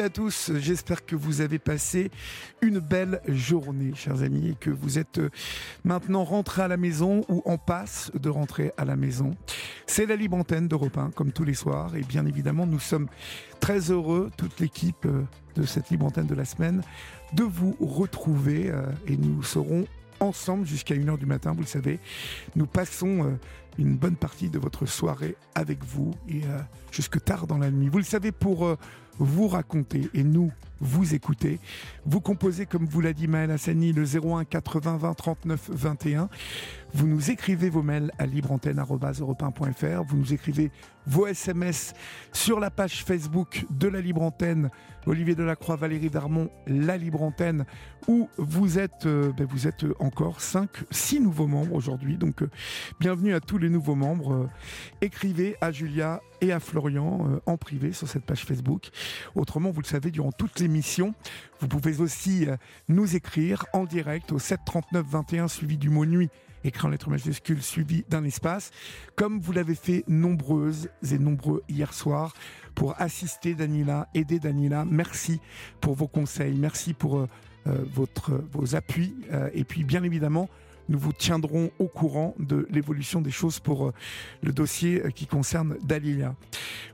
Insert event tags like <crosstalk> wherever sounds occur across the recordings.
À tous. J'espère que vous avez passé une belle journée, chers amis, et que vous êtes euh, maintenant rentrés à la maison ou en passe de rentrer à la maison. C'est la libre antenne d'Europe 1, comme tous les soirs. Et bien évidemment, nous sommes très heureux, toute l'équipe euh, de cette libre antenne de la semaine, de vous retrouver. euh, Et nous serons ensemble jusqu'à 1h du matin, vous le savez. Nous passons une bonne partie de votre soirée avec vous et jusque tard dans la nuit. Vous le savez, pour vous raconter et nous vous écouter, vous composez, comme vous l'a dit Maël Hassani, le 01 80 20 39 21. Vous nous écrivez vos mails à libreantenne.europe1.fr. Vous nous écrivez vos SMS sur la page Facebook de la Libre Antenne, Olivier Delacroix, Valérie Darmon, la Libre Antenne, où vous êtes, euh, ben, vous êtes encore 5, 6 nouveaux membres aujourd'hui. Donc, euh, bienvenue à tous les nouveaux membres. Euh, écrivez à Julia et à Florian en privé sur cette page Facebook. Autrement, vous le savez, durant toute l'émission, vous pouvez aussi euh, nous écrire en direct au 739 21 suivi du mot nuit écrit en lettres majuscules suivi d'un espace, comme vous l'avez fait nombreuses et nombreux hier soir pour assister Danila, aider Danila. Merci pour vos conseils, merci pour euh, euh, votre, vos appuis et puis bien évidemment nous vous tiendrons au courant de l'évolution des choses pour euh, le dossier euh, qui concerne Dalila.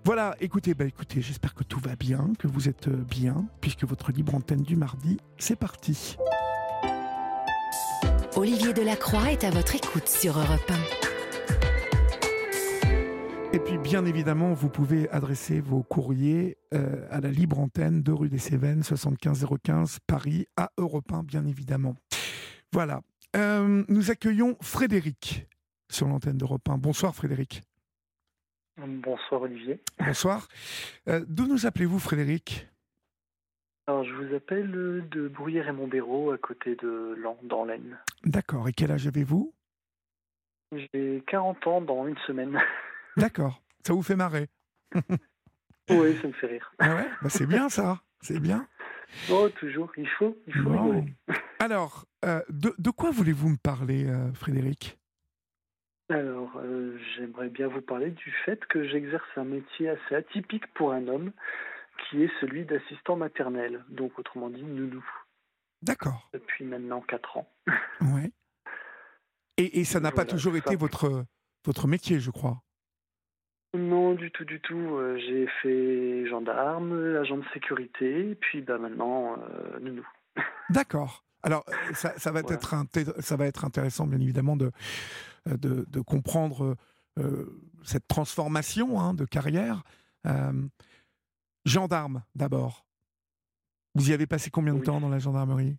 Voilà, écoutez, bah écoutez, j'espère que tout va bien, que vous êtes euh, bien, puisque votre libre antenne du mardi, c'est parti. Olivier Delacroix est à votre écoute sur Europe Et puis, bien évidemment, vous pouvez adresser vos courriers euh, à la libre antenne de rue des Cévennes, 75 015 Paris, à Europe 1, bien évidemment. Voilà. Euh, nous accueillons Frédéric sur l'antenne d'Europe 1. Bonsoir Frédéric. Bonsoir Olivier. Bonsoir. Euh, D'où nous appelez-vous Frédéric? Alors je vous appelle euh, de Bruyères et Montbéraud à côté de Lan, dans l'Aisne. D'accord. Et quel âge avez-vous? J'ai 40 ans dans une semaine. <laughs> D'accord. Ça vous fait marrer oui, ça me fait rire. Ah ouais? Bah C'est bien ça. C'est bien. Oh, toujours, il faut, il faut Bon. rigoler. <laughs> Alors, euh, de, de quoi voulez-vous me parler, euh, Frédéric? Alors, euh, j'aimerais bien vous parler du fait que j'exerce un métier assez atypique pour un homme, qui est celui d'assistant maternel, donc autrement dit nounou, D'accord. depuis maintenant 4 ans. Ouais. Et, et ça n'a pas toujours été votre, votre métier, je crois. Non, du tout, du tout. Euh, J'ai fait gendarme, agent de sécurité, et puis bah, maintenant euh, nounou. <laughs> D'accord. Alors, euh, ça, ça va Voilà. être inté- ça va être intéressant, bien évidemment, de, euh, de, de comprendre euh, cette transformation hein, de carrière. Gendarme, d'abord. Vous y avez passé combien de Oui. temps dans la gendarmerie?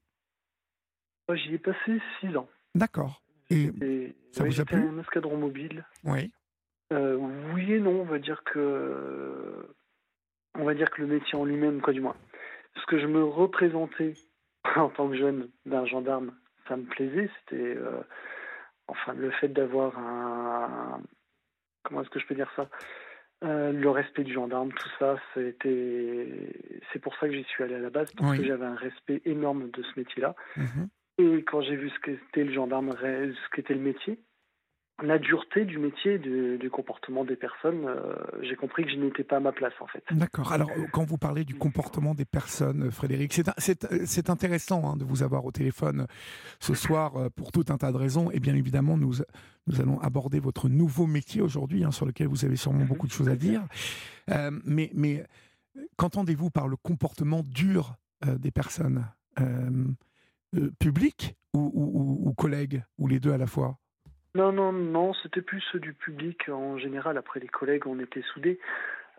J'y ai passé 6 ans. D'accord. Et Et, ça ouais, vous a plu? un escadron mobile. oui. Euh, oui et non, on va dire que on va dire que le métier en lui-même, quoi du moins. Ce que je me représentais <laughs> en tant que jeune d'un gendarme, ça me plaisait. C'était euh, enfin le fait d'avoir un comment est-ce que je peux dire ça? Euh, le respect du gendarme, tout ça, c'était c'est pour ça que j'y suis allé à la base parce Oui. que j'avais un respect énorme de ce métier-là. Mhm. Et quand j'ai vu ce qu'était le gendarme, ce qu'était le métier, la dureté du métier, du, du comportement des personnes, euh, j'ai compris que je n'étais pas à ma place en fait. D'accord. Alors, euh, quand vous parlez du comportement des personnes, euh, Frédéric, c'est intéressant hein, de vous avoir au téléphone ce soir euh, pour tout un tas de raisons. Et bien évidemment, nous, nous allons aborder votre nouveau métier aujourd'hui, hein, sur lequel vous avez sûrement Mhm, beaucoup de choses à dire. Euh, mais mais qu'entendez-vous par le comportement dur des personnes publiques ou, ou- ou- ou collègues, ou les deux à la fois? Non, non, non, c'était plus ceux du public en général. Après les collègues, on était soudés.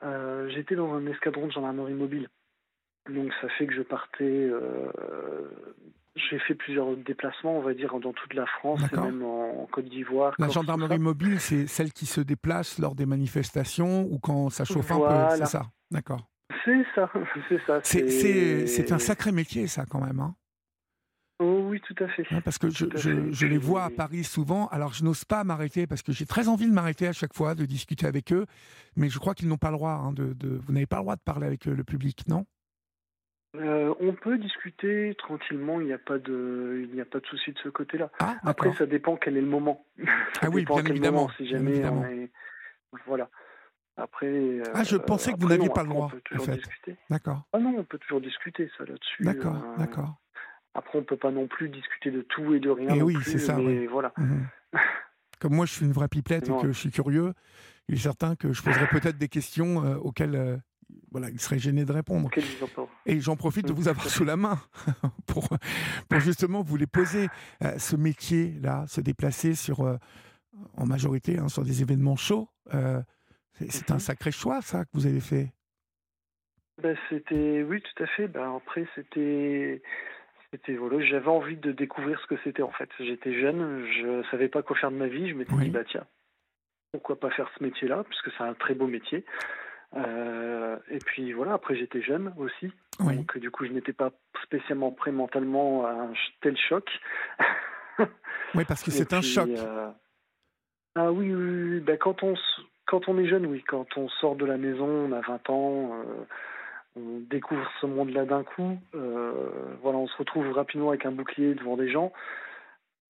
Euh, J'étais dans un escadron de gendarmerie mobile. Donc ça fait que je partais euh, j'ai fait plusieurs déplacements, on va dire, dans toute la France et même en, en Côte d'Ivoire. La gendarmerie mobile, c'est celle qui se déplace lors des manifestations ou quand ça chauffe un peu, c'est ça? D'accord. C'est ça, <laughs> c'est ça. C'est un sacré métier, ça, quand même. hein. Oui, tout à fait. Hein, parce que je, les vois à Paris souvent, alors je n'ose pas m'arrêter parce que j'ai très envie de m'arrêter à chaque fois, de discuter avec eux, mais je crois qu'ils n'ont pas le droit. hein, de, de- vous n'avez pas le droit de parler avec euh, le public, non? Euh, on peut discuter tranquillement, il n'y a pas de, il n'y a pas de souci de ce côté-là. Ah, Après, ça dépend quel est le moment. Ah oui, <laughs> bien évidemment, moment, si jamais évidemment. on est, voilà. Après. euh, Ah, je pensais que vous n'aviez pas le droit, On peut en toujours fait. discuter. D'accord, Ah non, on peut toujours discuter ça là-dessus. d'accord, euh, d'accord. Après, on peut pas non plus discuter de tout et de rien. Eh non oui, c'est ça, Mais voilà. Mhm. <laughs> Comme moi, je suis une vraie pipelette et que je suis curieux, il est certain que je poserai peut-être des questions euh, auxquelles euh, voilà, il serait gêné de répondre. Et j'en profite de vous avoir sous la main <laughs> pour, pour justement vous les poser. Euh, ce métier-là, se déplacer sur, en majorité hein, sur des événements chauds, c'est c'est un Mhm. sacré choix, ça, que vous avez fait. Ben, c'était, oui, tout à fait. Ben, après, c'était, c'était voilà, j'avais envie de découvrir ce que c'était en fait. J'étais jeune, je savais pas quoi faire de ma vie. Je m'étais Oui. dit, bah tiens, pourquoi pas faire ce métier-là, puisque c'est un très beau métier. Euh, et puis voilà, après j'étais jeune aussi, Oui. donc du coup je n'étais pas spécialement prêt mentalement à un tel choc. <laughs> Oui, parce que c'est un puis, choc. euh, Ah oui, oui, oui. Ben, quand, on, s- quand on est jeune, oui. Quand on sort de la maison, on a 20 ans, euh, on découvre ce monde-là d'un coup. euh, voilà, on se retrouve rapidement avec un bouclier devant des gens.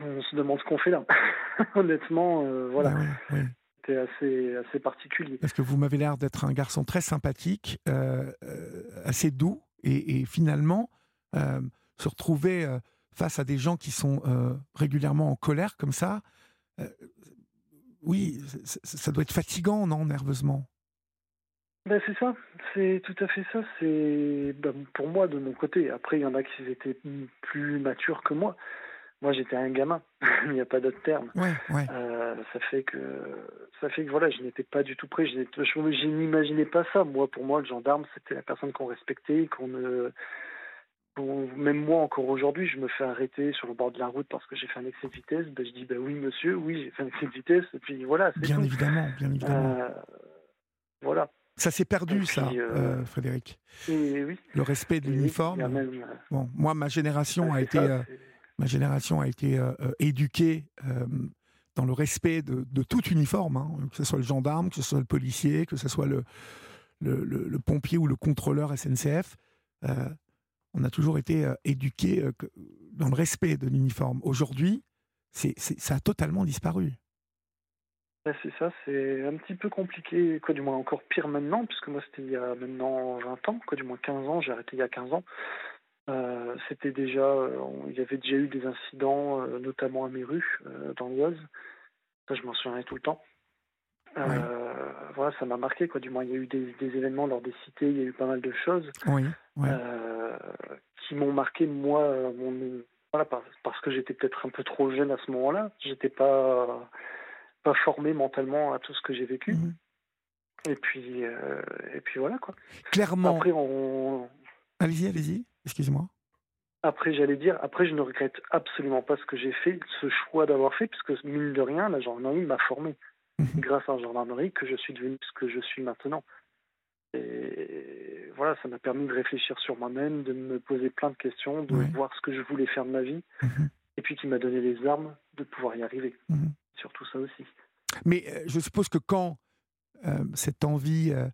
On se demande ce qu'on fait là. <laughs> Honnêtement, euh, voilà, Ah c'était assez, assez particulier. Parce que vous m'avez l'air d'être un garçon très sympathique, euh, assez doux, et, et finalement, se retrouver face à des gens qui sont régulièrement en colère comme ça, oui, ça doit être fatigant, non, nerveusement? Ben, c'est ça, c'est tout à fait ça. C'est ben, pour moi de mon côté. Après, il y en a qui étaient plus matures que moi. Moi, j'étais un gamin. <laughs> il n'y a pas d'autre terme. Ouais, ouais. Euh, ça fait que ça fait que voilà, je n'étais pas du tout prêt. Je, n'imaginais pas ça. Moi, pour moi, le gendarme, c'était la personne qu'on respectait, qu'on ne qu'on- même moi encore aujourd'hui, je me fais arrêter sur le bord de la route parce que j'ai fait un excès de vitesse. Ben, je dis bah oui monsieur, oui j'ai fait un excès de vitesse et puis voilà, Bien tout. évidemment, bien évidemment. Euh, voilà. Ça s'est perdu, ça, euh, euh, Frédéric. Et oui. Le respect de l'uniforme. même, euh, Bon, moi, ma génération a été, ça, euh, ma génération a été euh, éduquée dans le respect de, de tout uniforme, hein, que ce soit le gendarme, que ce soit le policier, que ce soit le, le, le- le pompier ou le contrôleur SNCF. On a toujours été éduqués dans le respect de l'uniforme. Aujourd'hui, ça a totalement disparu. C'est ça, c'est un petit peu compliqué, quoi, du moins encore pire maintenant, puisque moi c'était il y a maintenant 20 ans, quoi, du moins 15 ans, j'ai arrêté il y a 15 ans. Euh, c'était déjà, euh, il y avait déjà eu des incidents, euh, notamment à Méru, euh, dans l'Oise. Ça, je m'en souviendrai tout le temps. Voilà, ça m'a marqué, quoi, du moins il y a eu des, des événements lors des cités, il y a eu pas mal de choses Oui, qui m'ont marqué, moi, mon, voilà, par- parce que j'étais peut-être un peu trop jeune à ce moment-là. J'étais pas, pas formé mentalement à tout ce que j'ai vécu. Mhm. Et puis, euh, et puis voilà quoi. Clairement. Après, on, Allez-y, allez-y, excusez-moi. après j'allais dire, après je ne regrette absolument pas ce que j'ai fait, ce choix d'avoir fait, puisque mine de rien, la gendarmerie m'a formé. Mhm. Grâce à la gendarmerie que je suis devenu ce que je suis maintenant. Et voilà, ça m'a permis de réfléchir sur moi-même, de me poser plein de questions, de voir ce que je voulais faire de ma vie, Mhm. et puis qui m'a donné les armes de pouvoir y arriver. Surtout ça aussi. Mais euh, je suppose que quand euh, cette envie, euh,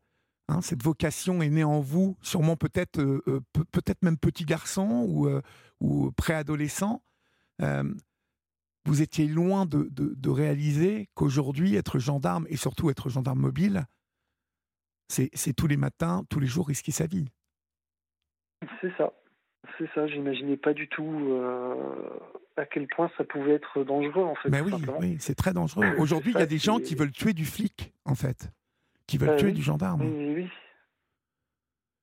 hein, cette vocation est née en vous, sûrement peut-être pe- peut-être même petit garçon ou, ou préadolescent, vous étiez loin de, de- de réaliser qu'aujourd'hui, être gendarme et surtout être gendarme mobile, c'est tous les matins, tous les jours risquer sa vie. C'est ça. C'est ça. J'imaginais pas du tout euh, à quel point ça pouvait être dangereux, en fait. Ben oui, c'est très dangereux. Aujourd'hui, il y a des gens qui veulent tuer du flic, en fait, qui veulent Ben tuer oui. du gendarme. Oui, oui.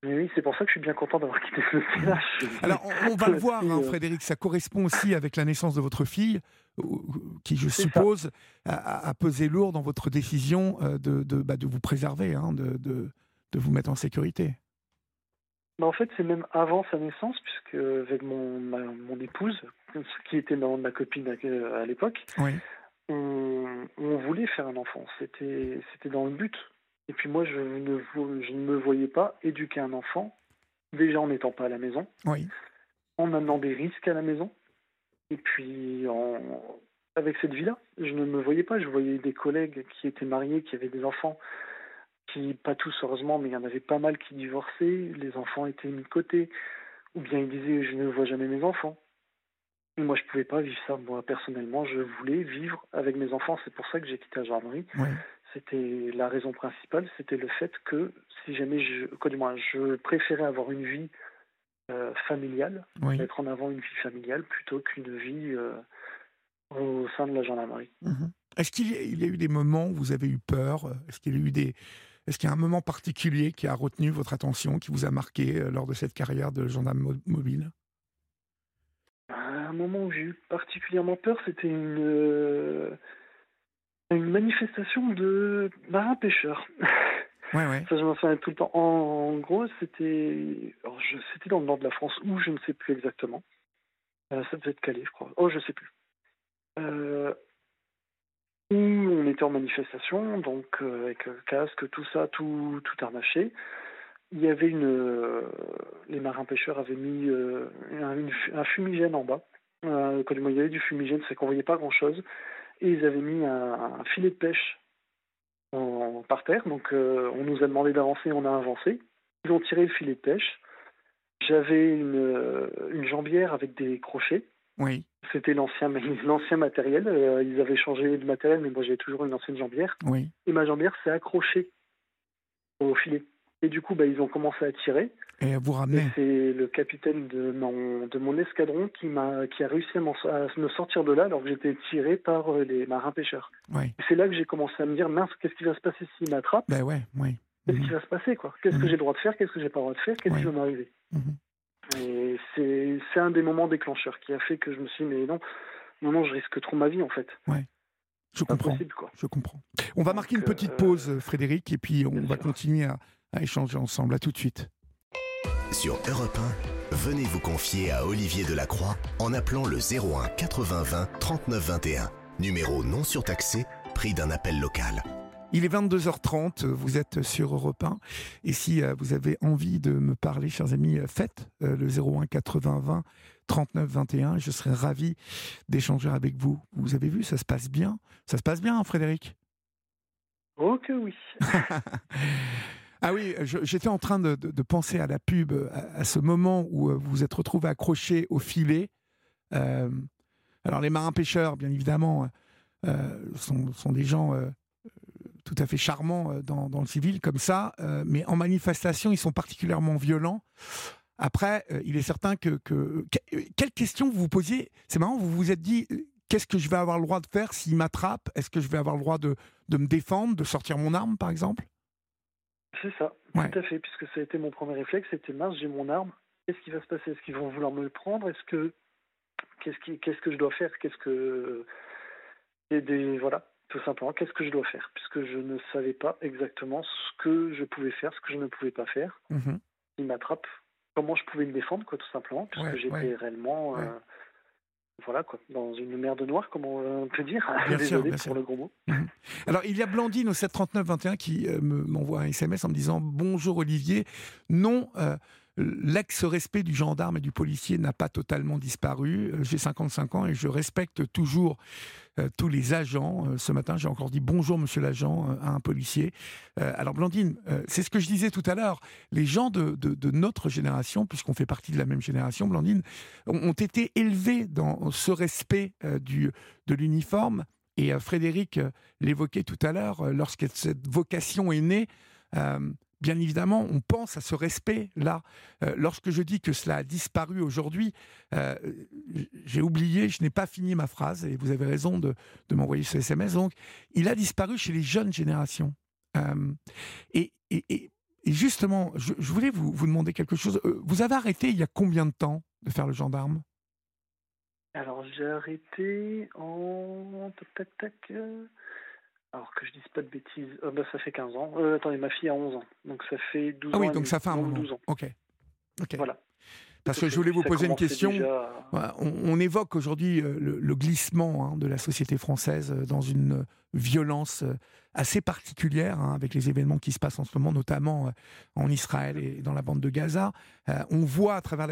Mais oui, c'est pour ça que je suis bien content d'avoir quitté ce métier-là. <laughs> Alors, on, on va le voir, hein, euh, Frédéric, ça correspond aussi avec la naissance de votre fille, euh, qui, je suppose, a, pesé lourd dans votre décision euh, de, de, bah, de vous préserver, hein, de vous mettre en sécurité. Bah, En fait, c'est même avant sa naissance, puisque avec mon, mon épouse, qui était ma, ma copine à, à l'époque, Oui. on, on voulait faire un enfant. C'était c'était dans le but. Et puis moi, je ne, je ne me voyais pas éduquer un enfant, déjà en n'étant pas à la maison, Oui. en amenant des risques à la maison. Et puis, en... avec cette vie-là, je ne me voyais pas. Je voyais des collègues qui étaient mariés, qui avaient des enfants, qui, pas tous heureusement, mais il y en avait pas mal qui divorçaient. Les enfants étaient mis de côté. Ou bien ils disaient, je ne vois jamais mes enfants. Et moi, je pouvais pas vivre ça. Moi, personnellement, je voulais vivre avec mes enfants. C'est pour ça que j'ai quitté la gendarmerie. Oui. C'était la raison principale, c'était le fait que si jamais je, quoi du moins, je préférais avoir une vie euh, familiale, Oui. mettre en avant une vie familiale plutôt qu'une vie euh, au sein de la gendarmerie. Mhm. Est-ce qu'il y a eu des moments où vous avez eu peur? Est-ce qu'il y a eu des est-ce qu'il y a un moment particulier qui a retenu votre attention, qui vous a marqué euh, lors de cette carrière de gendarme mo- mobile? Un moment où j'ai eu particulièrement peur, c'était une, euh, une manifestation de marins pêcheurs. Ouais, ouais. Ça, je m'en souviens tout le temps. En, en gros, c'était dans le nord de la France, où je ne sais plus exactement. Euh, ça devait être Calais, je crois. Oh, je sais plus. Euh, on était en manifestation, donc euh, avec euh, casque, tout ça, tout, tout harnaché. Il y avait une. euh, les marins pêcheurs avaient mis un, fumigène en bas. Quand il y avait du fumigène, c'est qu'on voyait pas grand chose. Et ils avaient mis un, filet de pêche par terre. Donc on nous a demandé d'avancer, on a avancé. Ils ont tiré le filet de pêche. J'avais une jambière avec des crochets. Oui, C'était l'ancien <laughs> l'ancien matériel. Euh, ils avaient changé de matériel, mais moi j'ai toujours une ancienne jambière. oui. Et ma jambière s'est accrochée au filet. Et du coup, bah, ils ont commencé à tirer. Et vous Et ramenez. c'est le capitaine de mon, de mon escadron qui, m'a, qui a réussi à, à me sortir de là alors que j'étais tiré par euh, les marins pêcheurs. Oui. C'est là que j'ai commencé à me dire, mince, qu'est-ce qui va se passer s'il m'attrape Ben ouais, oui. Qu'est-ce Mhm. qui va se passer quoi? Qu'est-ce que Mhm. j'ai le droit de faire? Qu'est-ce que j'ai pas le droit de faire? Qu'est-ce qui va m'arriver? Mhm. Et c'est, c'est un des moments déclencheurs qui a fait que je me suis dit, mais non, non, non, je risque trop ma vie en fait. Je Pas comprends. possible quoi. Je comprends. On va Donc, marquer une petite euh, pause, euh, Frédéric, et puis on bien va sûr. continuer à, à échanger ensemble. À tout de suite. Sur Europe 1, venez vous confier à Olivier Delacroix en appelant le 01 80 20 39 21. Numéro non surtaxé, prix d'un appel local. Il est 22h30, vous êtes sur Europe 1. Et si euh, vous avez envie de me parler, chers amis, euh, faites euh, le 01 80 20 39 21. Je serai ravi d'échanger avec vous. Vous avez vu, ça se passe bien. Ça se passe bien, hein, Frédéric? Oh que oui. <laughs> Ah oui, j'étais en train de, de- de penser à la pub, à, à ce moment où vous vous êtes retrouvé accroché au filet. Euh, alors les marins pêcheurs, bien évidemment, euh, sont, sont des gens euh, tout à fait charmants euh, dans, dans le civil comme ça, euh, mais en manifestation, ils sont particulièrement violents. Après, euh, il est certain que, que- que- quelle question vous vous posiez? C'est marrant, vous vous êtes dit qu'est-ce que je vais avoir le droit de faire s'il m'attrape? Est-ce que je vais avoir le droit de, de me défendre, de sortir mon arme, par exemple? C'est ça, Ouais. tout à fait, puisque ça a été mon premier réflexe, c'était mince, j'ai mon arme, qu'est-ce qui va se passer? Est-ce qu'ils vont vouloir me le prendre? Est-ce que qu'est-ce qu'est-ce que je dois faire? Qu'est-ce que et des voilà, tout simplement, qu'est-ce que je dois faire? Puisque je ne savais pas exactement ce que je pouvais faire, ce que je ne pouvais pas faire. Mhm. Ils m'attrapent, comment je pouvais me défendre, quoi, tout simplement, puisque Ouais, j'étais ouais. réellement euh, voilà quoi, dans une mer de noir, comme on peut dire. Bien <laughs> sûr, Désolé bien pour sûr. le gros mot. Alors, il y a Blandine au 739-21 qui euh, me- m'envoie un SMS en me disant Bonjour Olivier. Non, euh, l'ex-respect du gendarme et du policier n'a pas totalement disparu. Euh, J'ai 55 ans et je respecte toujours euh, tous les agents. Euh, ce matin, j'ai encore dit bonjour, monsieur l'agent, à un policier. Alors, Blandine, c'est ce que je disais tout à l'heure. Les gens de, notre génération, puisqu'on fait partie de la même génération, Blandine, ont, été élevés dans ce respect de l'uniforme. Et Frédéric l'évoquait tout à l'heure, lorsque cette vocation est née, bien évidemment, on pense à ce respect-là. Euh, lorsque je dis que cela a disparu aujourd'hui, euh, j'ai oublié, je n'ai pas fini ma phrase, et vous avez raison de, m'envoyer ce SMS. Donc, il a disparu chez les jeunes générations. Euh, et, justement, je, voulais vous, demander quelque chose. Vous avez arrêté il y a combien de temps de faire le gendarme? Alors j'ai arrêté en tac tac. Alors que je dise pas de bêtises. Euh, bah, ça fait 15 ans. Euh, attendez, ma fille a 11 ans. Donc ça fait 12 Ah ans. oui, et donc ça fait un moment. 12 ans. Ok. Voilà. Parce que je voulais vous poser une question. On, évoque aujourd'hui euh, le, glissement hein, de la société française euh, dans une violence assez particulière hein, avec les événements qui se passent en ce moment, notamment en Israël et dans la bande de Gaza. on voit à travers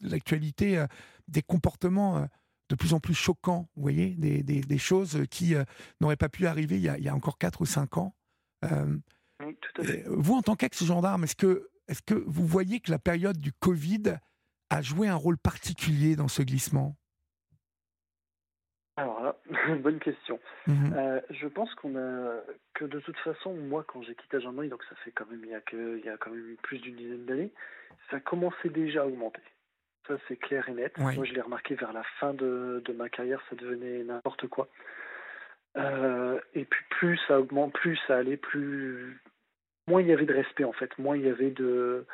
l'actualité des comportements de plus en plus choquants, vous voyez, des, choses qui n'auraient pas pu arriver il y, a, il y, a, encore 4 ou 5 ans. oui, tout à fait. Vous, en tant qu'ex-gendarme, est-ce que, est -ce que vous voyez que la période du Covid a joué un rôle particulier dans ce glissement? Alors là, <laughs> bonne question. Mhm. Euh, je pense qu'on a que de toute façon, moi, quand j'ai quitté la gendarmerie, donc ça fait quand même il y a que il y a quand même plus d'une dizaine d'années, ça commençait déjà à augmenter. Ça c'est clair et net. Moi, je l'ai remarqué vers la fin de, de, ma carrière, ça devenait n'importe quoi. Euh, et puis plus ça augmente, plus ça allait, plus moins il y avait de respect en fait, moins il y avait de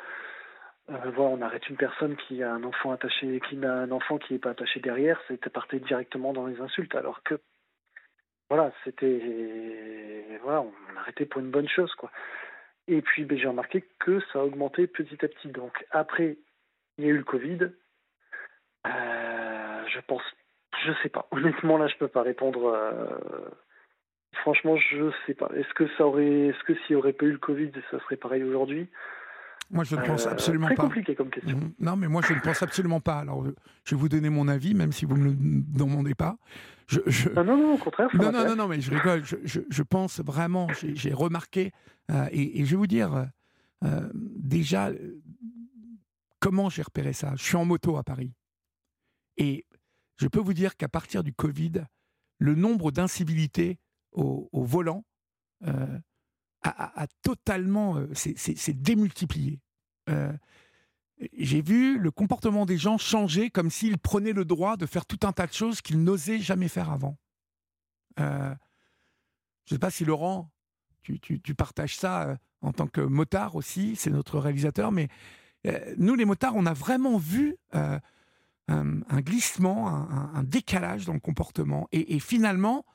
euh, on arrête une personne qui a un enfant attaché, qui a un enfant qui n'est pas attaché derrière, c'était parti directement dans les insultes, alors que voilà, c'était voilà, on arrêtait pour une bonne chose quoi. Et puis ben, j'ai remarqué que ça a augmenté petit à petit. Donc après, il y a eu le Covid. Euh, je pense, je sais pas. Honnêtement là, je peux pas répondre. Euh, franchement, je sais pas. Est-ce que ça aurait, est-ce que s'il n'y aurait pas eu le Covid, ça serait pareil aujourd'hui? Moi, je ne pense euh, absolument pas. Très compliqué comme question. Mhm. Non, mais moi, je ne pense absolument pas. Alors, je vais vous donner mon avis, même si vous ne me le demandez pas. Je, Non, non, non, au contraire. Non, non, non, non, mais je rigole. Je, je, pense vraiment, j'ai remarqué, euh, et, je vais vous dire, déjà, comment j'ai repéré ça Je suis en moto à Paris. Et je peux vous dire qu'à partir du Covid, le nombre d'incivilités au, volant a, totalement, euh, démultiplié. Euh, j'ai vu le comportement des gens changer comme s'ils prenaient le droit de faire tout un tas de choses qu'ils n'osaient jamais faire avant. Euh, je ne sais pas si Laurent, tu, partages ça en tant que motard aussi, c'est notre réalisateur, mais nous les motards, on a vraiment vu un, glissement, un, décalage dans le comportement. et finalement,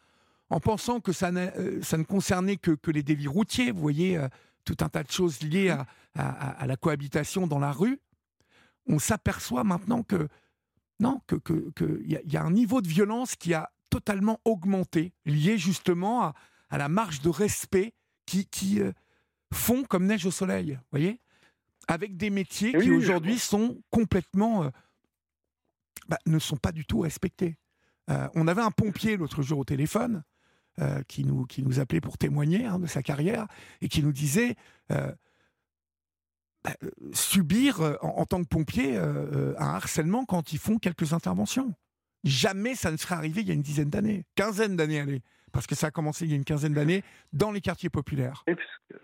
en pensant que ça, euh, ne concernait que, les délits routiers, vous voyez, euh, tout un tas de choses liées à, la cohabitation dans la rue, on s'aperçoit maintenant que non, qu'il que, y, a un niveau de violence qui a totalement augmenté, lié justement à, à la marge de respect qui, qui euh, font comme neige au soleil, vous voyez? Avec des métiers qui aujourd'hui sont complètement... Bah, ne sont pas du tout respectés. on avait un pompier l'autre jour au téléphone, euh, qui, nous, qui nous appelait pour témoigner hein, de sa carrière et qui nous disait euh, bah, euh, subir en, tant que pompier un harcèlement quand ils font quelques interventions. Jamais ça ne serait arrivé il y a une dizaine d'années, quinzaine d'années, allez, parce que ça a commencé il y a une quinzaine d'années dans les quartiers populaires. Et puisque,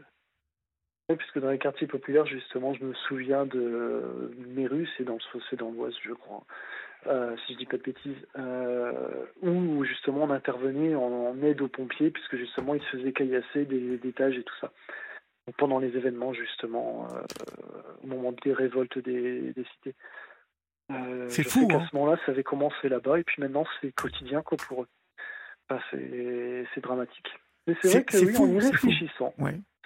puisque dans les quartiers populaires, justement, je me souviens de Mérus et dans, c'est dans l'Ouest, je crois. Euh, si je dis pas de bêtises, euh, où justement on intervenait en, aide aux pompiers, puisque justement ils se faisaient caillasser des, étages et tout ça. pendant les événements, justement, euh, au moment des révoltes des, cités. c'est fou. À hein. ce moment-là, ça avait commencé là-bas, et puis maintenant c'est quotidien quoi, pour eux. c'est dramatique. Mais c'est vrai que oui, en y réfléchissant,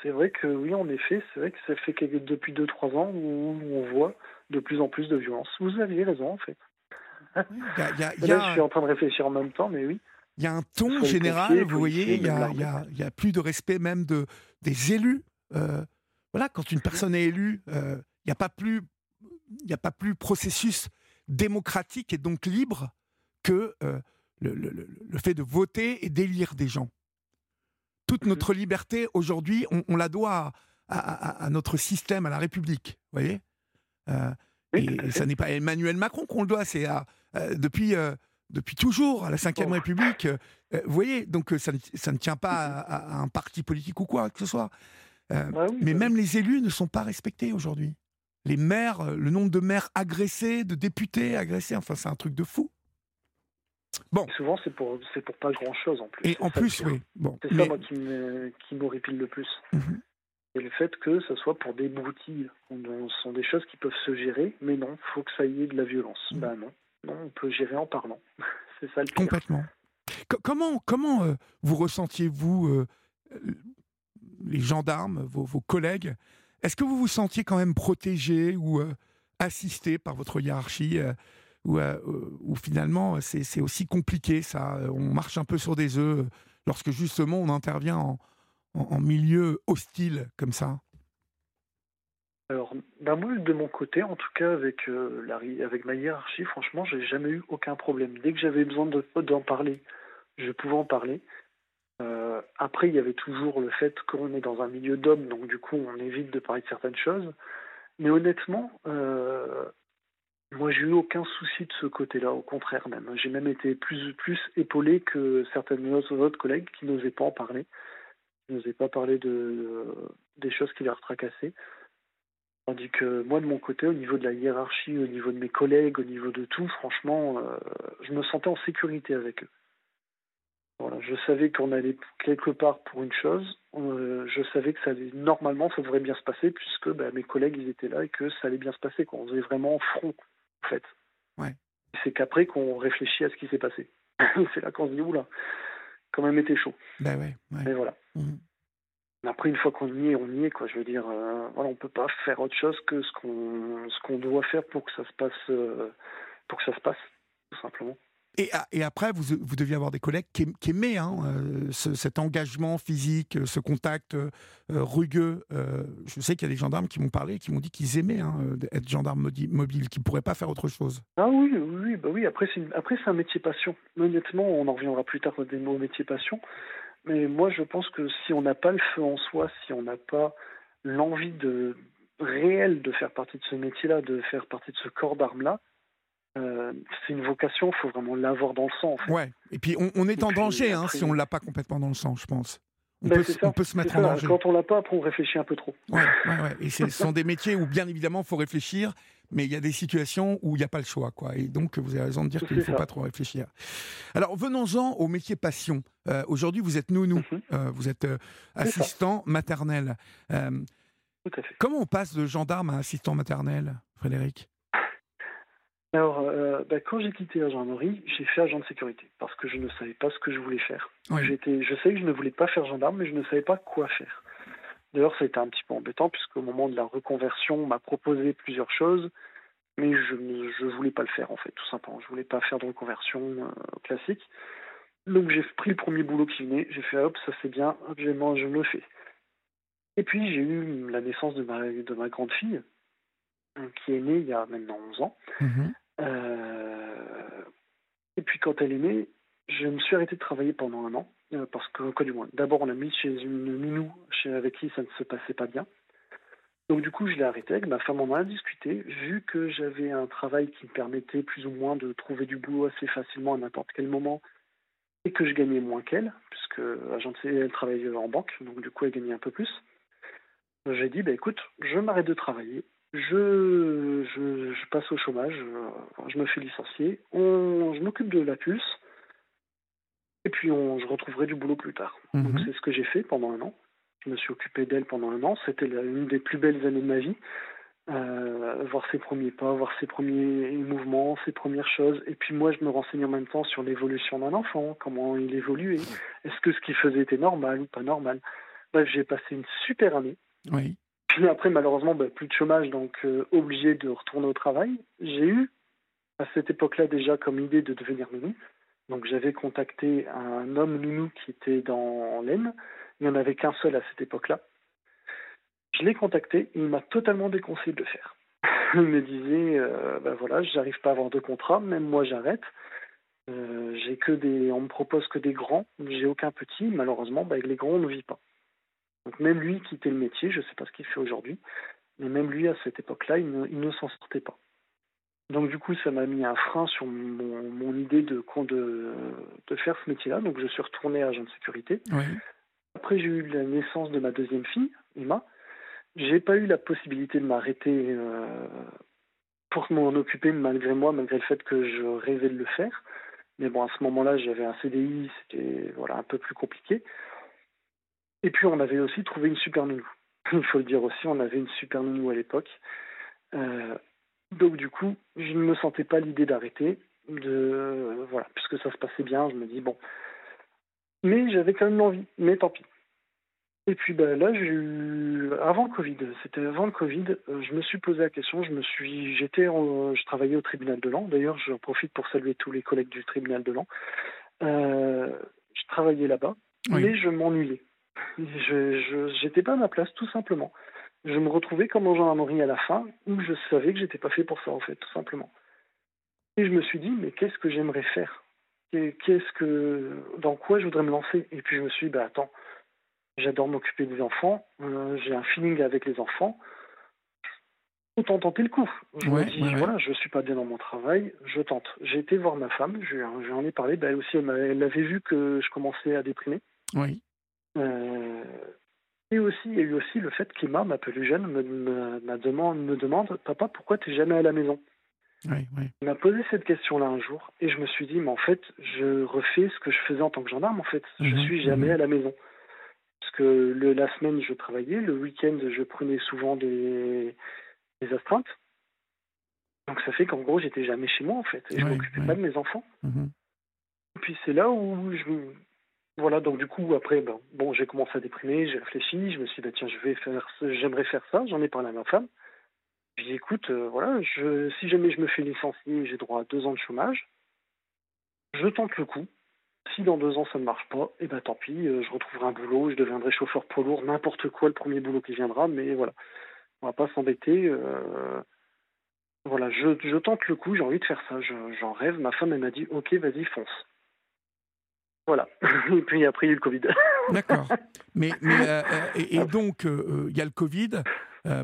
c'est vrai que oui, en effet, c'est vrai que ça fait que depuis 2-3 ans où on voit de plus en plus de violence. Vous aviez raison en fait. <laughs> je suis en train de réfléchir en même temps, mais oui. Il y a un ton général, vous voyez, il y, a, plus de respect même de, des élus. Euh, voilà, quand une personne est élue, euh, il n'y a pas plus, il a pas plus processus démocratique et donc libre que euh, le, le, le, fait de voter et d'élire des gens. Toute mhm. notre liberté aujourd'hui, on, la doit à, à, notre système, à la République, vous voyez? et, ça n'est pas Emmanuel Macron qu'on le doit, c'est à euh, depuis, euh, depuis toujours, à la Ve République. Euh, vous voyez, donc ça, ça, ne tient pas à, un parti politique ou quoi que ce soit. Bah mais bah même les élus ne sont pas respectés aujourd'hui. Les maires, le nombre de maires agressés, de députés agressés, enfin, c'est un truc de fou. Bon. souvent, c'est pour, c'est pour pas grand chose en plus. Et en plus, oui. Bon. C'est ça, moi, qui m'horripile le plus. Mhm. Et le fait que ce soit pour des broutilles. Ce sont des choses qui peuvent se gérer, mais non, il faut que ça y ait de la violence. Mhm. Ben non. Non, on peut gérer en parlant. <laughs> C'est ça le pire. Complètement. comment comment euh, vous ressentiez-vous, euh, les gendarmes, vos, collègues? Est-ce que vous vous sentiez quand même protégé ou euh, assisté par votre hiérarchie où, finalement c'est aussi compliqué ça. On marche un peu sur des œufs lorsque justement on intervient en, en, milieu hostile comme ça alors, ben moi, de mon côté, en tout cas avec, euh, avec ma hiérarchie, franchement, j'ai jamais eu aucun problème. Dès que j'avais besoin d'en parler, je pouvais en parler. Euh, après, il y avait toujours le fait qu'on est dans un milieu d'hommes, donc du coup, on évite de parler de certaines choses. Mais honnêtement, euh, moi, j'ai eu aucun souci de ce côté-là, au contraire même. J'ai même été plus, plus épaulé que certaines autres collègues qui n'osaient pas en parler n'osais pas parler de, des choses qui leur tracassaient. Tandis que moi, de mon côté, au niveau de la hiérarchie, au niveau de mes collègues, au niveau de tout, franchement, euh, je me sentais en sécurité avec eux. Voilà, je savais qu'on allait quelque part pour une chose. Euh, je savais que ça allait, normalement, ça devrait bien se passer puisque bah, mes collègues, ils étaient là et que ça allait bien se passer. Qu'on faisait vraiment front, en fait. Ouais. C'est qu'après qu'on réfléchit à ce qui s'est passé. <laughs> c'est là qu'on se dit, oula, quand même été chaud. Ben ouais, Mais voilà. Après, une fois qu'on y est, on y est, quoi. Je veux dire, euh, voilà, on peut pas faire autre chose que ce qu'on ce qu'on doit faire pour que ça se passe, euh, pour que ça se passe, tout simplement. Et, après, vous, vous, deviez avoir des collègues qui, aimaient hein, euh, cet engagement physique, ce contact rugueux. je sais qu'il y a des gendarmes qui m'ont parlé, qui m'ont dit qu'ils aimaient hein, être gendarmes mobiles, qu'ils ne pourraient pas faire autre chose. Ah oui, oui, bah oui. Après, c'est un métier passion. Honnêtement, on en reviendra plus tard des mots métier passion. Mais moi, je pense que si on n'a pas le feu en soi, si on n'a pas l'envie réelle de faire partie de ce métier-là, de faire partie de ce corps d'armes-là, euh, c'est une vocation, il faut vraiment l'avoir dans le sang. En fait. Ouais, et puis on, est en danger hein, si on ne l'a pas complètement dans le sang, je pense. On, ben, peut, on peut, se mettre en danger. Quand on l'a pas, après on réfléchit un peu trop. Ouais, ouais, ouais. Et ce <laughs> sont des métiers où bien évidemment il faut réfléchir, mais il y a des situations où il n'y a pas le choix. Quoi. Et donc, vous avez raison de dire qu'il ne faut pas trop réfléchir. Alors, venons-en au métier passion. Euh, aujourd'hui, vous êtes nounou, euh, vous êtes assistant maternel. Comment on passe de gendarme à assistant maternel, Frédéric? Alors, bah, quand j'ai quitté la gendarmerie, j'ai fait agent de sécurité parce que je ne savais pas ce que je voulais faire. J'étais, je savais que je ne voulais pas faire gendarme, mais je ne savais pas quoi faire. D'ailleurs, ça a été un petit peu embêtant, puisqu'au moment de la reconversion, on m'a proposé plusieurs choses, mais je ne voulais pas le faire, en fait, tout simplement. Je voulais pas faire de reconversion euh, classique. Donc j'ai pris le premier boulot qui venait, j'ai fait hop, ça c'est bien, hop, je, le fais. Et puis j'ai eu la naissance de ma, de ma grande fille, hein, qui est née il y a maintenant 11 ans. Mhm. Euh, et puis quand elle est née, je me suis arrêté de travailler pendant un an. Euh, parce que, du moins, d'abord on a mis chez une nounou chez, avec qui ça ne se passait pas bien. Donc du coup, je l'ai arrêté avec ma femme, en a discuté, vu que j'avais un travail qui me permettait plus ou moins de trouver du boulot assez facilement à n'importe quel moment, et que je gagnais moins qu'elle, puisque elle travaillait en banque, donc du coup elle gagnait un peu plus. J'ai dit, bah, écoute, je m'arrête de travailler, je, je, je, passe au chômage, euh, je me fais licencier, on, je m'occupe de la puce, et puis on, je retrouverai du boulot plus tard. Donc mhm. c'est ce que j'ai fait pendant un an. Je me suis occupé d'elle pendant un an. C'était une des plus belles années de ma vie. Euh, voir ses premiers pas, voir ses premiers mouvements, ses premières choses. Et puis moi, je me renseigne en même temps sur l'évolution d'un enfant, comment il évoluait. Est-ce que ce qu'il faisait était normal ou pas normal Bref, j'ai passé une super année. Oui. Puis après, malheureusement, bah, plus de chômage, donc euh, obligé de retourner au travail. J'ai eu, à cette époque-là déjà, comme idée de devenir nounou. Donc j'avais contacté un homme nounou qui était dans l'Aisne. Il n'y en avait qu'un seul à cette époque-là. Je l'ai contacté il m'a totalement déconseillé de le faire. <laughs> il me disait, ben voilà, j'arrive pas à avoir de contrat, même moi j'arrête. Euh, j'ai que des, on me propose que des grands, j'ai aucun petit. Malheureusement, ben, avec les grands on ne vit pas. Donc même lui quittait le métier, je ne sais pas ce qu'il fait aujourd'hui, mais même lui à cette époque-là, il ne s'en sortait pas. Donc du coup, ça m'a mis un frein sur mon, idée de, de, de, faire ce métier-là. Donc je suis retourné agent de sécurité. Après, j'ai eu la naissance de ma deuxième fille, Emma. J'ai pas eu la possibilité de m'arrêter euh, pour m'en occuper malgré moi, malgré le fait que je rêvais de le faire. Mais bon, à ce moment-là, j'avais un CDI, c'était voilà un peu plus compliqué. Et puis, on avait aussi trouvé une super nounou. <laughs> Il faut le dire aussi, on avait une super nounou à l'époque. Euh, donc du coup, je ne me sentais pas l'idée d'arrêter, de voilà, puisque ça se passait bien, je me dis bon. Mais j'avais quand même l'envie, mais tant pis. Et puis bah, là, j'ai eu avant le Covid, c'était avant le Covid, euh, je me suis posé la question, je me suis, j'étais, je travaillais au tribunal de Lens. D'ailleurs, j'en profite pour saluer tous les collègues du tribunal de. Euh, je travaillais là-bas, mais je m'ennuyais. Je n'étais pas à ma place, tout simplement. Je me retrouvais comme en gendarmerie à la fin, où je savais que j'étais pas fait pour ça, en fait, tout simplement. Et je me suis dit, mais qu'est-ce que j'aimerais faire? Qu'est-ce que, dans quoi je voudrais me lancer? Et puis je me suis dit, bah attends, J'adore m'occuper des enfants. Euh, j'ai un feeling avec les enfants. Autant tenter le coup. Je me dis, voilà, je suis pas bien dans mon travail, je tente. J'ai été voir ma femme, je, lui en ai parlé. Bah, elle aussi, elle, avait vu que je commençais à déprimer. Oui. Euh, et aussi, il y a eu aussi le fait qu'Emma, ma plus jeune, me, me, demande, me demande Papa, pourquoi tu n'es jamais à la maison? Oui, oui. Il m'a posé cette question-là un jour et je me suis dit, mais en fait, je refais ce que je faisais en tant que gendarme. En fait, je mhm, suis jamais mhm. à la maison que le, la semaine, je travaillais. Le week-end, je prenais souvent des, des astreintes. Donc ça fait qu'en gros, j'étais jamais chez moi, en fait. Et je m'occupais pas de mes enfants. Mhm. Et puis c'est là où je... Voilà, donc du coup, après, ben, bon, j'ai commencé à déprimer, j'ai réfléchi, je me suis dit, bah, tiens, je vais faire, j'aimerais faire ça, j'en ai parlé à ma femme. J'ai dit, écoute, euh, voilà, je, si jamais je me fais licencier, j'ai droit à deux ans de chômage, je tente le coup, si dans deux ans ça ne marche pas, eh ben tant pis, euh, je retrouverai un boulot, je deviendrai chauffeur poids lourd, n'importe quoi le premier boulot qui viendra, mais voilà, on va pas s'embêter. Euh, voilà, je, tente le coup, j'ai envie de faire ça, j'en rêve. Ma femme elle m'a dit, ok, vas-y, fonce. Voilà. <laughs> et puis après il y a eu le Covid. <laughs> D'accord. Mais, euh, et, donc il y a le Covid.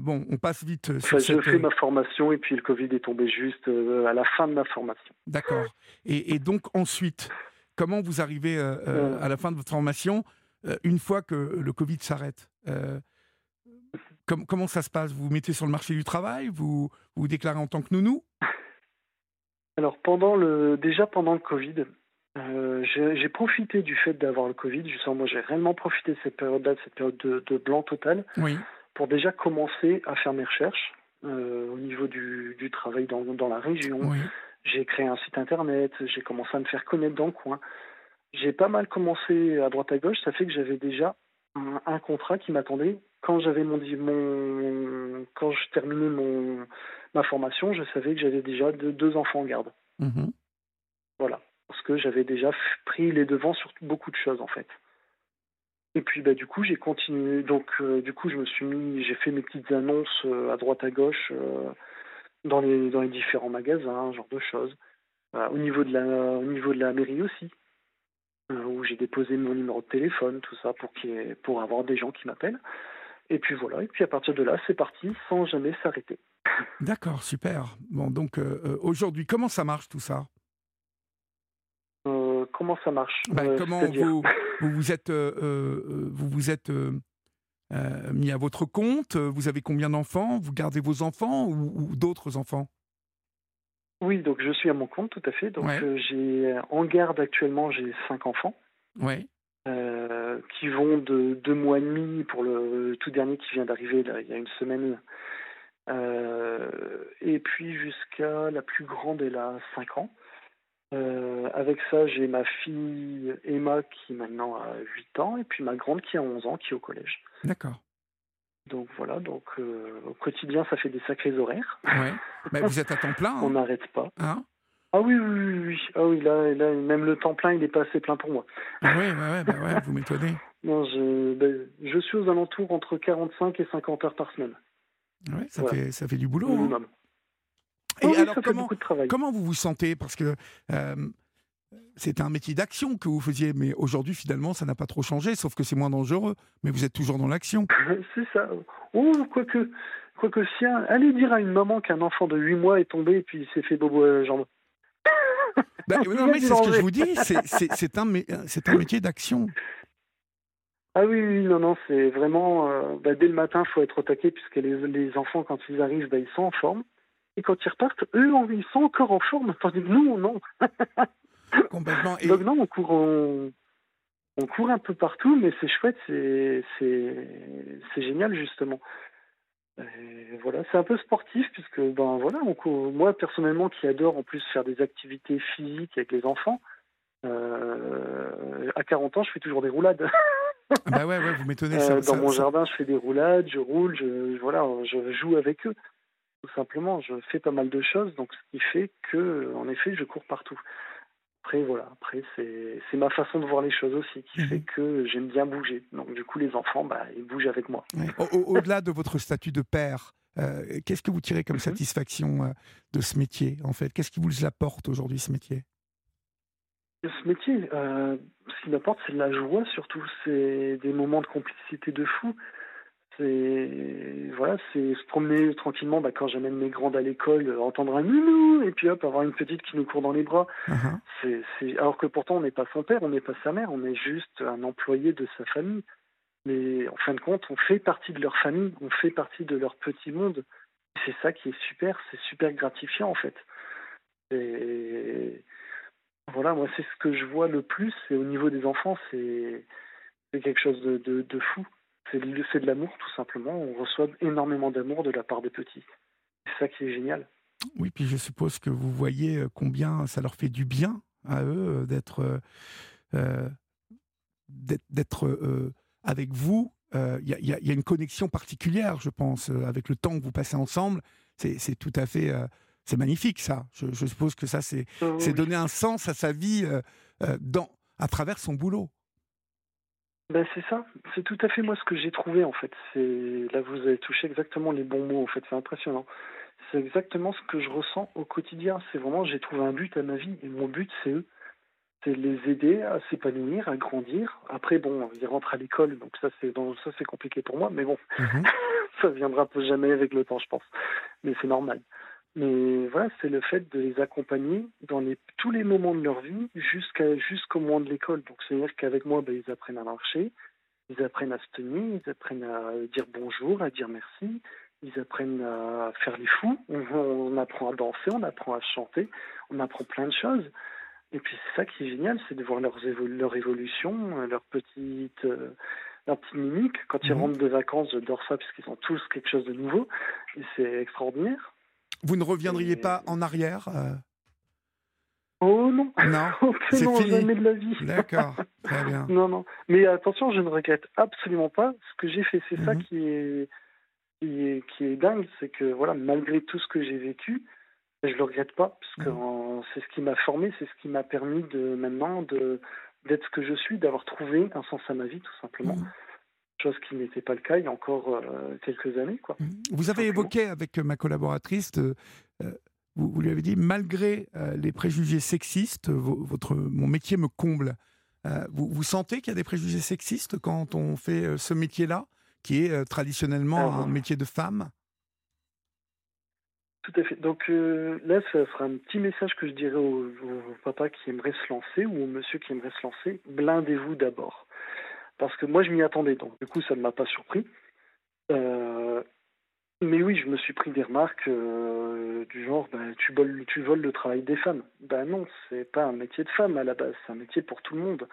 bon, on passe vite sur Je fais ma formation et puis le Covid est tombé juste à la fin de ma formation. D'accord. Et, et, donc ensuite, comment vous arrivez euh, euh, à la fin de votre formation euh, une fois que le Covid s'arrête Comment ça se passe? Vous vous mettez sur le marché du travail? Vous vous, déclarez en tant que nounou? Alors, pendant le, déjà pendant le Covid, j'ai profité du fait d'avoir le Covid. Justement, moi, j'ai réellement profité de cette période-là, de cette période de, blanc total, pour déjà commencer à faire mes recherches au niveau du, travail dans, dans la région, j'ai créé un site internet, j'ai commencé à me faire connaître dans le coin. J'ai pas mal commencé à droite à gauche, ça fait que j'avais déjà un, contrat qui m'attendait. Quand j'avais mon, mon, quand je terminais mon ma formation, je savais que j'avais déjà deux, enfants en garde. Mm-hmm. Voilà, parce que j'avais déjà pris les devants sur beaucoup de choses en fait. Et puis bah du coup j'ai continué, donc euh, du coup je me suis mis, j'ai fait mes petites annonces euh, à droite à gauche. Euh, dans les, dans les différents magasins, genre de choses. au, niveau de la, au niveau de la mairie aussi, où j'ai déposé mon numéro de téléphone, tout ça, pour, pour avoir des gens qui m'appellent. Et puis voilà, et puis à partir de là, c'est parti sans jamais s'arrêter. D'accord, super. Bon, donc aujourd'hui, comment ça marche tout ça? Comment ça marche ben, Comment vous, <laughs> vous, vous êtes, vous vous êtes euh, mis à votre compte Vous avez combien d'enfants Vous gardez vos enfants ou, d'autres enfants? Oui, donc je suis à mon compte, tout à fait. Donc euh, j'ai en garde actuellement, j'ai cinq enfants. Ouais. Euh, qui vont de deux mois et demi pour le tout dernier qui vient d'arriver il y a une semaine. et puis jusqu'à la plus grande, elle a 5 ans. Euh, avec ça, j'ai ma fille Emma qui maintenant a 8 ans et puis ma grande qui a 11 ans qui est au collège. D'accord. Donc voilà, donc euh, au quotidien, ça fait des sacrés horaires. Ouais. Mais vous êtes à temps plein. <laughs> On n'arrête pas. Hein ah oui, oui, oui, Ah oui, là, là, même le temps plein, il n'est pas assez plein pour moi. Ah oui, ouais, bah ouais, vous m'étonnez. <laughs> Non, je, ben, je suis aux alentours entre 45 et 50 heures par semaine. Ouais, ça, fait, ça fait du boulot. Hein. Et alors, comment, comment vous vous sentez Parce que euh, c'est un métier d'action que vous faisiez, mais aujourd'hui, finalement, ça n'a pas trop changé, sauf que c'est moins dangereux. Mais vous êtes toujours dans l'action. c'est ça. Oh, quoique, quoique si allez dire à une maman qu'un enfant de 8 mois est tombé et puis il s'est fait bobo à la jambe. <laughs> Bah, non, mais c'est ce que je vous dis, <laughs> c'est un, un métier d'action. Ah oui, oui, non, non, c'est vraiment. Euh, bah, dès le matin, il faut être au taquet, puisque les, les enfants, quand ils arrivent, bah, ils sont en forme. Et quand ils repartent, eux, ils sont encore en forme, tandis que nous, non. <laughs> Complètement. Donc non, on court, on, court un peu partout, mais c'est chouette, c'est, génial justement. voilà, c'est un peu sportif puisque ben voilà, on moi personnellement qui adore en plus faire des activités physiques avec les enfants, euh, à 40 ans, je fais toujours des roulades. <laughs> Ah bah ouais, ouais, vous m'étonnez. Euh, dans ça- mon ça- jardin, je fais des roulades, je roule, je, voilà, je joue avec eux. Tout simplement, je fais pas mal de choses, donc ce qui fait que, en effet, je cours partout. Après, voilà, après, c'est ma façon de voir les choses aussi, qui Mhm. fait que j'aime bien bouger. Donc, du coup, les enfants, bah, ils bougent avec moi. Ouais. Au- au- Au-delà de votre statut de père, euh, qu'est-ce que vous tirez comme Mhm. satisfaction euh, de ce métier, en fait? Qu'est-ce qui vous apporte aujourd'hui, ce métier? Ce métier, euh, ce qui m'apporte, c'est de la joie surtout. C'est des moments de complicité de fou. C'est voilà, c'est se promener tranquillement bah, quand j'amène mes grandes à l'école, euh, entendre un nounou et puis hop, avoir une petite qui nous court dans les bras. Uh-huh. C'est, c'est... Alors que pourtant, on n'est pas son père, on n'est pas sa mère, on est juste un employé de sa famille. Mais en fin de compte, on fait partie de leur famille, on fait partie de leur petit monde. C'est ça qui est super, c'est super gratifiant en fait. Et voilà, moi, c'est ce que je vois le plus. Et au niveau des enfants, c'est, c'est quelque chose de, de, de fou. C'est, de- l'amour, tout simplement. On reçoit énormément d'amour de la part des petits. C'est ça qui est génial. Oui, puis je suppose que vous voyez euh, combien ça leur fait du bien à eux euh, d'être euh, d'être- d'être euh, avec vous. Euh, Il y, a- y y une connexion particulière, je pense, avec le temps que vous passez ensemble. C'est tout à fait, c'est magnifique ça. Je, je suppose que ça, c'est oui. donner un sens à sa vie dans, à travers son boulot. Ben c'est ça, c'est tout à fait moi ce que j'ai trouvé en fait. C'est là vous avez touché exactement les bons mots en fait, c'est impressionnant. C'est exactement ce que je ressens au quotidien. C'est vraiment j'ai trouvé un but à ma vie et mon but c'est eux, c'est de les aider à s'épanouir, à grandir. Après bon, ils rentrent à l'école donc ça c'est bon, ça c'est compliqué pour moi, mais bon Mhm. <laughs> ça viendra jamais avec le temps je pense, mais c'est normal. Mais voilà, c'est le fait de les accompagner dans les, tous les moments de leur vie jusqu'à jusqu'au moment de l'école. Donc c'est-à-dire qu'avec moi, ben, ils apprennent à marcher, ils apprennent à se tenir, ils apprennent à dire bonjour, à dire merci, ils apprennent à faire les fous, on, <laughs> on apprend à danser, on apprend à chanter, on apprend plein de choses. Et puis c'est ça qui est génial, c'est de voir leurs leur évolution, leur petite, euh, leur mimique. Quand ils Mhm. rentrent de vacances, j'adore ça puisqu'ils ont tous quelque chose de nouveau et c'est extraordinaire. Vous ne reviendriez pas en arrière euh, Oh non Non, <laughs> non, fini. jamais de la vie D'accord, très bien. <laughs> Non, non. Mais attention, je ne regrette absolument pas ce que j'ai fait. C'est ça Mhm. qui est, qui est, qui est dingue, c'est que voilà, malgré tout ce que j'ai vécu, je le regrette pas, parce que Mhm. c'est ce qui m'a formé, c'est ce qui m'a permis de maintenant de d'être ce que je suis, d'avoir trouvé un sens à ma vie, tout simplement. Mhm. Chose qui n'était pas le cas il y a encore euh, quelques années, quoi. Vous avez évoqué avec ma collaboratrice, euh, euh, vous, vous lui avez dit, malgré euh, les préjugés sexistes, vo- votre, mon métier me comble. Vous, vous sentez qu'il y a des préjugés sexistes quand on fait ce métier-là, qui est traditionnellement un métier de femme? Tout à fait. Donc euh, là, ça sera un petit message que je dirais au, au papa qui aimerait se lancer ou au monsieur qui aimerait se lancer. Blindez-vous d'abord. Parce que moi, je m'y attendais. Donc, du coup, ça ne m'a pas surpris. Euh, mais oui, je me suis pris des remarques euh, du genre ben, tu, voles, tu voles le travail des femmes. Ben non, c'est pas un métier de femme à la base. C'est un métier pour tout le monde.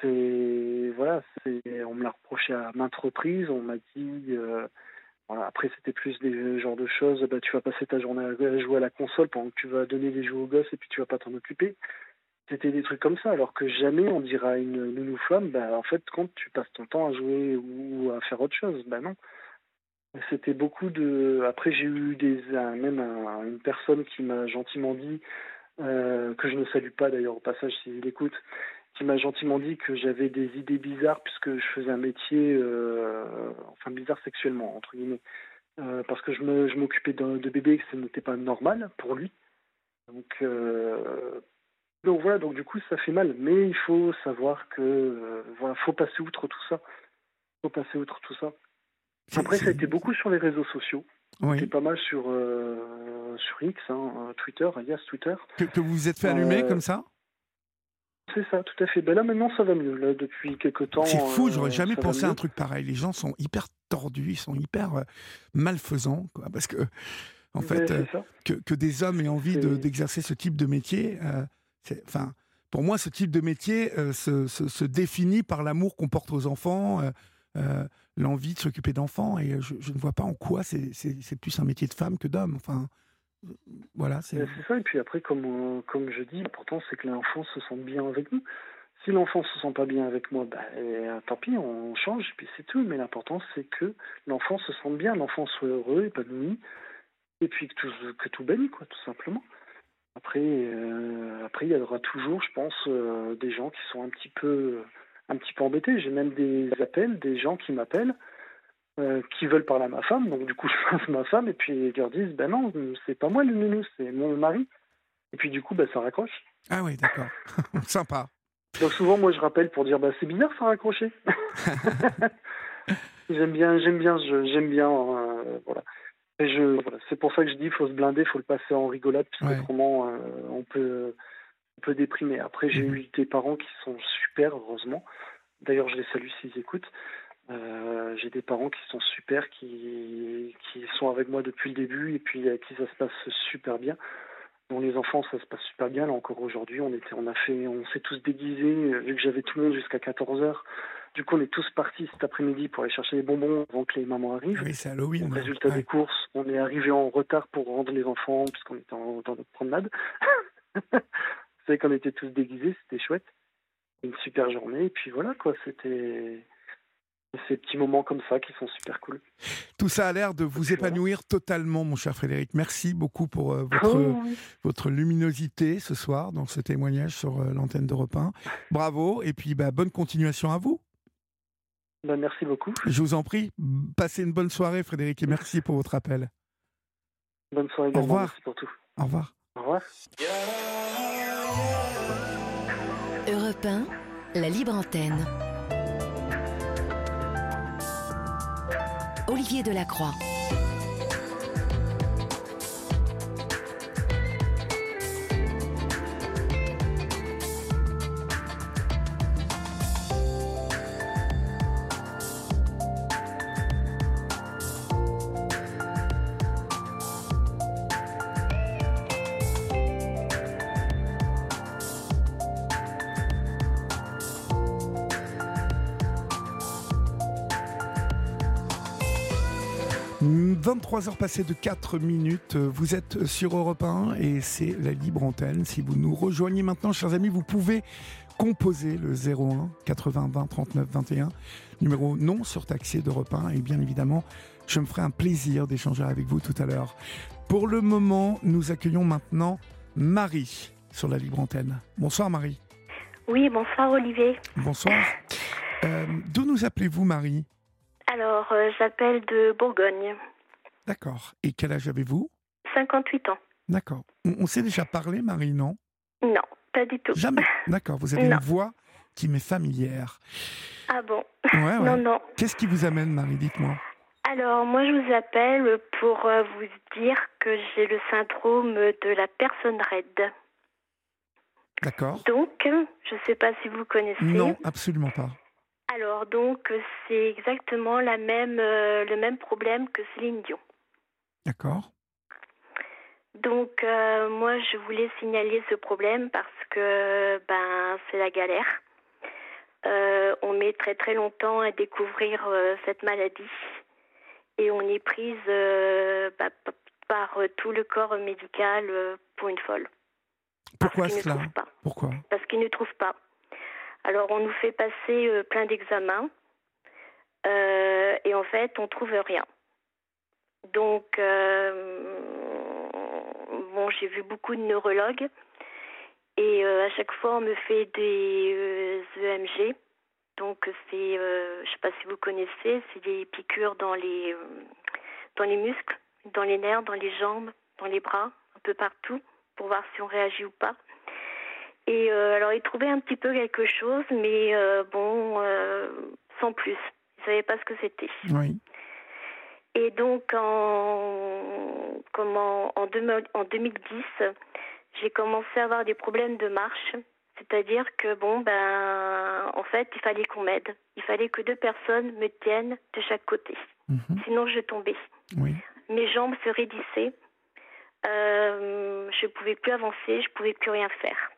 C'est voilà, on me l'a reproché à maintes reprises. On m'a dit euh, voilà, après, c'était plus des genres de choses. Bah, tu vas passer ta journée à jouer à la console pendant que tu vas donner des jeux aux gosses et puis tu vas pas t'en occuper. C'était des trucs comme ça, alors que jamais on dira à une nounou femme, bah, en fait, quand tu passes ton temps à jouer ou à faire autre chose, bah non. C'était beaucoup de. Après, j'ai eu des même un- une personne qui m'a gentiment dit, euh, que je ne salue pas d'ailleurs au passage s'il écoute, qui m'a gentiment dit que j'avais des idées bizarres puisque je faisais un métier, euh, enfin bizarre sexuellement entre guillemets, Euh, parce que je me je m'occupais d'un- de bébés et que ce n'était pas normal pour lui. Donc donc voilà, donc du coup ça fait mal, mais il faut savoir que euh, voilà, faut passer outre tout ça, faut passer outre tout ça. Après ça a été beaucoup sur les réseaux sociaux, oui. c'est pas mal sur euh, sur X, hein, euh, Twitter, alias Twitter. que, que vous vous êtes fait allumer Euh, comme ça? C'est ça, tout à fait. Ben là maintenant ça va mieux. Là depuis quelques temps. C'est fou, j'aurais jamais pensé à un truc pareil. Les gens sont hyper tordus, ils sont hyper malfaisants, quoi, parce que, en fait, que, que des hommes aient envie de- d'exercer ce type de métier, enfin, pour moi, ce type de métier euh, se, se- définit par l'amour qu'on porte aux enfants, euh, euh, l'envie de s'occuper d'enfants, et je, ne vois pas en quoi c'est plus un métier de femme que d'homme. Enfin, voilà, c'est. Ça. Et puis après, comme comme je dis, l'important c'est que l'enfant se sente bien avec nous. Si l'enfant se sent pas bien avec moi, bah, euh, tant pis, on change, et puis c'est tout. Mais l'important, c'est que l'enfant se sente bien, l'enfant soit heureux, épanoui, et puis que tout, que tout baigne, quoi, tout simplement. Après, euh, après, il y aura toujours, je pense, euh, des gens qui sont un petit peu, un petit peu embêtés. J'ai même des appels, des gens qui m'appellent, euh, qui veulent parler à ma femme. Donc du coup, <laughs> je passe ma femme et puis ils leur disent, ben non, c'est pas moi le nounou, c'est mon mari. Et puis du coup, ben, ça raccroche. Ah oui, d'accord. <laughs> Sympa. Donc souvent, moi, je rappelle pour dire, bah c'est bizarre, ça raccroché. <laughs> j'aime bien, j'aime bien, j'aime bien, voilà. Et je, voilà, c'est pour ça que je dis, faut se blinder, faut le passer en rigolade, parce Ouais. qu'autrement, euh, on peut, on peut déprimer. Après, j'ai Mhm. eu des parents qui sont super, heureusement. D'ailleurs, je les salue s'ils écoutent. Euh, j'ai des parents qui sont super, qui, qui sont avec moi depuis le début et puis avec qui ça se passe super bien. Dont les enfants, ça se passe super bien. Là encore aujourd'hui, on était, on a fait, on s'est tous déguisés. euh, Vu que j'avais tout le monde jusqu'à 14 h Du coup, on est tous partis cet après-midi pour aller chercher les bonbons avant que les mamans arrivent. Oui, c'est Halloween. Donc, résultat Ouais. des courses, on est arrivé en retard pour rendre les enfants puisqu'on était en- dans notre promenade. <laughs> C'est vrai qu'on était tous déguisés, c'était chouette. Une super journée et puis voilà quoi, c'était ces petits moments comme ça qui sont super cool. Tout ça a l'air de vous Voilà. épanouir totalement, mon cher Frédéric. Merci beaucoup pour euh, votre, Oh, oui. votre luminosité ce soir dans ce témoignage sur euh, l'antenne d'Europe 1. Bravo et puis bah, bonne continuation à vous. Bah, merci beaucoup. Je vous en prie, passez une bonne soirée Frédéric et merci pour votre appel. Bonne soirée également. revoir. Merci pour tout. Au revoir. Au revoir. Europe 1, la libre antenne. Olivier Delacroix. 23 heures passées de 4 minutes, vous êtes sur Europe 1 et c'est la libre antenne. Si vous nous rejoignez maintenant, chers amis, vous pouvez composer le 01 80 20 39 21, numéro non surtaxé d'Europe 1 et bien évidemment, je me ferai un plaisir d'échanger avec vous tout à l'heure. Pour le moment, nous accueillons maintenant Marie sur la libre antenne. Bonsoir Marie. Oui, bonsoir Olivier. Bonsoir. Euh, D'où nous appelez-vous Marie? Alors, euh, j'appelle de Bourgogne. D'accord. Et quel âge avez-vous? 58 ans. D'accord. On, on s'est déjà parlé, Marie, non? Non, pas du tout. Jamais. <laughs> D'accord. Vous avez Non. une voix qui m'est familière. Ah bon? Ouais, ouais. Non, non. Qu'est-ce qui vous amène, Marie? Dites-moi. Alors, moi, je vous appelle pour euh, vous dire que j'ai le syndrome de la personne raide. D'accord. Donc, je ne sais pas si vous connaissez. Non, absolument pas. Alors, donc, c'est exactement la même, euh, le même problème que Céline Dion. D'accord. Donc, euh, moi, je voulais signaler ce problème parce que ben, c'est la galère. Euh, on met très très longtemps à découvrir euh, cette maladie et on est prise bah, par tout le corps médical pour une folle. Pourquoi parce qu'ils cela? ne trouvent pas. Pourquoi? Parce qu'ils ne trouvent pas. Alors, on nous fait passer plein d'examens et en fait, on trouve rien. Donc, euh, bon, j'ai vu beaucoup de neurologues et euh, à chaque fois, on me fait des euh, EMG. Donc, c'est, euh, je sais pas si vous connaissez, c'est des piqûres dans les, dans les muscles, dans les nerfs, dans les jambes, dans les bras, un peu partout, pour voir si on réagit ou pas. Et alors, ils trouvaient un petit peu quelque chose, mais bon, sans plus. Ils ne savaient pas ce que c'était. Oui. Et donc, en, comment, en, deux- en 2010, j'ai commencé à avoir des problèmes de marche. C'est-à-dire que, bon, ben, en fait, il fallait qu'on m'aide. Il fallait que deux personnes me tiennent de chaque côté. Mhm. Sinon, je tombais. Oui. Mes jambes se raidissaient. Euh, je ne pouvais plus avancer, je ne pouvais plus rien faire.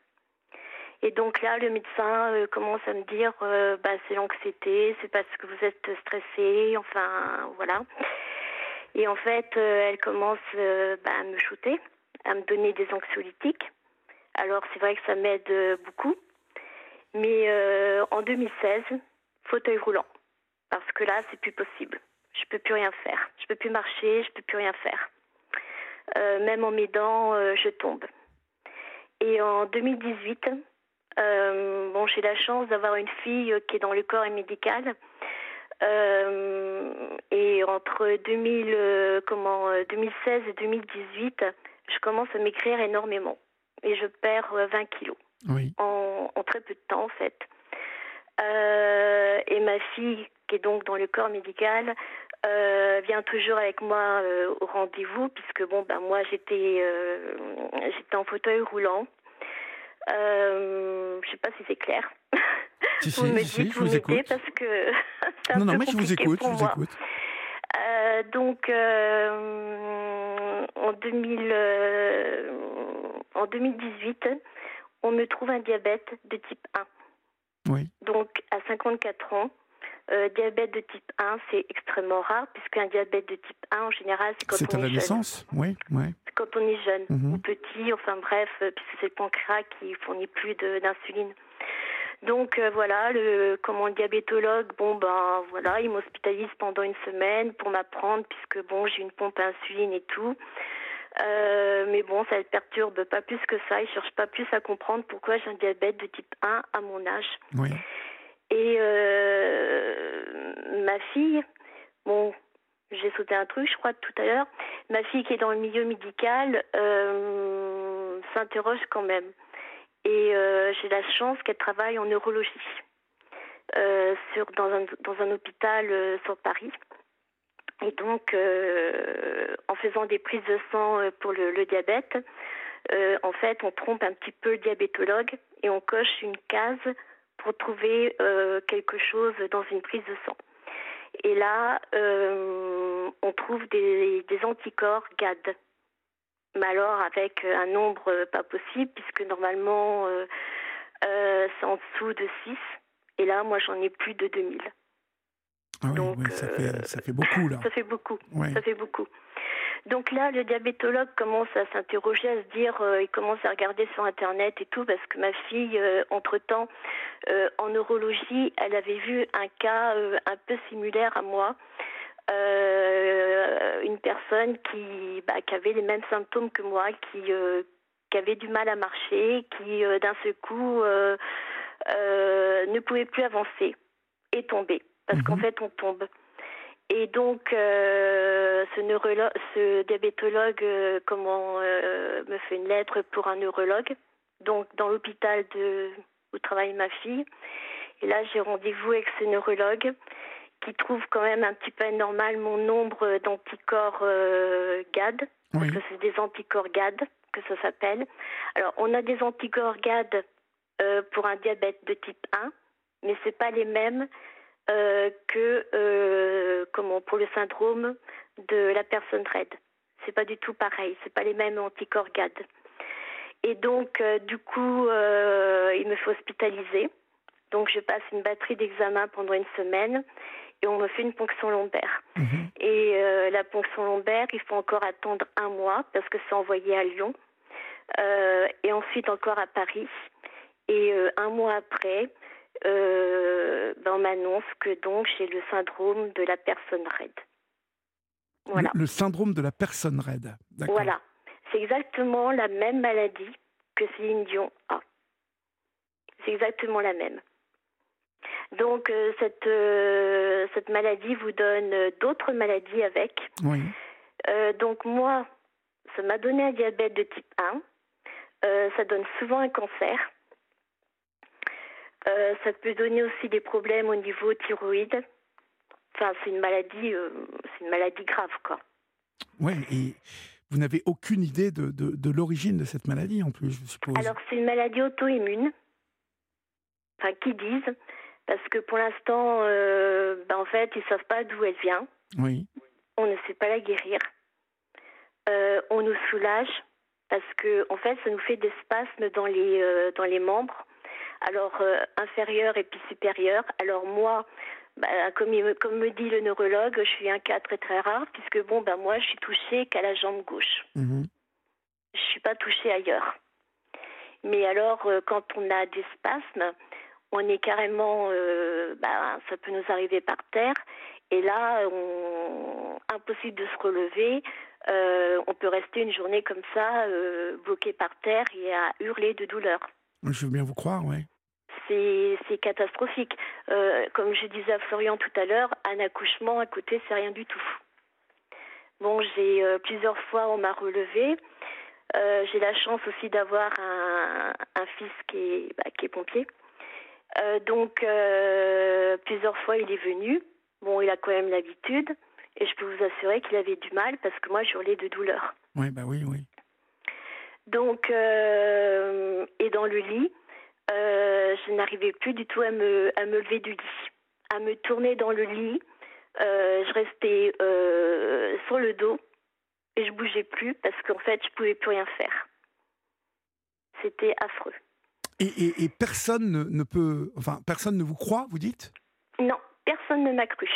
Et donc là, le médecin euh, commence à me dire, euh, bah, c'est l'anxiété, c'est parce que vous êtes stressé, enfin voilà. Et en fait, euh, elle commence bah, à me shooter, à me donner des anxiolytiques. Alors c'est vrai que ça m'aide beaucoup, Mais en 2016, fauteuil roulant. Parce que là, c'est plus possible. Je peux plus rien faire. Je peux plus marcher, je peux plus rien faire. Même en m'aidant, je tombe. Et en 2018, euh, bon, j'ai la chance d'avoir une fille qui est dans le corps médical. Euh, et entre 2000, euh, comment, 2016 et 2018, je commence à m'écrire énormément. Et je perds 20 kilos. Oui. En, en très peu de temps, en fait. Et ma fille, qui est donc dans le corps médical, euh, vient toujours avec moi euh, au rendez-vous, puisque bon, ben moi j'étais euh, j'étais en fauteuil roulant. Euh, je sais pas si c'est clair. <laughs> Si, vous si, me dites, je vous vous écoute. parce que <laughs> c'est un Non, non, peu mais je vous écoute, je pour vous moi. écoute. Euh, donc euh, en 2000, euh, en 2018, on me trouve un diabète de type 1. Oui. Donc, à 54 ans, euh, diabète de type 1, c'est extrêmement rare, puisqu'un diabète de type 1, en général, c'est quand on à la est jeune. naissance Oui, quand on est jeune Mhm. ou petit, enfin bref, euh, puisque c'est le pancréas qui fournit plus d'insuline. Donc euh, voilà, le comment le diabétologue, bon ben voilà, il m'hospitalise pendant une semaine pour m'apprendre, puisque bon j'ai une pompe à insuline et tout. Euh, mais bon, ça ne le perturbe pas plus que ça. Il cherche pas plus à comprendre pourquoi j'ai un diabète de type 1 à mon âge. Oui. Et euh, ma fille, bon, j'ai sauté un truc, je crois, tout à l'heure. Ma fille qui est dans le milieu médical euh, s'interroge quand même. Et euh, j'ai la chance qu'elle travaille en neurologie euh, sur, dans, un, dans un hôpital euh, sur Paris. Et donc, euh, en faisant des prises de sang pour le, le diabète, en fait, on trompe un petit peu le diabétologue et on coche une case pour trouver euh, quelque chose dans une prise de sang. Et là, euh, on trouve des, des anticorps GAD. Mais alors avec un nombre pas possible, puisque normalement euh, c'est en dessous de 6. Et là, moi, j'en ai plus de 2000. Ah oui, Donc, oui, ça, fait, ça fait beaucoup, là. <laughs> Ça fait beaucoup. Ouais. Ça fait beaucoup. Donc là, le diabétologue commence à s'interroger, à se dire, euh, il commence à regarder sur Internet et tout, parce que ma fille, euh, entre-temps, euh, en neurologie, elle avait vu un cas un peu similaire à moi. Une personne qui, bah, qui avait les mêmes symptômes que moi, qui, qui avait du mal à marcher, qui d'un seul coup ne pouvait plus avancer et tomber. Parce qu'en Mhm. fait, on tombe. Et donc, euh, ce, ce diabétologue euh, comment, euh, me fait une lettre pour un neurologue, donc dans l'hôpital de, où travaille ma fille. Et là, j'ai rendez-vous avec ce neurologue qui trouve quand même un petit peu anormal mon nombre d'anticorps GAD, Oui. parce que c'est des anticorps GAD que ça s'appelle. Alors, on a des anticorps GAD pour un diabète de type 1, mais c'est pas les mêmes euh, que euh, comment pour le syndrome de la personne raide. C'est pas du tout pareil, c'est pas les mêmes anticorps GAD. Et donc euh, du coup, il me fait hospitaliser. Donc je passe une batterie d'examens pendant une semaine et on me fait une ponction lombaire. Mhm. Et la ponction lombaire, il faut encore attendre un mois parce que c'est envoyé à Lyon. Et ensuite encore à Paris. Et un mois après, euh, ben, on m'annonce que donc j'ai le syndrome de la personne raide. Voilà. Le, le syndrome de la personne raide. Voilà. C'est exactement la même maladie que Céline Dion a. C'est exactement la même. Donc euh, cette, euh, cette maladie vous donne euh, d'autres maladies avec. Oui. Donc moi, ça m'a donné un diabète de type 1. Euh, ça donne souvent un cancer. Euh, ça peut donner aussi des problèmes au niveau thyroïde. Enfin, c'est une maladie, euh, c'est une maladie grave, quoi. Ouais, et vous n'avez aucune idée de, de, de l'origine de cette maladie, en plus, je suppose. Alors, c'est une maladie auto-immune. Enfin, qui disent. Parce que pour l'instant, euh, ben, en fait, ils ne savent pas d'où elle vient. Oui. On ne sait pas la guérir. Euh, on nous soulage parce que, en fait, ça nous fait des spasmes dans les, dans les membres. Alors, euh, inférieur et puis supérieur. Alors, moi, bah, comme, il me- comme me dit le neurologue, je suis un cas très très rare, puisque, bon, ben, moi, je suis touchée qu'à la jambe gauche. Mhm. je suis pas touchée ailleurs. Mais alors, euh, quand on a des spasmes, on est carrément, bah, ça peut nous arriver par terre. Et là, on, impossible de se relever. on peut rester une journée comme ça, bloqué par terre et à hurler de douleur. Je veux bien vous croire, oui. C'est catastrophique. comme je disais à Florian tout à l'heure, un accouchement à côté, c'est rien du tout. Bon, j'ai plusieurs fois, on m'a relevé. Euh, j'ai la chance aussi d'avoir un, fils qui est, bah, qui est pompier. Euh, donc, euh, plusieurs fois, il est venu. Bon, il a quand même l'habitude. Et je peux vous assurer qu'il avait du mal parce que moi, j'hurlais de douleur. Oui, bah oui, oui. Donc, et dans le lit, je n'arrivais plus du tout à me, à me lever du lit, à me tourner dans le lit. je restais sur le dos et je bougeais plus parce qu'en fait, je pouvais plus rien faire. C'était affreux. Et, personne ne, peut, enfin, personne ne vous croit, vous dites? Non, personne ne m'a cru.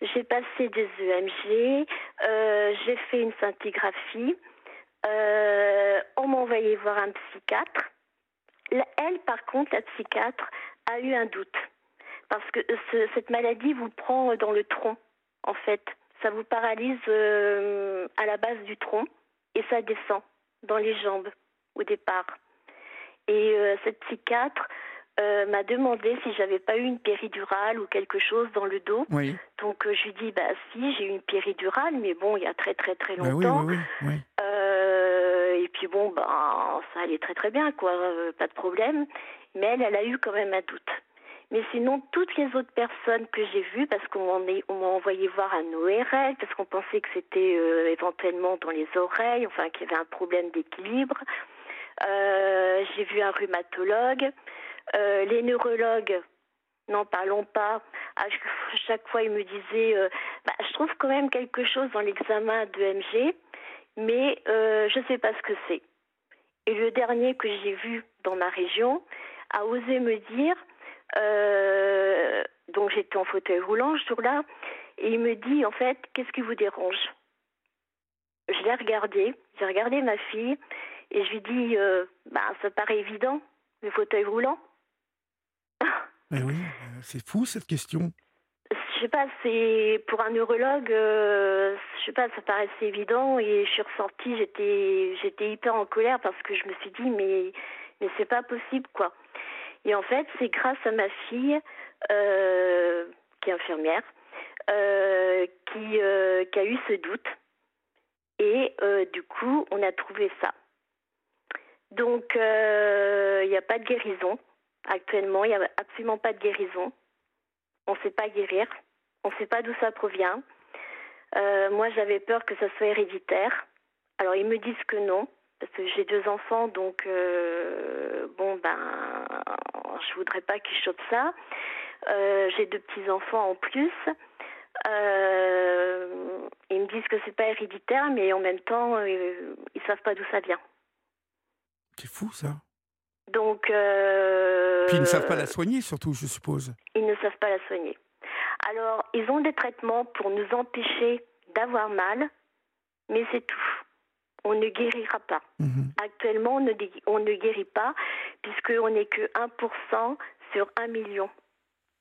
J'ai passé des EMG, euh, j'ai fait une scintigraphie, euh, on m'a envoyé voir un psychiatre. Elle, par contre, la psychiatre, a eu un doute. Parce que cette maladie vous prend dans le tronc, en fait ça vous paralyse euh, à la base du tronc et ça descend dans les jambes au départ. Et euh, cette psychiatre euh, m'a demandé si j'avais pas eu une péridurale ou quelque chose dans le dos. Donc je lui dis bah si j'ai eu une péridurale, mais bon il y a très très très bah longtemps. et puis bon ben ça allait très très bien quoi, pas de problème. Mais elle, elle a eu quand même un doute. Mais sinon, toutes les autres personnes que j'ai vues, parce qu'on m'a envoyé voir un ORL, parce qu'on pensait que c'était euh, éventuellement dans les oreilles, enfin qu'il y avait un problème d'équilibre. Euh, j'ai vu un rhumatologue. Euh, les neurologues, n'en parlons pas. À chaque fois, ils me disaient, bah, je trouve quand même quelque chose dans l'examen de MG, mais je ne sais pas ce que c'est. Et le dernier que j'ai vu dans ma région a osé me dire, euh, donc j'étais en fauteuil roulant ce jour-là. Et il me dit, en fait, qu'est-ce qui vous dérange? Je l'ai regardé, j'ai regardé ma fille et je lui dis, euh, bah, ça paraît évident, le fauteuil roulant. Mais oui, euh, c'est fou cette question. Je sais pas, c'est pour un neurologue, euh, je sais pas, ça paraissait évident et je suis ressortie, j'étais, j'étais hyper en colère parce que je me suis dit, mais, mais c'est pas possible quoi. Et en fait, c'est grâce à ma fille, euh, qui est infirmière, euh, qui, qui, a eu ce doute. Et du coup, on a trouvé ça. Donc, il n'y a pas de guérison. Actuellement, il n'y a absolument pas de guérison. On ne sait pas guérir. On ne sait pas d'où ça provient. moi, j'avais peur que ça soit héréditaire. Alors, ils me disent que non parce que j'ai deux enfants, donc euh, bon ben, je voudrais pas qu'ils chopent ça. Euh, j'ai deux petits enfants en plus. Euh, ils me disent que c'est pas héréditaire, mais en même temps, ils savent pas d'où ça vient. C'est fou ça. Donc. Puis ils ne savent pas la soigner, surtout, je suppose. Ils ne savent pas la soigner. Alors, ils ont des traitements pour nous empêcher d'avoir mal, mais c'est tout on ne guérira pas. Mhm. Actuellement, on ne, on ne guérit pas puisqu'on n'est que 1% sur 1 million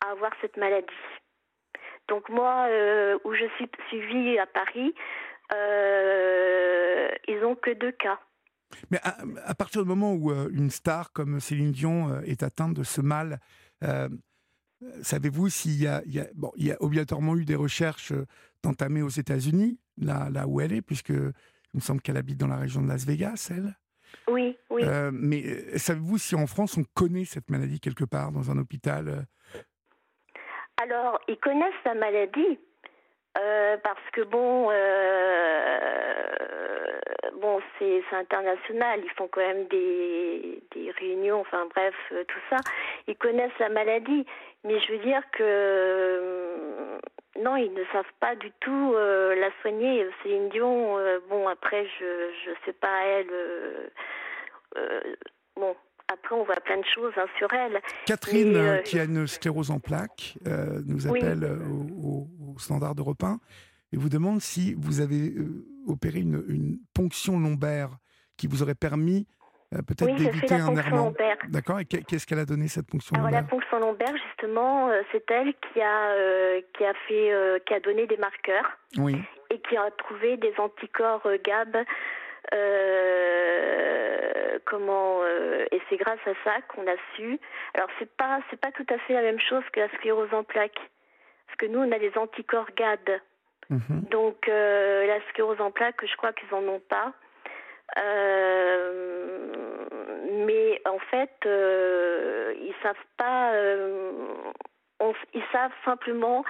à avoir cette maladie. Donc moi, euh, où je suis suivie à Paris, euh, ils n'ont que deux cas. Mais à, partir du moment où euh, une star comme Céline Dion est atteinte de ce mal, savez-vous s'il y, bon, il y a obligatoirement eu des recherches entamées aux États-Unis, là, là où elle est, puisque il me semble qu'elle habite dans la région de Las Vegas, elle? Oui, oui. Euh, mais euh, savez-vous si en France on connaît cette maladie quelque part dans un hôpital euh? Alors, ils connaissent la maladie parce que bon, bon, c'est international. Ils font quand même des, des réunions, enfin bref, tout ça. Ils connaissent la maladie, mais je veux dire que non, ils ne savent pas du tout euh, la soigner. Céline Dion, euh, bon, après, je ne sais pas elle. Euh, bon, après, on voit plein de choses hein, sur elle. Catherine, qui a une sclérose en plaques, nous appelle au, standard de 1 et vous demande si vous avez opéré une, une, ponction lombaire qui vous aurait permis euh, peut-être Oui, d'éviter un ponction errement. lombaire. D'accord. Et qu'est- qu'est-ce qu'elle a donné cette ponction Alors la lombaire? ponction lombaire, justement, euh, c'est elle qui a euh, qui a fait euh, qui a donné des marqueurs Oui. et qui a trouvé des anticorps euh, GAB. Euh, comment euh, et c'est grâce à ça qu'on a su. Alors c'est pas c'est pas tout à fait la même chose que la sclérose en plaques, parce que nous on a des anticorps GAD. Mhm. Donc euh, la sclérose en plaques, je crois qu'ils en ont pas. Mais en fait, ils savent pas. on- ils savent simplement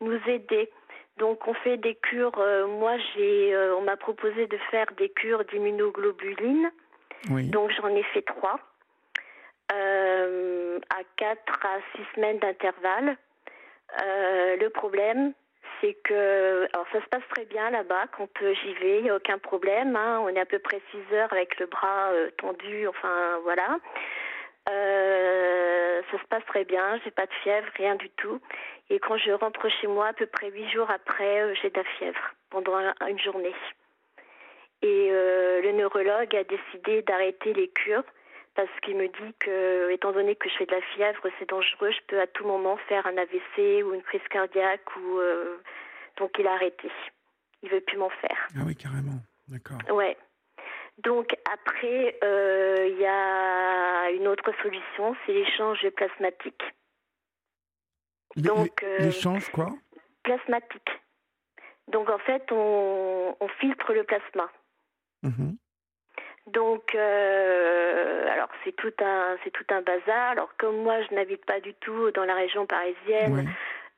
nous aider. Donc on fait des cures. euh, moi, j'ai, euh, on m'a proposé de faire des cures d'immunoglobulines. Oui. Donc j'en ai fait trois, euh, à quatre à six semaines d'intervalle. Le problème, c'est que, alors ça se passe très bien là-bas quand j'y vais, il n'y a aucun problème. hein. on est à peu près six heures avec le bras tendu, enfin voilà. Euh, ça se passe très bien, j'ai pas de fièvre, rien du tout. Et quand je rentre chez moi, à peu près huit jours après, euh, j'ai de la fièvre pendant un- une journée. Et euh, le neurologue a décidé d'arrêter les cures parce qu'il me dit que, étant donné que je fais de la fièvre, c'est dangereux, je peux à tout moment faire un AVC ou une crise cardiaque ou euh, donc il a arrêté. Il veut plus m'en faire. Ah oui, carrément. D'accord. Ouais. Donc après, euh, il y a une autre solution, c'est l'échange plasmatique. Donc, euh, L'échange, quoi? Plasmatique. Donc en fait, on, on filtre le plasma. Mhm. Donc, euh, alors c'est tout un c'est tout un bazar. Alors comme moi, je n'habite pas du tout dans la région parisienne, Oui.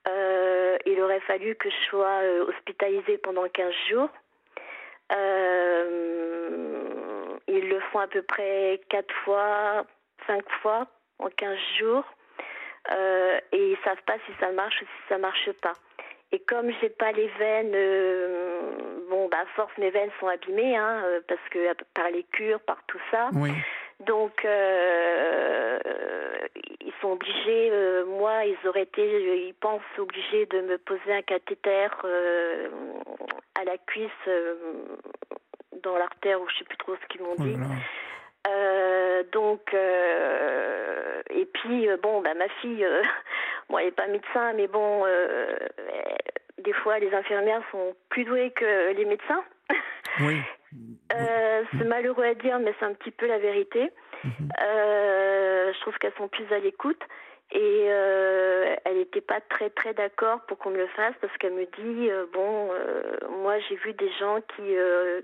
euh, il aurait fallu que je sois hospitalisée pendant 15 jours. Euh, à peu près 4 fois, 5 fois en 15 jours. Euh, et ils savent pas si ça marche ou si ça marche pas. Et comme j'ai pas les veines, euh, bon, bah, force, mes veines sont abîmées, hein, euh, parce que par les cures, par tout ça. Oui. Donc, euh, ils sont obligés, euh, moi, ils auraient été, ils pensent obligés de me poser un cathéter euh, à la cuisse, dans l'artère, ou je sais plus trop ce qu'ils m'ont dit. donc, et puis, bon, bah, ma fille, <laughs> bon, elle n'est pas médecin, mais bon, des fois, les infirmières sont plus douées que les médecins. Oui. Euh, c'est malheureux à dire, mais c'est un petit peu la vérité. Mhm. Euh, je trouve qu'elles sont plus à l'écoute. Et euh, elle n'était pas très très d'accord pour qu'on me le fasse parce qu'elle me dit bon moi j'ai vu des gens qui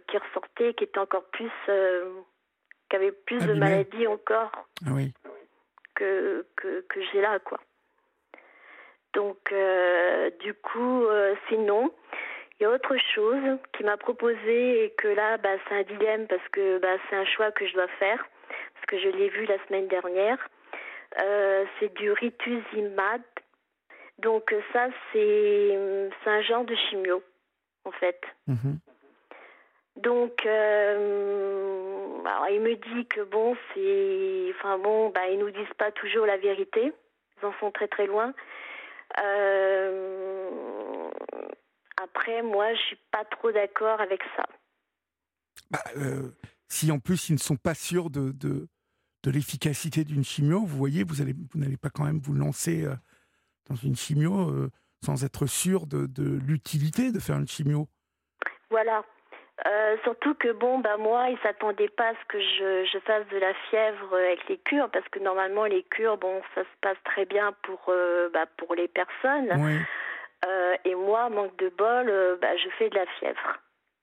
qui ressortaient qui étaient encore plus qui avaient plus de maladies encore Ah oui. que, que, que j'ai là, quoi. Donc, du coup, c'est non. Il y a autre chose qui m'a proposé et que là, bah, c'est un dilemme parce que bah, c'est un choix que je dois faire, parce que je l'ai vu la semaine dernière. Euh, c'est du rituximab. Donc, ça, c'est un genre de chimio, en fait. Mhm. Donc, euh, alors il me dit que bon, c'est, enfin bon, bah ils nous disent pas toujours la vérité. Ils en sont très très loin. Euh, après, moi, je suis pas trop d'accord avec ça. Bah, euh, si en plus ils ne sont pas sûrs de, de, de l'efficacité d'une chimio, vous voyez, vous allez, vous n'allez pas quand même vous lancer euh, dans une chimio euh, sans être sûr de, de l'utilité de faire une chimio. Voilà. Surtout que bon, bah moi, ils s'attendaient pas à ce que je, je fasse de la fièvre avec les cures, parce que normalement les cures, bon, ça se passe très bien pour, bah, pour les personnes. Oui. Euh, et moi, manque de bol, euh, bah, je fais de la fièvre.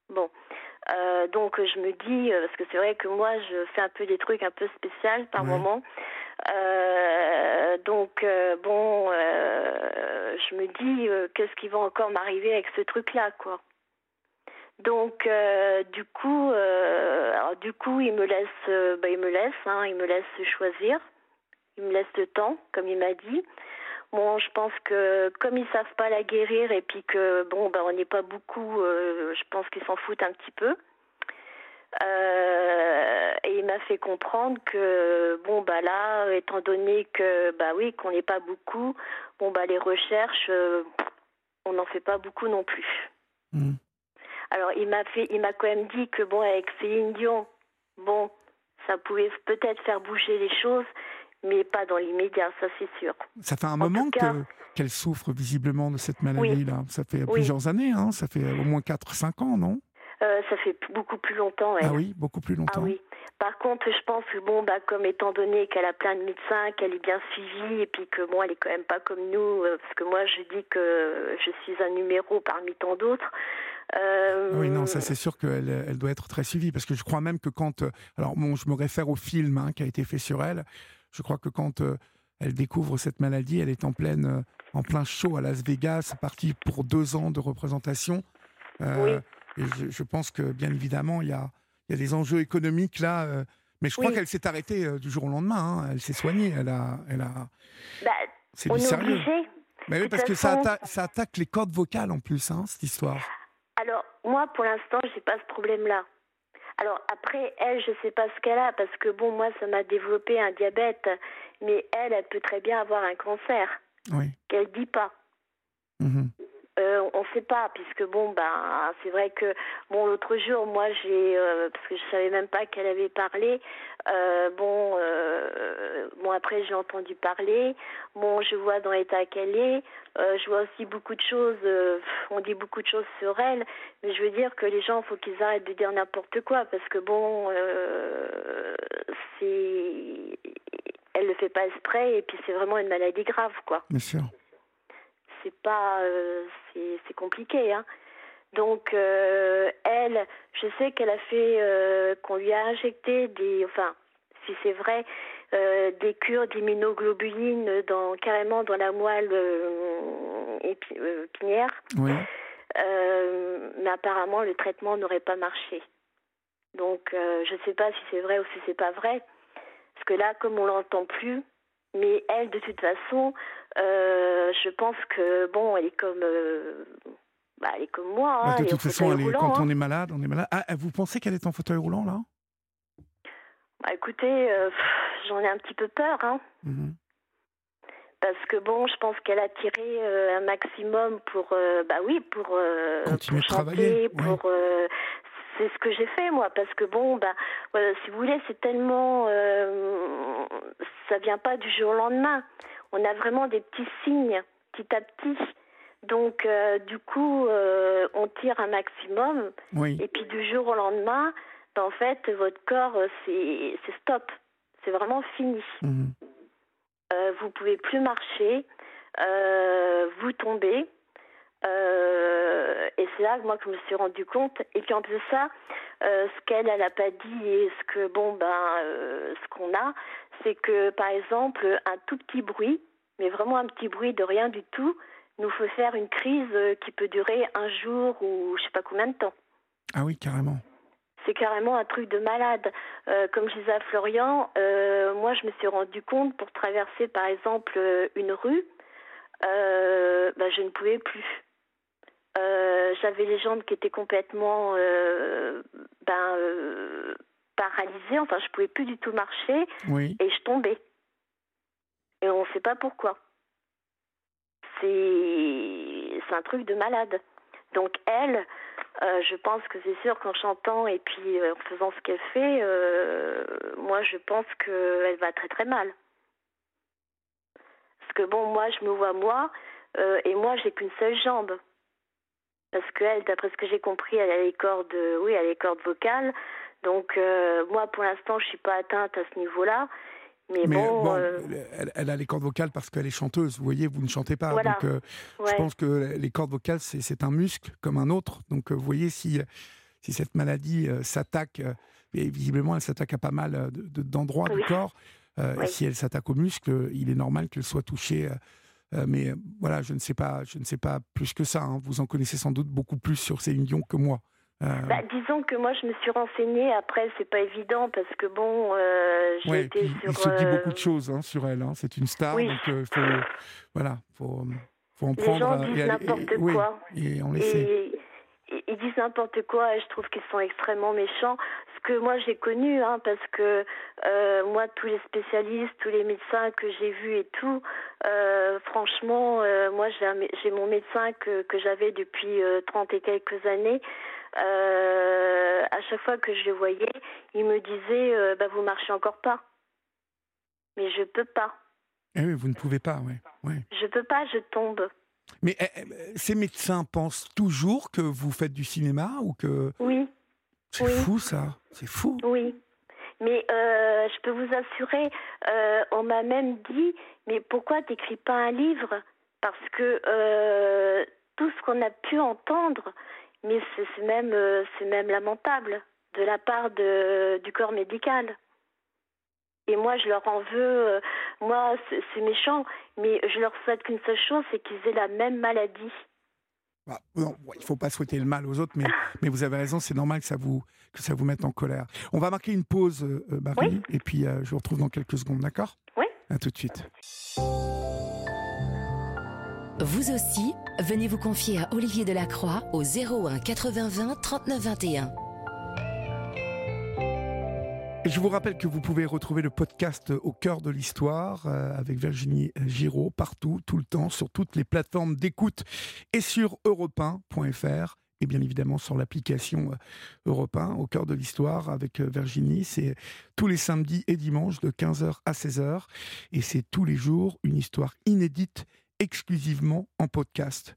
Bon. Euh, donc je me dis, parce que c'est vrai que moi je fais un peu des trucs un peu spéciaux par Ouais. moment. Donc bon, je me dis, qu'est-ce qui va encore m'arriver avec ce truc-là, quoi. Donc euh, du coup, euh, alors du coup, il me laisse, euh, bah, il me laisse, hein, il me laisse choisir, il me laisse le temps, comme il m'a dit. Bon, je pense que comme ils savent pas la guérir et puis que bon, ben on n'est pas beaucoup, euh, je pense qu'ils s'en foutent un petit peu. Euh, et il m'a fait comprendre que bon bah là, étant donné que bah oui qu'on n'est pas beaucoup, bon bah les recherches, euh, on n'en fait pas beaucoup non plus. Mhm. Alors il m'a fait, il m'a quand même dit que bon avec Céline Dion, bon ça pouvait peut-être faire bouger les choses, mais pas dans l'immédiat, ça c'est sûr. Ça fait un moment qu'elle souffre visiblement de cette maladie-là. Ça fait plusieurs années, hein. ça fait au moins 4-5 ans, non? Euh, ça fait beaucoup plus longtemps. Ah oui, beaucoup plus longtemps. Ah oui. Par contre, je pense que bon, bah, comme étant donné qu'elle a plein de médecins, qu'elle est bien suivie, et puis que bon, elle est quand même pas comme nous, euh, parce que moi, je dis que je suis un numéro parmi tant d'autres. Euh... Oui, non, ça c'est sûr qu'elle elle doit être très suivie, parce que je crois même que quand, alors bon, je me réfère au film hein, qui a été fait sur elle. Je crois que quand elle découvre cette maladie, elle est en pleine, en plein show à Las Vegas, partie pour deux ans de représentation. oui. Et je, pense que, bien évidemment, il y y a des enjeux économiques là. Euh, mais je crois qu'elle s'est arrêtée euh, du jour au lendemain. Hein. Elle s'est soignée. Elle a, elle a. Bah, c'est du sérieux. Mais oui, parce que ça, attaque, ça attaque les cordes vocales en plus, hein, cette histoire. Alors, moi, pour l'instant, je n'ai pas ce problème-là. Alors, après, elle, je ne sais pas ce qu'elle a, parce que, bon, moi, ça m'a développé un diabète, mais elle, elle peut très bien avoir un cancer. Oui. Qu'elle ne dit pas. Mmh euh, on ne sait pas, puisque bon, ben, c'est vrai que bon, l'autre jour, moi, j'ai, euh, parce que je savais même pas qu'elle avait parlé. Euh, bon, bon, après, j'ai entendu parler. Bon, je vois dans l'état qu'elle est. je vois aussi beaucoup de choses. on dit beaucoup de choses sur elle, mais je veux dire que les gens, faut qu'ils arrêtent de dire n'importe quoi, parce que bon, c'est, elle le fait pas exprès, et puis c'est vraiment une maladie grave, quoi. Bien sûr c'est pas euh, c'est compliqué hein. Donc euh, elle, je sais qu'elle a fait euh, qu'on lui a injecté des enfin si c'est vrai des cures d'immunoglobulines dans carrément dans la moelle épinière. Oui. mais apparemment le traitement n'aurait pas marché. Donc je ne sais pas si c'est vrai ou si c'est pas vrai parce que là comme on l'entend plus, mais elle de toute façon euh, je pense que bon, elle est comme, euh, bah, elle est comme moi. Bah, hein, de toute façon, quand on hein. est malade, on est malade. Ah, vous pensez qu'elle est en fauteuil roulant là? Bah, écoutez, euh, j'en ai un petit peu peur, hein. Mmh Parce que bon, je pense qu'elle a tiré un maximum pour, bah oui, pour, continuer pour chanter, travailler, pour c'est ce que j'ai fait moi parce que bon bah si vous voulez c'est tellement euh, ça vient pas du jour au lendemain on a vraiment des petits signes petit à petit. Donc, euh, du coup, euh, on tire un maximum. Et puis, du jour au lendemain, ben, en fait, votre corps, euh, c'est stop. C'est vraiment fini. Mhm. vous pouvez plus marcher. vous tombez. Et c'est là que moi que je me suis rendu compte. Et puis en plus de ça, ce qu'elle elle a pas dit et ce que bon ben ce qu'on a, c'est que, par exemple, un tout petit bruit, mais vraiment un petit bruit de rien du tout, nous fait faire une crise qui peut durer un jour ou je sais pas combien de temps. Ah oui, carrément. C'est carrément un truc de malade. Euh, comme je disais à Florian, euh, moi je me suis rendu compte pour traverser par exemple une rue, euh, bah, je ne pouvais plus. J'avais les jambes qui étaient complètement ben, paralysée, enfin je pouvais plus du tout marcher et je tombais. Et on ne sait pas pourquoi. C'est un truc de malade. Donc elle, euh, je pense que c'est sûr qu'en chantant et puis euh, en faisant ce qu'elle fait, euh, moi je pense qu'elle va très très mal. Parce que bon, moi je me vois moi et moi j'ai qu'une seule jambe. Parce qu'elle, d'après ce que j'ai compris, elle a les cordes, oui, elle a les cordes vocales. Donc euh, moi, pour l'instant, je suis pas atteinte à ce niveau-là. Mais, bon, euh, elle, a les cordes vocales parce qu'elle est chanteuse. Vous voyez, vous ne chantez pas. Donc, euh, je pense que les cordes vocales, c'est un muscle comme un autre. Donc, vous voyez, si, si cette maladie s'attaque, et visiblement, elle s'attaque à pas mal d'endroits du corps. Et si elle s'attaque aux muscles, il est normal qu'elle soit touchée. Mais voilà, je ne sais pas, je ne sais pas plus que ça. Hein. Vous en connaissez sans doute beaucoup plus sur Céline Dion que moi. Euh, bah, disons que moi je me suis renseignée. Après, c'est pas évident parce que bon, euh, j'ai été sur. Il se dit euh, beaucoup de choses hein, sur elle. Hein. C'est une star, donc il faut, voilà, faut, faut en prendre. Les gens disent n'importe quoi. et on les sait. Ils disent n'importe quoi et je trouve qu'ils sont extrêmement méchants. Ce que moi j'ai connu, hein, parce que moi tous les spécialistes, tous les médecins que j'ai vus et tout, franchement, moi j'ai mon médecin que, que j'avais depuis 30 et quelques années. euh, à chaque fois que je le voyais, il me disait euh, bah, Vous marchez encore pas. Mais je peux pas. Eh oui, vous ne pouvez pas, oui. Ouais. Je peux pas, je tombe. Mais eh, eh, ces médecins pensent toujours que vous faites du cinéma ou que. Oui. C'est Oui. fou, ça. C'est fou. Oui. Mais euh, je peux vous assurer, euh, on m'a même dit, mais pourquoi t'écris pas un livre? Parce que euh, tout ce qu'on a pu entendre, mais c'est même, c'est même lamentable de la part de, du corps médical. Et moi, je leur en veux. euh, moi, c'est méchant, mais je leur souhaite qu'une seule chose, c'est qu'ils aient la même maladie. Bah, non, bon, il ne faut pas souhaiter le mal aux autres, mais, <laughs> mais vous avez raison, c'est normal que ça, vous, que ça vous mette en colère. On va marquer une pause, euh, euh, Marie, et puis euh, je vous retrouve dans quelques secondes, d'accord? Oui. À tout de suite. Vous aussi, venez vous confier à Olivier Delacroix au 01 80 20 39 21. Je vous rappelle que vous pouvez retrouver le podcast Au cœur de l'histoire euh, avec Virginie Giraud partout, tout le temps, sur toutes les plateformes d'écoute et sur europe1.fr et bien évidemment sur l'application euh, Europe 1, Au cœur de l'histoire avec euh, Virginie. C'est tous les samedis et dimanches de 15h à 16h et c'est tous les jours une histoire inédite exclusivement en podcast.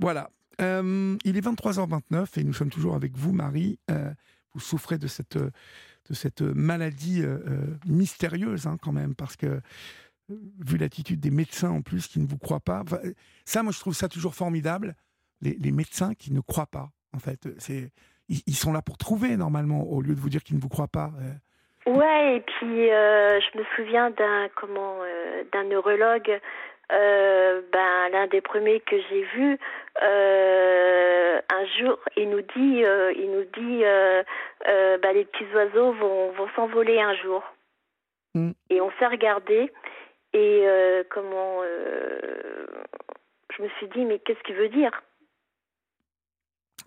Voilà. Euh, il est 23h29 et nous sommes toujours avec vous, Marie. Euh, vous souffrez de cette, euh, de cette maladie euh, euh, mystérieuse, hein, quand même, parce que, euh, vu l'attitude des médecins en plus qui ne vous croient pas, ça, moi, je trouve ça toujours formidable. Les, médecins qui ne croient pas, en fait. C'est, ils, sont là pour trouver, normalement, au lieu de vous dire qu'ils ne vous croient pas. Ouais, et puis je me souviens d'un comment d'un neurologue, euh, ben l'un des premiers que j'ai vu. euh, un jour, il nous dit, euh, il nous dit, euh, ben, les petits oiseaux vont vont s'envoler un jour. Mm. Et on s'est regardé et euh, comment euh, je me suis dit mais qu'est-ce qu'il veut dire?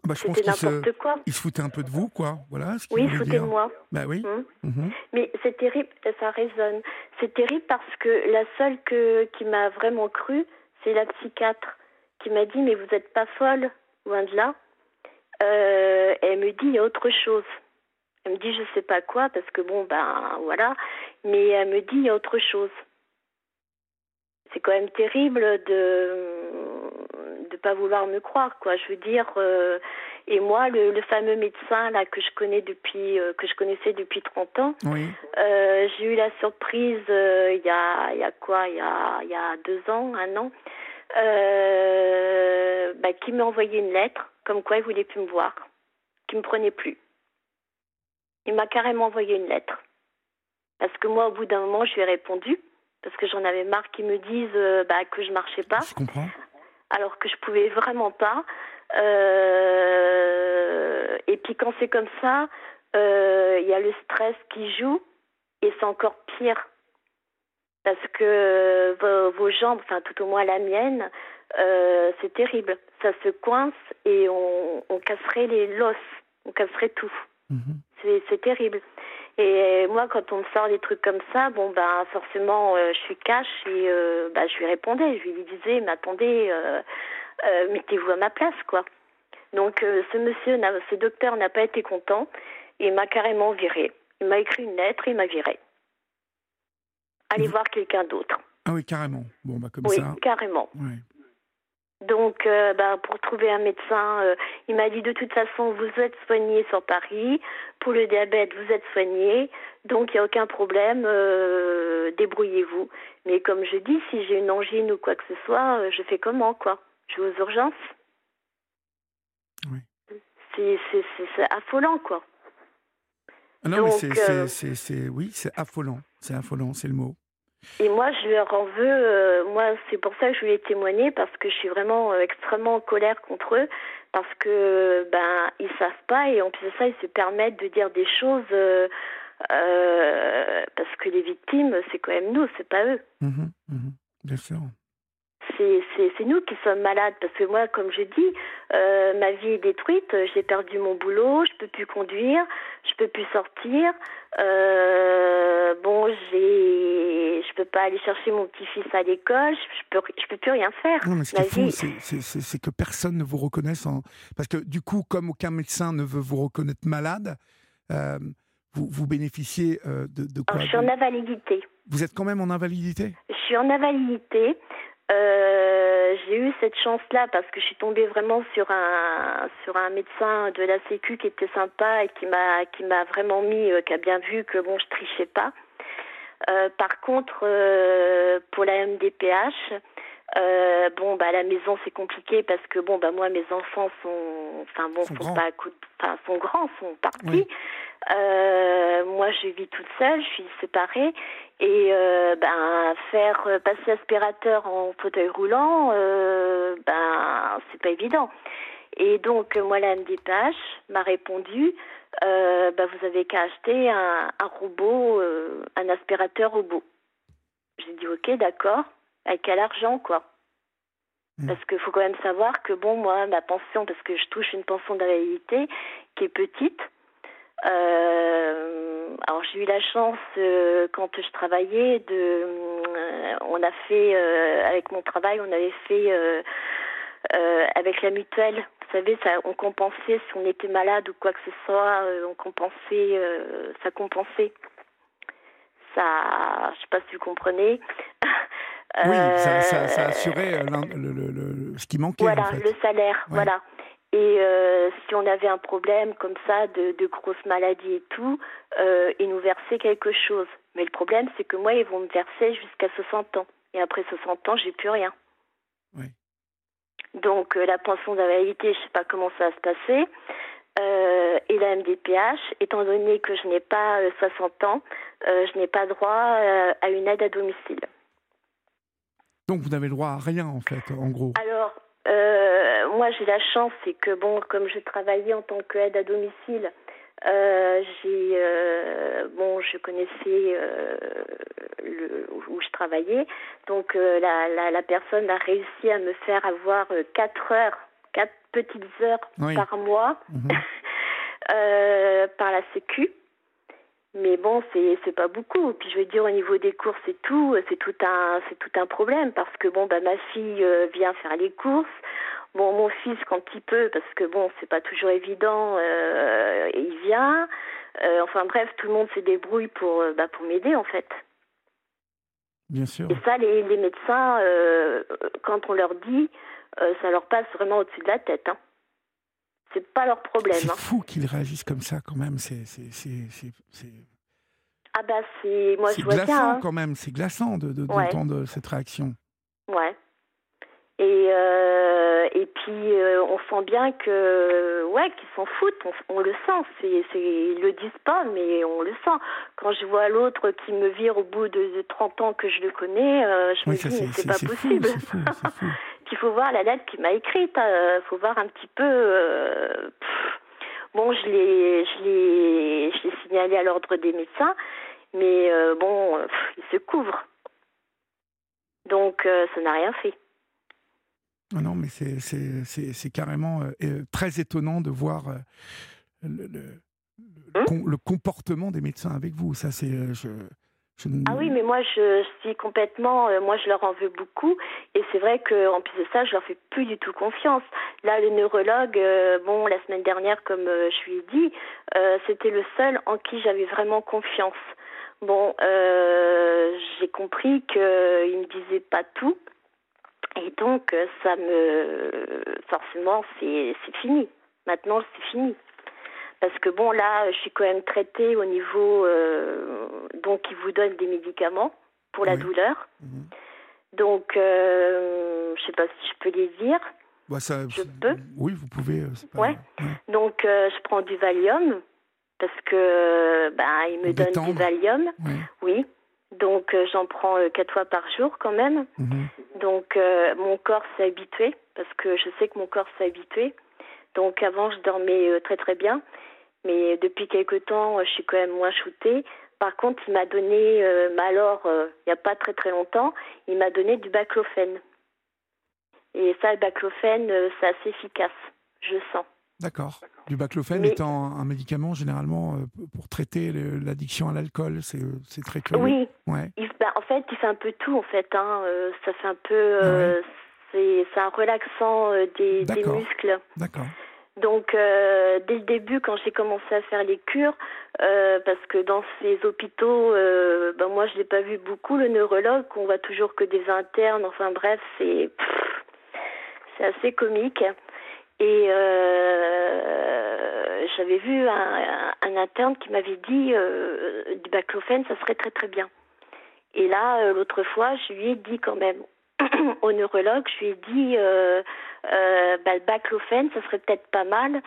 Bah, je pense se, n'importe quoi. ils se foutaient un peu de vous, quoi. Voilà ce Oui, voulaient foutez dire. de moi. Bah oui. Hum. Mhm. Mais c'est terrible, ça résonne. C'est terrible parce que la seule que, qui m'a vraiment cru, c'est la psychiatre qui m'a dit mais vous n'êtes pas folle, loin de là. Euh, elle me dit il y a autre chose. Elle me dit je sais pas quoi parce que bon ben voilà, mais elle me dit il y a autre chose. C'est quand même terrible de pas vouloir me croire quoi. Je veux dire euh, et moi le, le fameux médecin là que je connais depuis euh, que je connaissais depuis 30 ans, Oui. euh, j'ai eu la surprise il y a il y a quoi il y a il y a deux ans un an bah, qui m'a envoyé une lettre comme quoi il voulait plus me voir qui me prenait plus il m'a carrément envoyé une lettre parce que moi au bout d'un moment je lui ai répondu parce que j'en avais marre qu'ils me disent euh, bah, que je marchais pas Je comprends. Alors que je pouvais vraiment pas. Euh, et puis quand c'est comme ça, euh, il y a le stress qui joue et c'est encore pire parce que vos, vos jambes, enfin tout au moins la mienne, euh, c'est terrible. Ça se coince et on, on casserait les l'os, on casserait tout. Mhm. C'est c'est terrible. Et moi, quand on me sort des trucs comme ça, bon ben forcément, euh, je suis cash et euh, bah, je lui répondais, je lui disais, mais attendez, euh, euh, mettez-vous à ma place, quoi. Donc euh, ce monsieur, ce docteur n'a pas été content et il m'a carrément viré. Il m'a écrit une lettre et il m'a viré. Allez Vous- voir quelqu'un d'autre. Ah oui, carrément. Bon, bah comme Oui, ça. carrément. Ouais. Donc, euh, bah, pour trouver un médecin, euh, il m'a dit de toute façon, vous êtes soigné sur Paris. Pour le diabète, vous êtes soigné. Donc, il n'y a aucun problème. euh, Débrouillez-vous. Mais comme je dis, si j'ai une angine ou quoi que ce soit, je fais comment, quoi? Je vais aux urgences? Oui. C'est- c'est c'est- c'est affolant, quoi. Ah non, mais Donc, c'est- oui, c'est affolant. C'est affolant, c'est le mot. Et moi, je leur en veux. euh, moi, c'est pour ça que je voulais témoigner parce que je suis vraiment euh, extrêmement en colère contre eux parce que ben ils savent pas et en plus de ça, ils se permettent de dire des choses euh, parce que les victimes, c'est quand même nous, c'est pas eux. Mhm, mhm. Bien sûr. C'est nous qui sommes malades. Parce que moi, comme je dis, euh, ma vie est détruite. J'ai perdu mon boulot, je peux plus conduire, je peux plus sortir. Euh, bon, j'ai, je peux pas aller chercher mon petit-fils à l'école. Je peux, je peux plus rien faire. Non, mais ce qui c'est que personne ne vous reconnaisse en... Parce que du coup, comme aucun médecin ne veut vous reconnaître malade, euh, vous, vous bénéficiez euh, de, de quoi Alors, Je suis en invalidité. Vous êtes quand même en invalidité? Je suis en invalidité. Euh, j'ai eu cette chance-là parce que je suis tombée vraiment sur un sur un médecin de la Sécu qui était sympa et qui m'a qui m'a vraiment mis, euh, qui a bien vu que bon je trichais pas. Euh, par contre, pour la MDPH, bon bah à la maison c'est compliqué parce que bon bah moi mes enfants sont enfin bon Sont sont pas enfin sont grands sont partis Oui. Euh, moi je vis toute seule je suis séparée. Et euh, ben faire euh, passer l'aspirateur en fauteuil roulant euh, ben c'est pas évident. Et donc moi la MDPH m'a répondu euh, bah, vous avez qu'à acheter un, un robot un aspirateur robot. J'ai dit ok d'accord. Avec quel argent quoi? Mm. parce qu'il faut quand même savoir que bon moi ma pension parce que je touche une pension d'invalidité qui est petite euh, alors j'ai eu la chance euh, quand je travaillais de euh, on a fait avec mon travail on avait fait avec la mutuelle vous savez ça on compensait si on était malade ou quoi que ce soit on compensait ça compensait ça je sais pas si vous comprenez Oui, ça, ça, ça assurait le, le- le- ce qui manquait voilà, en fait. le salaire, Ouais. voilà. Et euh, si on avait un problème comme ça, de, de grosses maladies et tout, euh, ils nous versaient quelque chose. Mais le problème, c'est que moi, ils vont me verser jusqu'à 60 ans. Et après 60 ans, j'ai plus rien. Oui. Donc, euh, la pension d'invalidité, je sais pas comment ça va se passer. Et la MDPH, étant donné que je n'ai pas euh, 60 ans, je n'ai pas droit à une aide à domicile. Donc vous n'avez le droit à rien en fait, en gros. Alors, euh, moi j'ai la chance, c'est que bon, comme je travaillais en tant qu'aide à domicile, euh, j'ai euh, bon, je connaissais le, où je travaillais, donc la, la, la personne a réussi à me faire avoir quatre heures, quatre petites heures Oui. par mois Mhm. <laughs> par la Sécu. Mais bon, c'est c'est pas beaucoup. Puis je veux dire au niveau des courses et tout, c'est tout un c'est tout un problème parce que bon bah ma fille euh, vient faire les courses. Bon mon fils quand il peut parce que bon c'est pas toujours évident, euh, il vient. Euh, enfin bref, tout le monde se débrouille pour euh, bah, pour m'aider en fait. Bien sûr. Et ça les, les médecins euh, quand on leur dit, euh, ça leur passe vraiment au-dessus de la tête. Hein. C'est pas leur problème. C'est hein. fou qu'ils réagissent comme ça quand même. C'est c'est- c'est- c'est- c'est- Ah bah c'est moi je vois glaçant bien. hein. quand même. C'est glaçant de- de- Ouais. d'entendre cette réaction. Ouais. Et euh, et puis euh, on sent bien que ouais qu'ils s'en foutent, on, on le sent. C'est c'est ils le disent pas, mais on le sent. Quand je vois l'autre qui me vire au bout de, de 30 ans que je le connais, euh, je Oui, me ça dis c'est pas possible. fou, c'est fou. <laughs> Il faut voir la lettre qu'il m'a écrite. Il faut voir un petit peu. euh, bon, je l'ai je l'ai je l'ai signalé à l'ordre des médecins, mais euh, bon, pff, il se couvre. Donc euh, ça n'a rien fait. Non, non, mais c'est- c'est c'est- c'est carrément très étonnant de voir le, le- le Hein? le comportement des médecins avec vous. Ça, c'est. je, ne- Ah oui, mais moi je suis complètement, euh, moi je leur en veux beaucoup et c'est vrai qu'en plus de ça, je leur fais plus du tout confiance. Là, le neurologue, euh, bon, la semaine dernière, comme euh, je lui ai dit, c'était le seul en qui j'avais vraiment confiance. Bon, j'ai compris qu'il me disait pas tout et donc ça me, forcément, c'est fini. Maintenant, c'est fini. Parce que bon, là, je suis quand même traitée au niveau. euh, donc, ils vous donnent des médicaments pour la Oui. douleur. Mhm. Donc, euh, je sais pas si je peux les dire. Bah, ça, je peux Oui, vous pouvez. euh, pas- Ouais. Donc, euh, je prends du Valium parce que ben, ils me Pour donnent du détendre. Valium. ouais. Oui. Donc, euh, j'en prends euh, quatre fois par jour quand même. Mhm. Donc, euh, mon corps s'est habitué parce que je sais que mon corps s'est habitué. Donc, avant, je dormais très très bien. Mais depuis quelque temps, je suis quand même moins shootée. Par contre, il m'a donné, euh, alors, euh, il n'y a pas très très longtemps, il m'a donné du baclofène. Et ça, le baclofène, euh, c'est assez efficace, je sens. D'accord. Du baclofène Mais- étant un médicament généralement euh, pour traiter l'addiction à l'alcool, c'est très curieux. Oui, Ouais. il, bah, en fait, il fait un peu tout, en fait. Hein. ça fait un peu... euh, c'est un relaxant des, des D'accord. muscles. D'accord. Donc, euh, dès le début, quand j'ai commencé à faire les cures, euh, parce que dans ces hôpitaux, euh, ben moi, je l'ai pas vu beaucoup, le neurologue, on voit toujours que des internes, enfin bref, c'est c'est assez comique. Et j'avais vu un, un- interne qui m'avait dit du baclofène, ça serait très très bien. Et là, l'autre fois, je lui ai dit quand même <clears throat> au neurologue, je lui ai dit euh, bah, le baclofène, ça serait peut-être pas mal.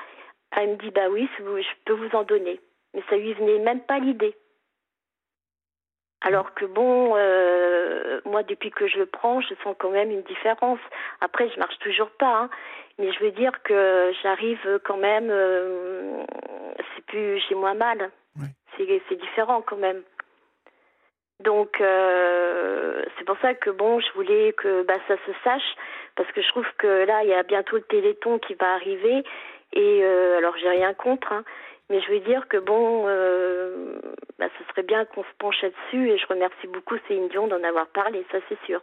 Elle me dit bah oui, je peux vous en donner. Mais ça lui venait même pas l'idée. Alors que bon, euh, moi depuis que je le prends, je sens quand même une différence. Après, je marche toujours pas, hein. mais je veux dire que j'arrive quand même. euh, c'est plus, j'ai moins mal. C'est différent quand même. Donc euh, c'est pour ça que bon, je voulais que bah, ça se sache parce que je trouve que là il y a bientôt le Téléthon qui va arriver et euh, alors j'ai rien contre, hein, mais je veux dire que bon, euh, bah, ce serait bien qu'on se penche là-dessus et je remercie beaucoup Céline Dion d'en avoir parlé, ça c'est sûr.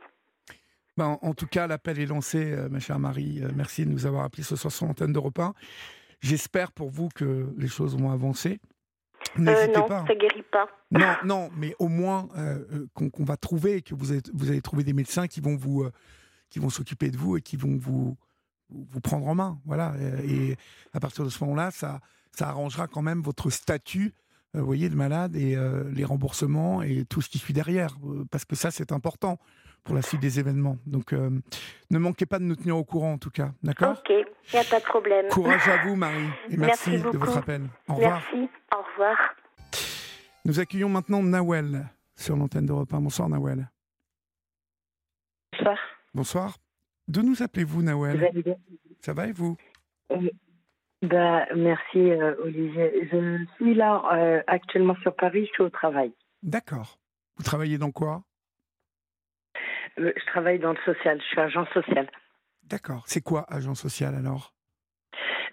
Ben, en tout cas, l'appel est lancé, ma chère Marie. Merci de nous avoir appelé ce soir sur l'antenne d'Europe 1. J'espère pour vous que les choses vont avancer. Euh, N'hésitez non, pas. ça guérit pas. Non, non, mais au moins euh, euh, qu'on va trouver, que vous, êtes, vous allez trouver des médecins qui vont vous, euh, qui vont s'occuper de vous et qui vont vous, vous prendre en main. Voilà. Et à partir de ce moment-là, ça, ça arrangera quand même votre statut, vous voyez, de malade et les remboursements et tout ce qui suit derrière, parce que ça, c'est important pour la suite des événements. Donc, ne manquez pas de nous tenir au courant, en tout cas. D'accord? Ok, il n'y a pas de problème. Courage à vous, Marie, et merci, Merci de votre appel. Au revoir. Merci, au revoir. Nous accueillons maintenant Nawel sur l'antenne d'Europe 1. Bonsoir, Nawel. Bonsoir. Bonsoir. D'où nous appelez-vous, Vous Nawel bien? Ça va et vous? Bah, Merci, euh, Olivier. Je suis là euh, actuellement sur Paris, je suis au travail. D'accord. Vous travaillez dans quoi? Euh, Je travaille dans le social, je suis agent social. D'accord. C'est quoi agent social alors?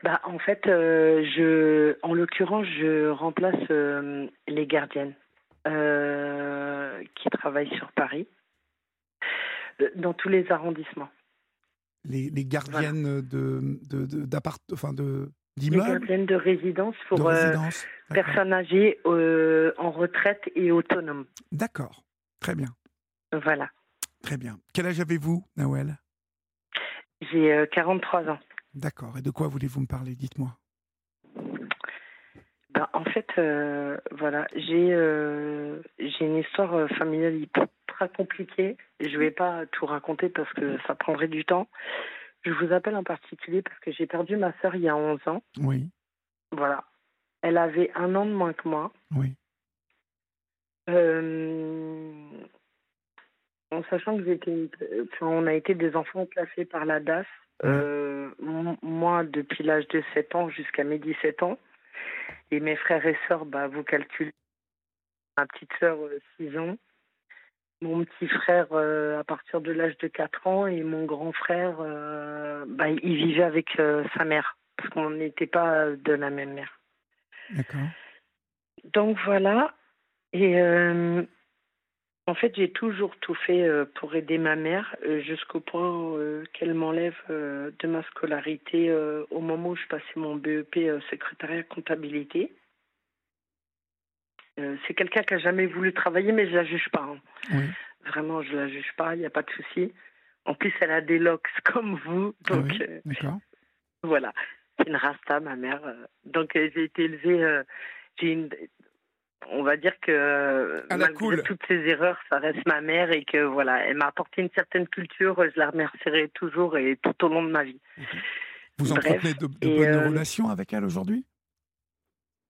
Bah, en fait, euh, je, en l'occurrence, je remplace euh, les gardiennes euh, qui travaillent sur Paris, dans tous les arrondissements. les, les gardiennes de, de, de- d'appart, enfin de Les gardiennes de résidence de pour résidence. Personnes âgées en retraite et autonomes. D'accord. Très bien. Voilà. Très bien. Quel âge avez-vous, Nawel? J'ai euh, 43 ans. D'accord. Et de quoi voulez-vous me parler? Dites-moi. Ben, en fait, euh, voilà, j'ai euh, j'ai une histoire euh, familiale très compliquée. Je ne vais pas tout raconter parce que ça prendrait du temps. Je vous appelle en particulier parce que j'ai perdu ma sœur il y a 11 ans. Oui. Voilà. Elle avait un an de moins que moi. Oui. Euh, en sachant que j'étais, enfin, on a été des enfants placés par la DAS. euh, m- moi, depuis l'âge de 7 ans jusqu'à mes 17 ans. Et mes frères et sœurs, bah, vous calculez. Ma petite sœur, euh, 6 ans. Mon petit frère, euh, à partir de l'âge de 4 ans. Et mon grand frère, euh, bah, il vivait avec euh, sa mère. Parce qu'on n'était pas de la même mère. D'accord. Donc voilà. Et euh, en fait, j'ai toujours tout fait euh, pour aider ma mère euh, jusqu'au point euh, qu'elle m'enlève de ma scolarité au moment où je passais mon BEP secrétariat comptabilité. C'est quelqu'un qui a jamais voulu travailler, mais je la juge pas. hein. Oui. Vraiment, je la juge pas, il n'y a pas de souci. En plus, elle a des locks <laughs> comme vous, Ah donc oui. euh, D'accord. voilà, c'est une rasta, ma mère. Donc, j'ai été élevée. euh, j'ai une. On va dire que À la malgré cool. toutes ses erreurs, ça reste ma mère et que voilà, elle m'a apporté une certaine culture. Je la remercierai toujours et tout au long de ma vie. Vous Bref, entretenez de, bonnes euh, relations avec elle aujourd'hui?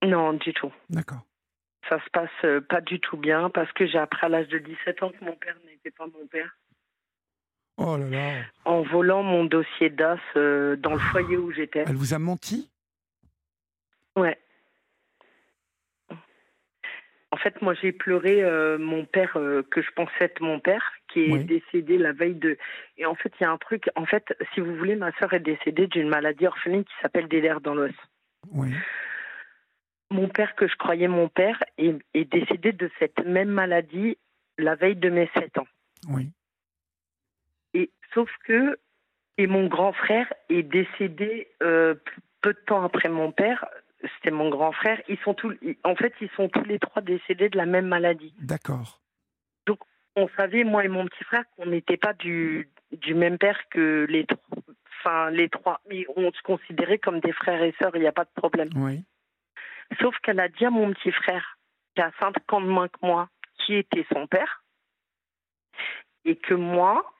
Non, du tout. D'accord. Ça se passe euh, pas du tout bien parce que j'ai appris à l'âge de 17 ans que mon père n'était pas mon père. Oh là là. En volant mon dossier DAS euh, dans le foyer où j'étais. Elle vous a menti? Ouais. En fait, moi, j'ai pleuré euh, mon père, euh, que je pensais être mon père, qui est Oui. décédée la veille de. Et en fait, il y a un truc. En fait, si vous voulez, ma sœur est décédée d'une maladie orpheline qui s'appelle des lèvres dans l'os. Oui. Mon père, que je croyais mon père, est, est décédé de cette même maladie la veille de mes 7 ans. Oui. Et sauf que et mon grand frère est décédé euh, peu de temps après mon père. C'était mon grand frère. Ils sont tous, en fait, ils sont tous les trois décédés de la même maladie. D'accord. On savait moi et mon petit frère qu'on n'était pas du du même père que les trois. Enfin, les trois, mais on se considérait comme des frères et sœurs. Il n'y a pas de problème. Oui. Sauf qu'elle a dit à mon petit frère, qui a 5 ans de moins que moi, qui était son père, et que moi,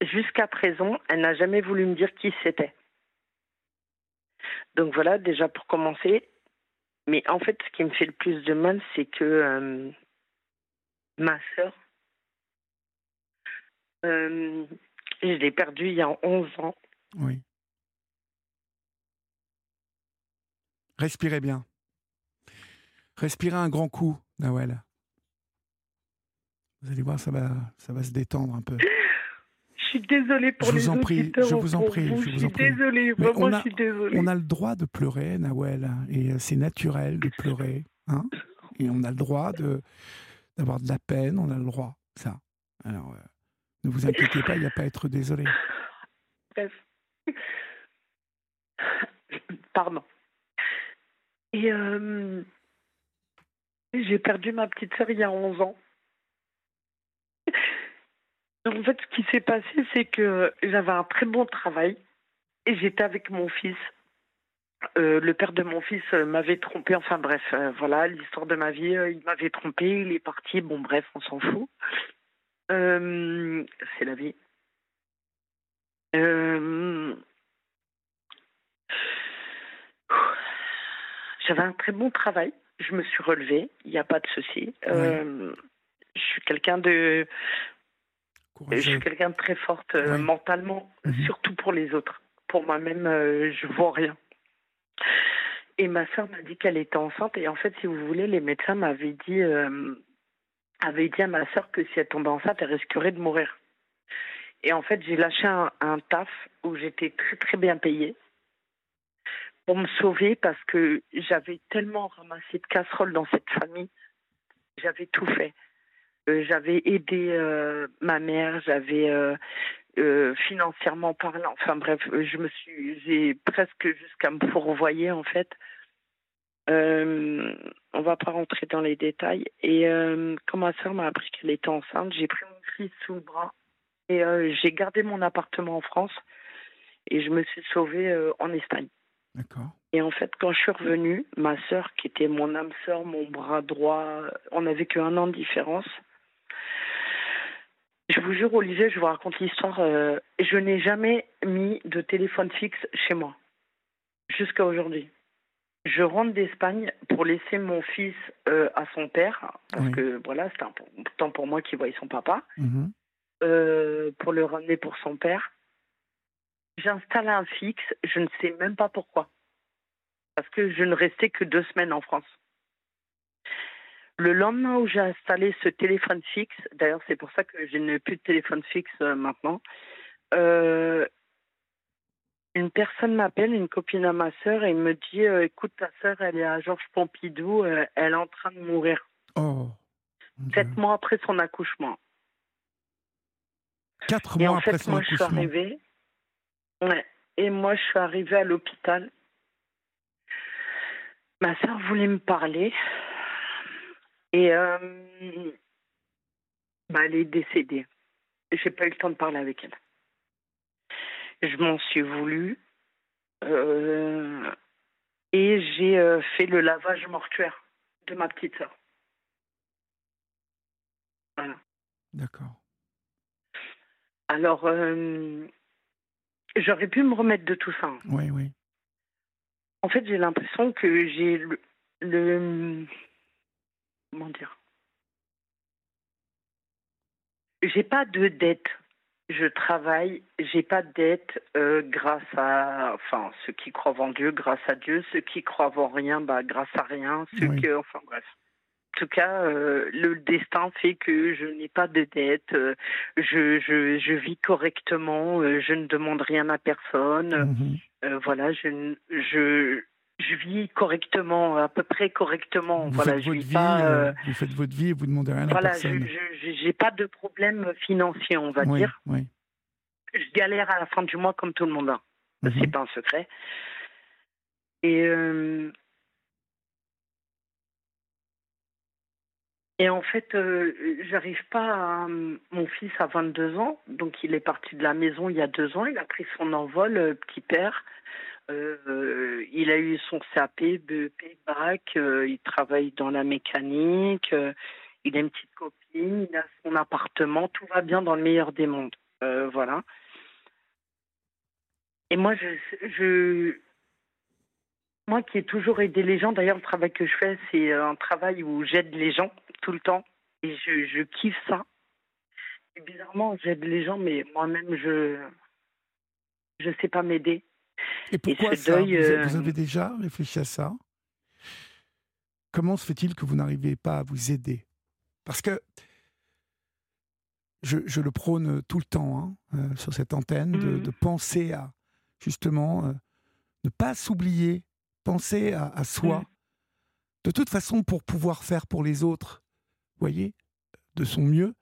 jusqu'à présent, elle n'a jamais voulu me dire qui c'était. Donc voilà, déjà pour commencer. Mais en fait, ce qui me fait le plus de mal, c'est que euh, ma sœur, euh, je l'ai perdue il y a 11 ans. Oui. Respirez bien. Respirez un grand coup, Nawel. Vous allez voir, ça va, ça va se détendre un peu. Je suis désolée pour Je vous les en prie, je ou vous en prie, vous. je vous suis en prie. désolée, Mais vraiment, on a- je suis désolée. On a le droit de pleurer, Nawel, et euh, c'est naturel de pleurer. Hein et on a le droit de d'avoir de la peine, on a le droit, ça. Alors, euh, ne vous inquiétez pas, il n'y a pas à être désolé. Bref. Pardon. Et euh, j'ai perdu ma petite sœur il y a 11 ans. En fait, ce qui s'est passé, c'est que j'avais un très bon travail et j'étais avec mon fils. Euh, le père de mon fils euh, m'avait trompé. Enfin bref, euh, voilà l'histoire de ma vie. euh, il m'avait trompé, il est parti. Bon bref, on s'en fout. C'est la vie. J'avais un très bon travail. Je me suis relevée. Il n'y a pas de souci. Je suis quelqu'un de, je suis quelqu'un de très forte euh, Oui. mentalement, Mhm. surtout pour les autres. Pour moi-même, euh, je vois rien. Et ma soeur m'a dit qu'elle était enceinte. Et en fait, si vous voulez, les médecins m'avaient dit, euh, avaient dit à ma soeur que si elle tombait enceinte, elle risquerait de mourir. Et en fait, j'ai lâché un, un taf où j'étais très très bien payée pour me sauver parce que j'avais tellement ramassé de casseroles dans cette famille. J'avais tout fait. Euh, j'avais aidé euh, ma mère, j'avais euh, financièrement parlant. Enfin bref, je me suis, j'ai presque jusqu'à me fourvoyer en fait. Euh, on va pas rentrer dans les détails. Et euh, quand ma soeur m'a appris qu'elle était enceinte, j'ai pris mon fils sous le bras et j'ai gardé mon appartement en France et je me suis sauvée en Espagne. D'accord. Et en fait, quand je suis revenue, ma sœur, qui était mon âme sœur, mon bras droit, on n'avait qu'un an de différence. Je vous jure, Olivier, je vous raconte l'histoire. euh, je n'ai jamais mis de téléphone fixe chez moi, jusqu'à aujourd'hui. Je rentre d'Espagne pour laisser mon fils euh, à son père, parce Oui. que voilà, c'était important pour moi qu'il voie son papa, Mhm. euh, pour le ramener pour son père. J'installe un fixe, je ne sais même pas pourquoi. Parce que je ne restais que deux semaines en France. Le lendemain où j'ai installé ce téléphone fixe, d'ailleurs c'est pour ça que je n'ai plus de téléphone fixe euh, maintenant, euh, une personne m'appelle, une copine à ma sœur, et me dit euh, Écoute, ta sœur, elle est à Georges Pompidou, euh, elle est en train de mourir. Oh. Sept mois après son accouchement. Quatre Et mois en après fait, son moi, je suis arrivée. Ouais. Et moi, je suis arrivée à l'hôpital. Ma soeur voulait me parler. Et euh, bah, elle est décédée. J'ai pas eu le temps de parler avec elle. Je m'en suis voulu. Euh, et j'ai euh, fait le lavage mortuaire de ma petite soeur. Voilà. D'accord. Alors, euh, j'aurais pu me remettre de tout ça. Oui, oui. En fait, j'ai l'impression que j'ai le, le- Comment dire? J'ai pas de dette. Je travaille, j'ai pas de dette euh, grâce à. Enfin, ceux qui croient en Dieu, grâce à Dieu. Ceux qui croient en rien, bah, grâce à rien. Ceux Oui. qui. Enfin, bref. tout cas, euh, le destin fait que je n'ai pas de dette, euh, je, je, je, vis correctement, euh, je ne demande rien à personne. Mhm. voilà, je, je, je vis correctement, à peu près correctement. Vous, voilà, faites je votre vis vie, pas, euh, vous faites votre vie et vous demandez rien à voilà, personne. je n'ai pas de problème financier, on va oui, dire. oui. Je galère à la fin du mois comme tout le monde. hein. Mhm. C'est pas un secret. Et, euh, et en fait, euh, j'arrive pas à. Mon fils a 22 ans, donc il est parti de la maison il y a deux ans. Il a pris son envol, euh, petit père. Euh, il a eu son CAP, BEP, bac. euh, il travaille dans la mécanique. euh, il a une petite copine. Il a son appartement. Tout va bien dans le meilleur des mondes. Voilà. Et moi, je, je, moi qui ai toujours aidé les gens, d'ailleurs, le travail que je fais, c'est un travail où j'aide les gens tout le temps. Et je, kiffe ça. Bizarrement, j'aide les gens, mais moi-même, je je sais pas m'aider. Et pourquoi ça deuil, euh, vous avez déjà réfléchi à ça? Comment se fait-il que vous n'arrivez pas à vous aider? Parce que je, je le prône tout le temps hein, euh, sur cette antenne, de, Mhm. de penser à justement euh, ne pas s'oublier, penser à, à soi. Mhm. De toute façon, pour pouvoir faire pour les autres, voyez, de son mieux,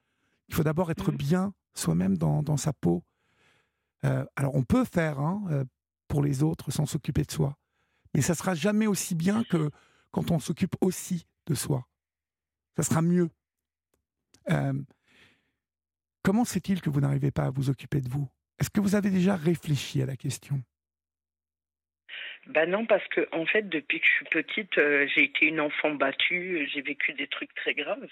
il faut d'abord être Mhm. bien soi-même dans, dans sa peau. Euh, alors on peut faire hein, pour les autres sans s'occuper de soi, mais ça sera jamais aussi bien que quand on s'occupe aussi de soi. Ça sera mieux. Euh, comment se fait-il que vous n'arrivez pas à vous occuper de vous? Est-ce que vous avez déjà réfléchi à la question? Ben non, parce que en fait, depuis que je suis petite, euh, j'ai été une enfant battue, j'ai vécu des trucs très graves,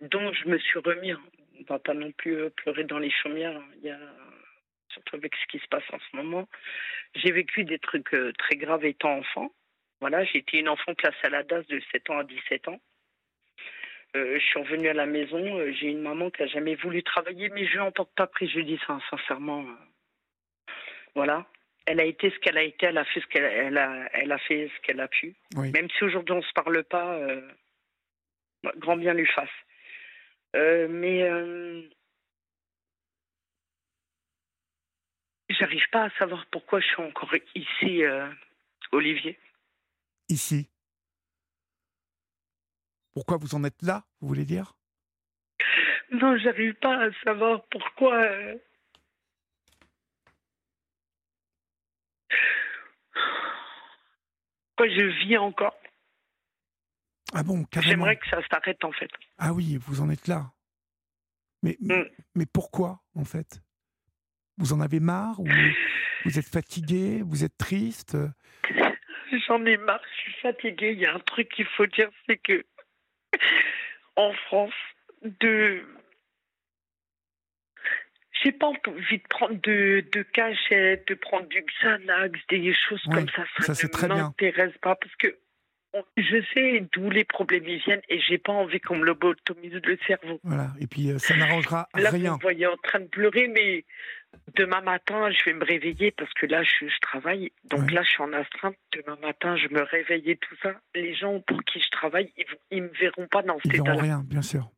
dont je me suis remis. hein. On va pas non plus euh, pleurer dans les chaumières. hein. Il y a surtout avec ce qui se passe en ce moment. J'ai vécu des trucs euh, très graves étant enfant. Voilà, été une enfant classée à la DAS de 7 ans à 17 ans. Euh, je suis revenue à la maison. euh, j'ai une maman qui a jamais voulu travailler, mais je lui en porte pas préjudice, hein, sincèrement. Voilà. Elle a été ce qu'elle a été, elle a fait ce qu'elle elle a, elle a fait ce qu'elle a pu. Oui. Même si aujourd'hui on se parle pas, euh, grand bien lui fasse. Euh, mais j'arrive pas à savoir pourquoi je suis encore ici, euh, Olivier. Ici. Pourquoi vous en êtes là, vous voulez dire? Non, j'arrive pas à savoir pourquoi. euh, Pourquoi je vis encore. Ah bon, carrément. J'aimerais que ça s'arrête en fait. Ah oui, vous en êtes là. Mais, Mm. mais pourquoi, en fait? Vous en avez marre ou Vous êtes fatigué Vous êtes triste? J'en ai marre, je suis fatiguée. Il y a un truc qu'il faut dire, c'est que en France, de j'ai pas envie de prendre de, de cachette, de prendre du Xanax, des choses Ouais, comme ça. Ça, ça, c'est ne m'intéresse pas parce que je sais d'où les problèmes ils viennent et j'ai pas envie qu'on me lobotomise le cerveau. Voilà. Et puis, euh, ça n'arrangera Là, vous rien. me voyez en train de pleurer, mais demain matin, je vais me réveiller parce que là, je, je travaille. Donc Ouais. là, je suis en astreinte. Demain matin, je me réveille et tout ça. Les gens pour qui je travaille, ils, ils me verront pas dans Ils cet verront état-là. rien, bien sûr.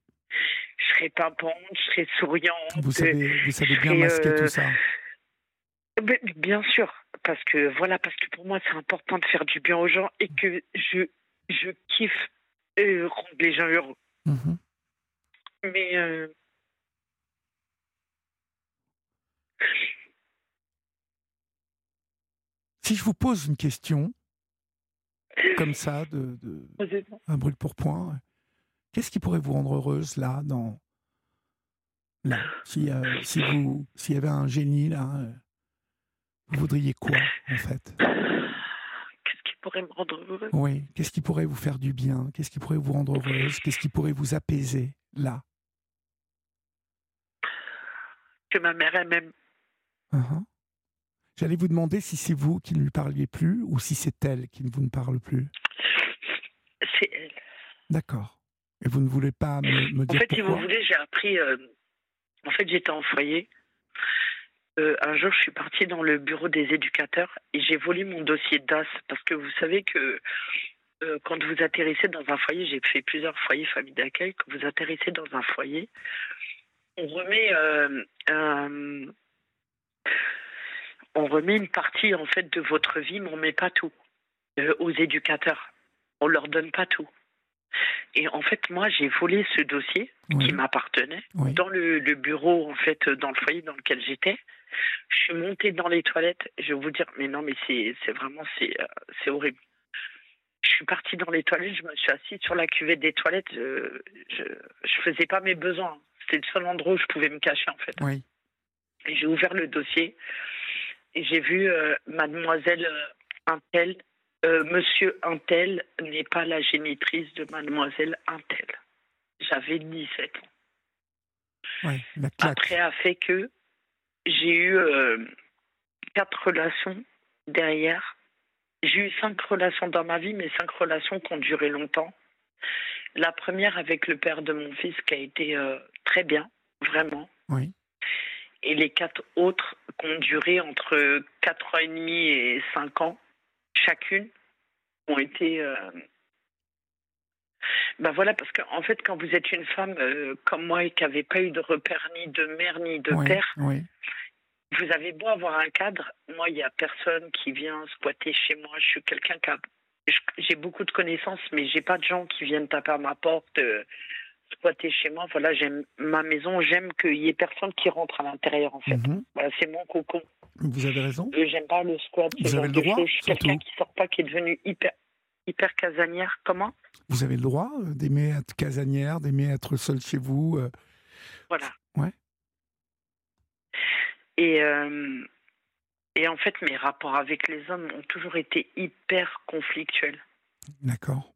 Je serai bonne, je serai souriante. Vous savez, vous savez bien masquer euh, tout ça. Mais- Bien sûr, parce que voilà, parce que pour moi, c'est important de faire du bien aux gens et que je, je kiffe euh, rendre les gens heureux. Mhm. Mais euh, Si je vous pose une question, comme ça, de, de un brûle pour point, qu'est-ce qui pourrait vous rendre heureuse là, dans là, si, euh, si vous, s'il y avait un génie là, euh, vous voudriez quoi en fait qu'est-ce qui pourrait me rendre heureux? Oui, qu'est-ce qui pourrait vous faire du bien? Qu'est-ce qui pourrait vous rendre heureuse? Qu'est-ce qui pourrait vous apaiser là? Que ma mère elle m'aime. Uhum. J'allais vous demander si c'est vous qui ne lui parliez plus ou si c'est elle qui ne vous ne parle plus. C'est elle. D'accord. Et vous ne voulez pas me, me En dire fait, si vous voulez, j'ai appris. euh, en fait, j'étais en foyer. Euh, un jour, je suis partie dans le bureau des éducateurs et j'ai volé mon dossier DAS parce que vous savez que euh, quand vous atterrissez dans un foyer, j'ai fait plusieurs foyers famille d'accueil, quand vous atterrissez dans un foyer, on remet euh, on remet une partie en fait de votre vie, mais on met pas tout aux éducateurs. On leur donne pas tout. Et en fait, moi, j'ai volé ce dossier Oui. qui m'appartenait Oui. dans le, le bureau, en fait, dans le foyer dans lequel j'étais. Je suis montée dans les toilettes. Je vais vous dire, mais non, mais c'est vraiment, c'est euh, c'est horrible. Je suis partie dans les toilettes, je me suis assise sur la cuvette des toilettes. Je, je, je faisais pas mes besoins. C'était le seul endroit où je pouvais me cacher, en fait. Oui. Et j'ai ouvert le dossier et j'ai vu euh, mademoiselle euh, Intel, euh, monsieur Intel n'est pas la génitrice de mademoiselle Intel. J'avais 17 ans. La. Après a fait que j'ai eu euh, quatre relations derrière. J'ai eu cinq relations dans ma vie, mais cinq relations qui ont duré longtemps. La première avec le père de mon fils qui a été euh, très bien, vraiment. Oui. Et les quatre autres qui ont duré entre quatre ans et demi et cinq ans, chacune, ont été. euh, Ben voilà, parce qu'en fait, quand vous êtes une femme euh, comme moi et qui n'avait pas eu de repère ni de mère ni de oui. père, Oui. vous avez beau avoir un cadre, moi, il n'y a personne qui vient squatter chez moi. Je suis quelqu'un qui a. J'ai beaucoup de connaissances, mais j'ai pas de gens qui viennent taper à ma porte, euh, squatter chez moi. Voilà, j'aime ma maison, j'aime qu'il y ait personne qui rentre à l'intérieur, en fait. Mhm. Voilà, c'est mon cocon. Vous avez raison. J'aime pas le squat. Vous avez le droit. Je suis quelqu'un qui sort pas, qui est devenu hyper, hyper casanière. Comment? Vous avez le droit euh, d'aimer être casanière, d'aimer être seul chez vous. euh, Voilà. Ouais. Et, euh, et en fait, mes rapports avec les hommes ont toujours été hyper conflictuels. D'accord.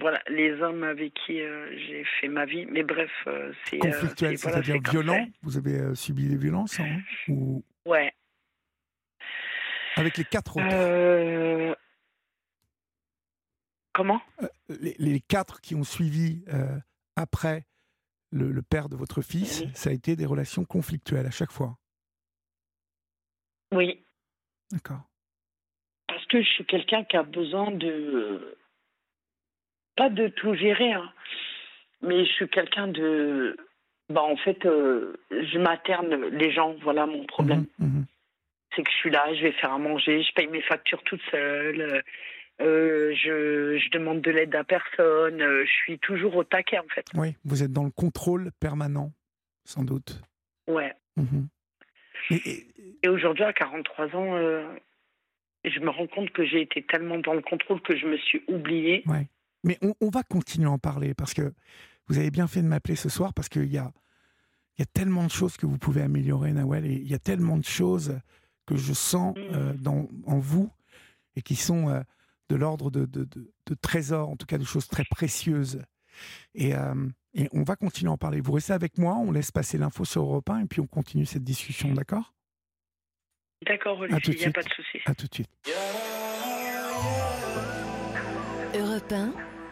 Voilà, les hommes avec qui euh, j'ai fait ma vie. Mais bref, euh, c'est. euh, Conflictuel, c'est-à-dire violent. Vous avez subi des violences hein, ou Ouais. avec les quatre autres. Comment? Les, les quatre qui ont suivi après le, le père de votre fils, Oui. ça a été des relations conflictuelles à chaque fois. Oui. D'accord. Parce que je suis quelqu'un qui a besoin de. Pas de tout gérer, hein, mais je suis quelqu'un de. Bah, en fait, euh, je materne les gens, voilà mon problème. Mhm, mhm. C'est que je suis là, je vais faire à manger, je paye mes factures toute seule, euh, je, je demande de l'aide à personne, euh, je suis toujours au taquet, en fait. Oui, vous êtes dans le contrôle permanent, sans doute. Ouais. Mhm. Et- et- Et aujourd'hui, à 43 ans, je me rends compte que j'ai été tellement dans le contrôle que je me suis oubliée. Ouais. Mais on, on va continuer à en parler parce que vous avez bien fait de m'appeler ce soir parce qu'il y a, il y a tellement de choses que vous pouvez améliorer, Nawel, et il y a tellement de choses que je sens Mm. euh, dans, en vous et qui sont euh, de l'ordre de, de, de- de trésors, en tout cas de choses très précieuses. Et, euh, et on va continuer à en parler. Vous restez avec moi, on laisse passer l'info sur Europe 1 et puis on continue cette discussion, d'accord? D'accord, À tout Olivier, de il n'y a suite. pas de souci. À tout de suite. Europe 1,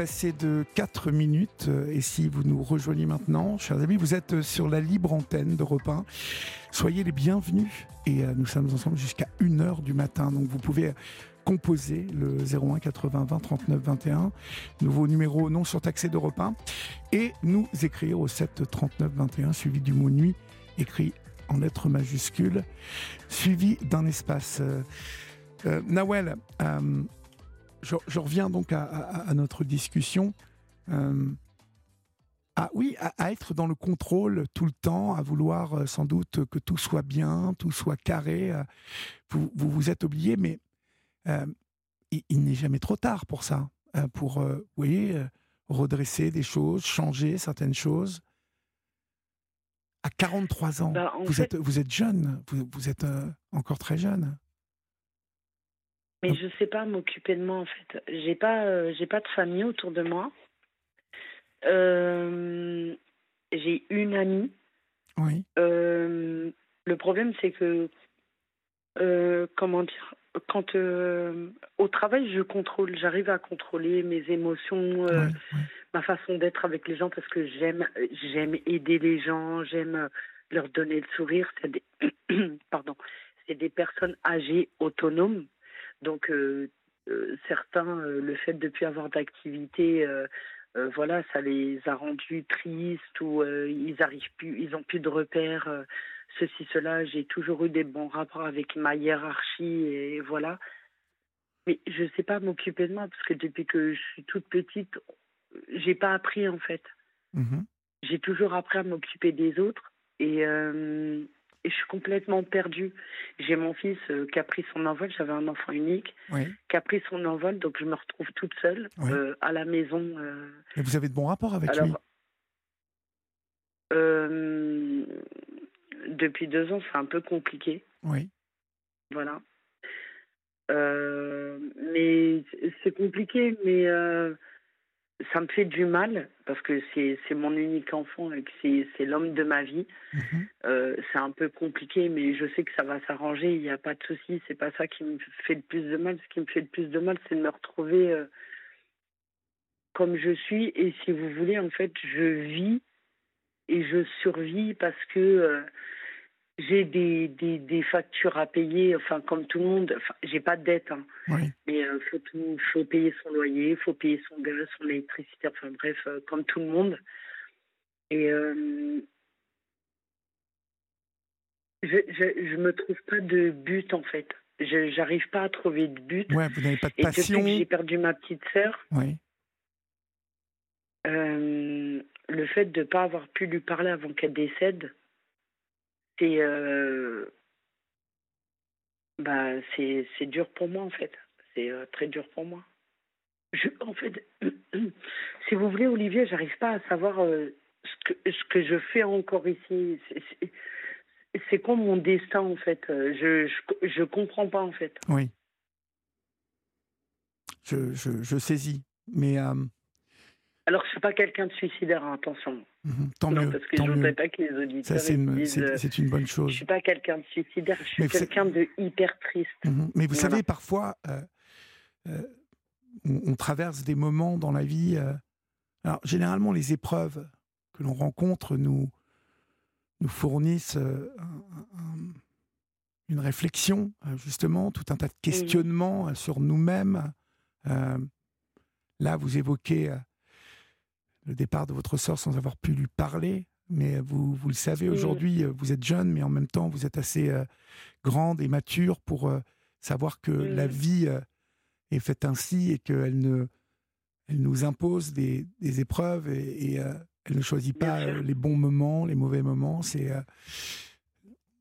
Passé de 4 minutes euh, et si vous nous rejoignez maintenant, chers amis, vous êtes euh, sur la libre antenne d'Europe 1. Soyez les bienvenus et euh, nous sommes ensemble jusqu'à 1h du matin. Donc vous pouvez composer le 01 80 20 39 21, nouveau numéro non surtaxé d'Europe 1 et nous écrire au 7 39 21 suivi du mot nuit écrit en lettres majuscules suivi d'un espace. Euh, Nawel, euh, je, je reviens donc à, à- à notre discussion. Euh, oui, à, être dans le contrôle tout le temps, à vouloir euh, sans doute que tout soit bien, tout soit carré. euh, vous, vous vous êtes oublié, mais euh, il, il n'est jamais trop tard pour ça, pour, vous voyez, redresser des choses, changer certaines choses. À 43 ans, Bah, vous, fait- êtes, vous êtes jeune, vous, vous êtes encore très jeune. Mais je sais pas m'occuper de moi en fait. J'ai pas, euh, j'ai pas de famille autour de moi. Euh, j'ai une amie. Oui, Euh, le problème c'est que, comment dire, quand au travail je contrôle, j'arrive à contrôler mes émotions, ma façon d'être avec les gens parce que j'aime, j'aime aider les gens, j'aime leur donner le sourire. C'est des, <coughs> pardon, c'est des personnes âgées, autonomes. Donc euh, euh, certains, euh, le fait de ne plus avoir d'activité, voilà, ça les a rendus tristes ou ils arrivent plus, ils ont plus de repères. ceci, cela. J'ai toujours eu des bons rapports avec ma hiérarchie et voilà. Mais je sais pas m'occuper de moi parce que depuis que je suis toute petite, j'ai pas appris en fait. Mhm. J'ai toujours appris à m'occuper des autres et, euh, et je suis complètement perdue. J'ai mon fils euh, qui a pris son envol, j'avais un enfant unique, Oui. qui a pris son envol, donc je me retrouve toute seule Oui. euh, à la maison. euh, Et vous avez de bons rapports avec lui? Alors, euh, depuis deux ans, c'est un peu compliqué. Oui. Voilà. Euh, mais c'est compliqué, mais euh, ça me fait du mal parce que c'est mon unique enfant et que c'est c'est l'homme de ma vie. Mhm. Euh, c'est un peu compliqué, mais je sais que ça va s'arranger. Il n'y a pas de souci. C'est pas ça qui me fait le plus de mal. Ce qui me fait le plus de mal, c'est de me retrouver euh, comme je suis. Et si vous voulez, en fait, je vis et je survis parce que euh, j'ai des, des, des factures à payer. Enfin, comme tout le monde. Enfin, j'ai pas de dette. hein. Oui. Mais il faut, tout- faut payer son loyer, faut payer son gaz, son électricité, enfin bref, euh, comme tout le monde. Et euh, je, je, je me trouve pas de but en fait. Je j'arrive pas à trouver de but. Ouais, vous n'avez pas de Et depuis passion. que j'ai perdu ma petite sœur, Oui. euh, le fait de ne pas avoir pu lui parler avant qu'elle décède, c'est euh, bah, c'est c'est dur pour moi en fait. C'est euh, très dur pour moi. En fait, <clears throat> si vous voulez, Olivier, j'arrive pas à savoir euh, ce, que, ce que je fais encore ici. C'est- quoi mon destin en fait Je, je je comprends pas en fait. Oui. Je, je, je saisis. Mais Alors je suis pas quelqu'un de suicidaire, hein, attention. mhm, tant non, mieux. parce que tant je mieux. voudrais pas que les auditeurs c'est une, c'est- euh, c'est une bonne Je chose. suis pas quelqu'un de suicidaire, je suis quelqu'un de hyper triste. Mhm. Mais vous Voilà. savez, parfois, euh, euh, on, on traverse des moments dans la vie. euh, alors, généralement, les épreuves que l'on rencontre nous, nous fournissent un- un- une réflexion, justement, tout un tas de questionnements sur nous-mêmes. Là, vous évoquez le départ de votre sœur sans avoir pu lui parler. Mais vous, vous le savez, Mhm. aujourd'hui, euh, vous êtes jeune, mais en même temps, vous êtes assez euh, grande et mature pour euh, savoir que Mhm. la vie euh, est faite ainsi et qu'elle ne, elle nous impose des, des épreuves et, et, elle ne choisit pas les bons moments, les mauvais moments. C'est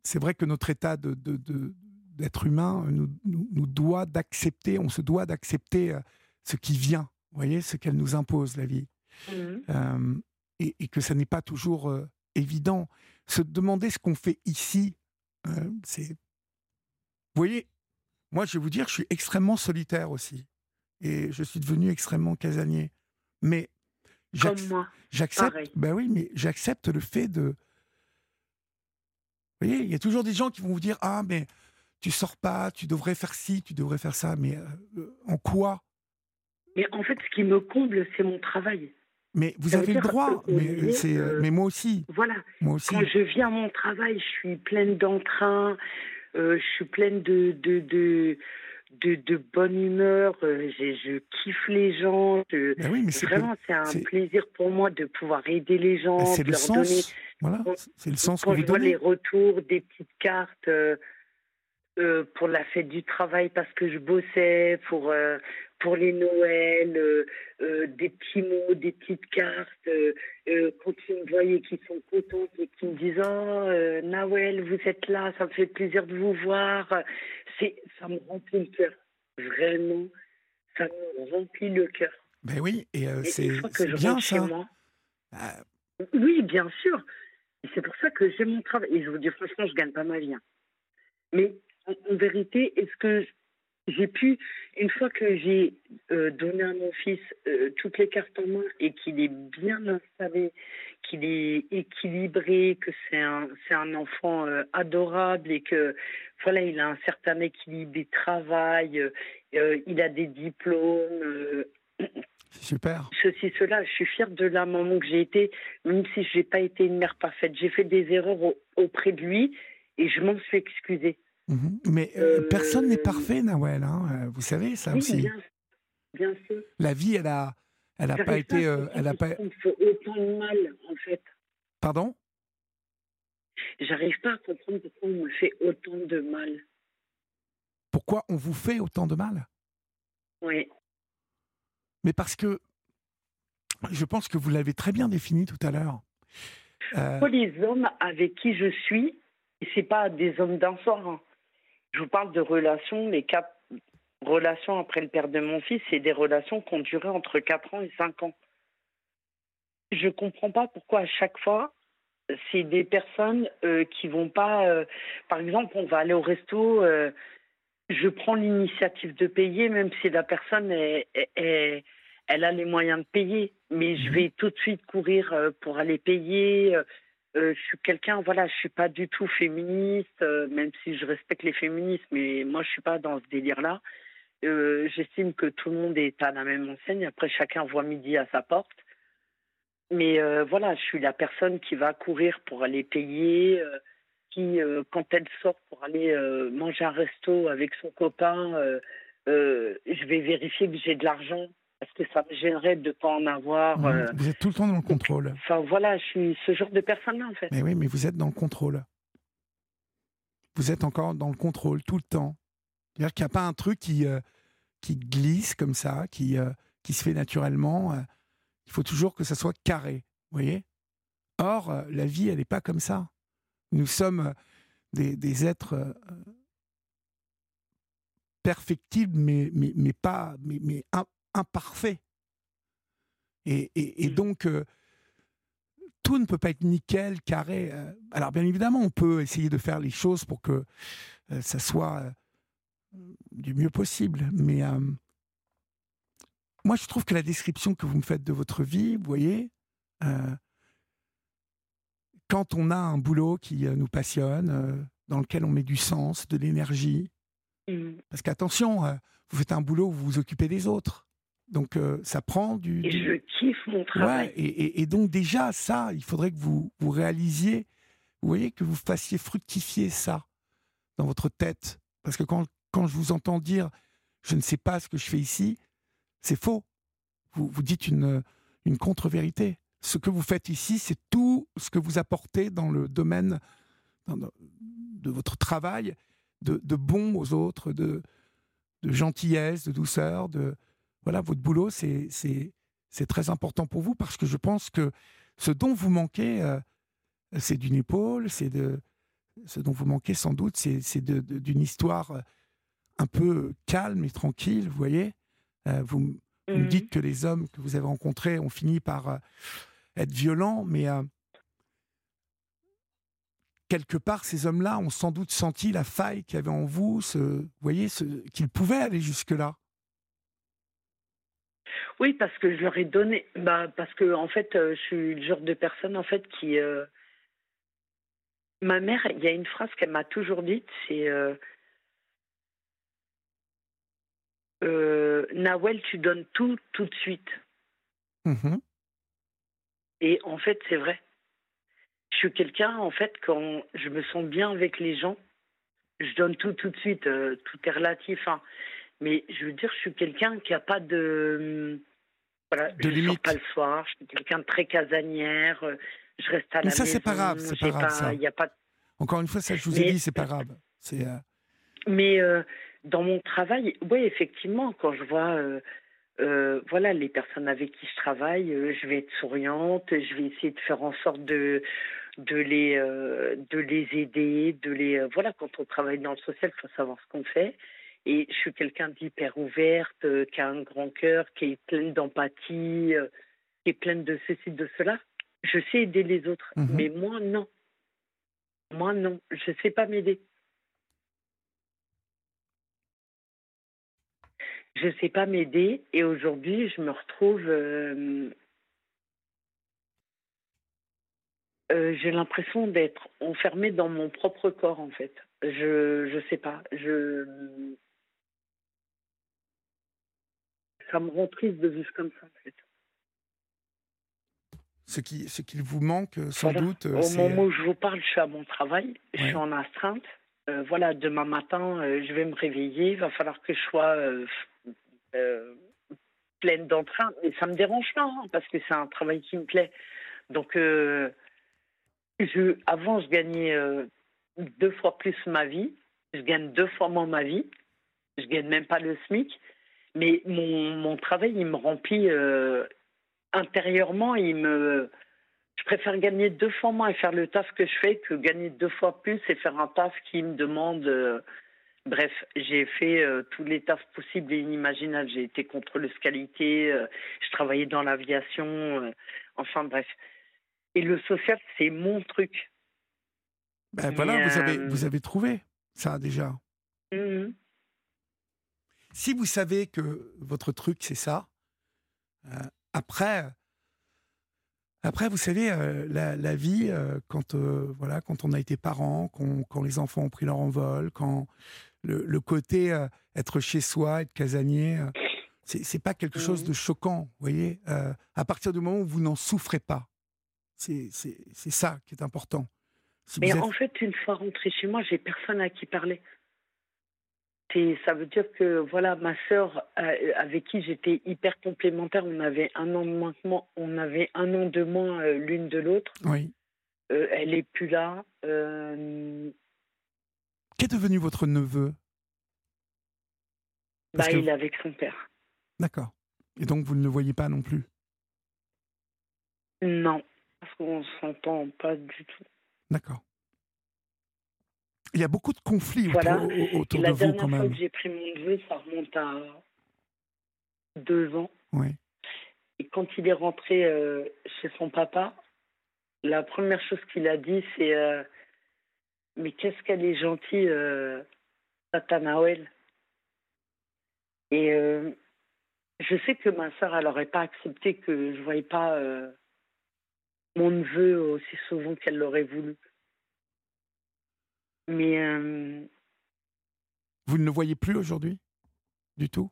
c'est vrai que notre état de, de- de- d'être humain nous, nous, nous doit d'accepter, on se doit d'accepter ce qui vient, vous voyez, ce qu'elle nous impose, la vie. Euh, et, et que ça n'est pas toujours évident. Se demander ce qu'on fait ici, c'est. Vous voyez, moi, je vais vous dire, je suis extrêmement solitaire aussi. Et je suis devenu extrêmement casanier. Mais j'accepte. Ben oui, mais j'accepte le fait de. Vous voyez, il y a toujours des gens qui vont vous dire Ah, mais tu sors pas, tu devrais faire ci, tu devrais faire ça. Mais euh, en quoi? Mais en fait, ce qui me comble, c'est mon travail. Mais vous avez le droit. que, Mais, c'est, euh, euh, mais moi aussi. Voilà. Moi aussi. Quand je viens à mon travail, je suis pleine d'entrain, euh, je suis pleine de, de, de, de, de bonne humeur, euh, je, je kiffe les gens. je- Ben oui, mais c'est Vraiment, c'est un plaisir pour moi de pouvoir aider les gens, Ben, c'est de le leur sens. donner Voilà, c'est le sens que quand vous je vois les retours, des petites cartes euh, euh, pour la fête du travail parce que je bossais, pour, euh, pour les Noëls, euh, euh, des petits mots, des petites cartes, euh, quand ils me voient et qu'ils sont contents et qu'ils me disent Oh, Nawel, vous êtes là, ça me fait plaisir de vous voir. C'est, ça me remplit le cœur. Vraiment, ça me remplit le cœur. Ben oui, et Et c'est je bien ça. moi, Ah, oui, bien sûr. c'est pour ça que j'aime mon travail. Et je vous dis franchement, je gagne pas ma vie. Hein. Mais en, vérité, est-ce que j'ai pu, une fois que j'ai euh, donné à mon fils euh, toutes les cartes en main et qu'il est bien installé, qu'il est équilibré, que c'est un, c'est un enfant euh, adorable et que voilà, il a un certain équilibre, il travaille, il a des diplômes. Super. Ceci, cela, je suis fière de la maman que j'ai été, même si je n'ai pas été une mère parfaite. J'ai fait des erreurs auprès de lui et je m'en suis excusée. Mhm. Mais euh, personne n'est parfait, Nawel. Hein, euh, vous savez ça aussi. Bien, bien, sûr. La vie, elle a, elle a pas été, euh, elle a pas. fait autant de mal, en fait. Pardon? J'arrive pas à comprendre pourquoi on me fait autant de mal. Pourquoi on vous fait autant de mal? Oui. Mais parce que je pense que vous l'avez très bien défini tout à l'heure. Pour les hommes avec qui je suis, c'est pas des hommes soir. Hein. Je vous parle de relations, les quatre relations après le père de mon fils, c'est des relations qui ont duré entre 4 ans et 5 ans. Je ne comprends pas pourquoi à chaque fois, c'est des personnes euh, qui vont pas. Euh, par exemple, on va aller au resto, euh, je prends l'initiative de payer, même si la personne est, elle a les moyens de payer, mais je mhm. vais tout de suite courir pour aller payer. Euh, je suis quelqu'un, voilà, je suis pas du tout féministe, euh, même si je respecte les féministes, mais moi je suis pas dans ce délire-là. Euh, j'estime que tout le monde est à la même enseigne. Après, chacun voit midi à sa porte. Mais voilà, je suis la personne qui va courir pour aller payer, qui, quand elle sort pour aller manger un resto avec son copain, je vais vérifier que j'ai de l'argent parce que ça me gênerait de ne pas en avoir. Euh, vous êtes tout le temps dans le contrôle. Enfin voilà, je suis ce genre de personne-là en fait. Mais oui, mais vous êtes dans le contrôle. Vous êtes encore dans le contrôle tout le temps. C'est-à-dire qu'il n'y a pas un truc qui, euh, qui glisse comme ça, qui, euh, qui se fait naturellement. il faut toujours que ça soit carré. Vous voyez? Or, la vie, elle n'est pas comme ça. Nous sommes des, des êtres perfectibles, mais, mais, mais pas mais, mais imparfait. Et, et, mmh. donc, euh, tout ne peut pas être nickel, carré. Euh. alors, bien évidemment, on peut essayer de faire les choses pour que euh, ça soit du mieux possible. Mais moi, je trouve que la description que vous me faites de votre vie, vous voyez, quand on a un boulot qui nous passionne, dans lequel on met du sens, de l'énergie, mmh. parce qu'attention, vous faites un boulot où vous vous occupez des autres. Donc euh, ça prend du. Et je kiffe mon travail. et, donc déjà ça, il faudrait que vous vous réalisiez, vous voyez, que vous fassiez fructifier ça dans votre tête, parce que quand quand je vous entends dire, je ne sais pas ce que je fais ici, c'est faux. Vous vous dites une une contre-vérité. Ce que vous faites ici, c'est tout ce que vous apportez dans le domaine de votre travail, de, de bon aux autres, de, de gentillesse, de douceur, de, voilà, votre boulot, c'est très important pour vous parce que je pense que ce dont vous manquez, euh, c'est d'une épaule, c'est de ce dont vous manquez sans doute, c'est d'une histoire euh, un peu calme et tranquille, vous voyez. Euh, vous, me mmh. dites que les hommes que vous avez rencontrés ont fini par être violents, mais quelque part, ces hommes-là ont sans doute senti la faille qu'il y avait en vous, ce, vous voyez, qu'ils pouvaient aller jusque-là. Oui, parce que je leur ai donné. Bah, parce que en fait, euh, je suis le genre de personne en fait qui. Euh, ma mère, il y a une phrase qu'elle m'a toujours dite, c'est euh... euh Nawel, tu donnes tout tout de suite. Mmh Et en fait, c'est vrai. Je suis quelqu'un, en fait, quand je me sens bien avec les gens, je donne tout tout de suite. tout est relatif. Hein. Mais je veux dire, je suis quelqu'un qui n'a pas de voilà, je ne sors pas le soir, je suis quelqu'un de très casanière, euh, je reste à la Mais ça, c'est pas grave, c'est pas grave. ça. Y a pas... Encore une fois, ça, je vous ai dit, c'est pas grave. C'est. Euh, Mais euh, dans mon travail, oui, effectivement, quand je vois, voilà, les personnes avec qui je travaille, je vais être souriante, je vais essayer de faire en sorte de de les de les aider, de les voilà, quand on travaille dans le social, il faut savoir ce qu'on fait. Et je suis quelqu'un d'hyper ouverte, euh, qui a un grand cœur, qui est pleine d'empathie, euh, qui est pleine de ceci, de cela. Je sais aider les autres, Mhm. mais moi, non. Moi, non. Je sais pas m'aider. Je sais pas m'aider et aujourd'hui, je me retrouve. euh, euh, J'ai l'impression d'être enfermée dans mon propre corps, en fait. Je je sais pas. Je ça me rend triste de vivre comme ça, en fait. Ce qui, ce qu'il vous manque, euh, sans Voilà. doute, euh, Au moment où je vous parle, je suis à mon travail, je suis en astreinte. Euh, voilà, demain matin, euh, je vais me réveiller. Il va falloir que je sois euh, pleine d'entrain. Mais ça me dérange pas, hein, parce que c'est un travail qui me plaît. Donc, je, avant, je gagnais deux fois plus ma vie. Je gagne deux fois moins ma vie. Je gagne même pas le SMIC. Mais mon, mon travail, il me remplit euh, intérieurement. Il me, je préfère gagner deux fois moins et faire le taf que je fais que gagner deux fois plus et faire un taf qui me demande. euh, bref, j'ai fait euh, tous les tafs possibles et inimaginables. J'ai été contrôleuse qualité, je travaillais dans l'aviation, enfin bref. Et le social, c'est mon truc. Ben voilà, vous avez, vous avez trouvé ça déjà. Mhm. Si vous savez que votre truc, c'est ça, euh, après, après, vous savez, euh, la, la vie, euh, quand, voilà, quand on a été parent, quand les enfants ont pris leur envol, quand le, le côté être chez soi, être casanier, c'est pas quelque chose Mhm. de choquant, vous voyez À partir du moment où vous n'en souffrez pas, c'est ça qui est important. Si Mais êtes- en fait, une fois rentrée chez moi, j'ai personne à qui parler. Ça veut dire que voilà, ma sœur, euh, avec qui j'étais hyper complémentaire, on avait un an de moins, que moi- on avait un an de moins euh, l'une de l'autre. Oui. Euh, elle est plus là. Qu'est devenu votre neveu? Bah, que- il est avec son père. D'accord. Et donc vous ne le voyez pas non plus? Non, parce qu'on s'entend pas du tout. D'accord. Il y a beaucoup de conflits autour, Voilà. au- Et autour de la vous dernière quand fois même. que j'ai pris mon neveu, ça remonte à deux ans. Oui. Et quand il est rentré euh, chez son papa, la première chose qu'il a dit, c'est euh, Mais qu'est-ce qu'elle est gentille, euh, Tata Nawel. Et euh, je sais que ma soeur, elle n'aurait pas accepté que je ne voyais pas mon neveu aussi souvent qu'elle l'aurait voulu. Mais euh, Vous ne le voyez plus aujourd'hui Du tout?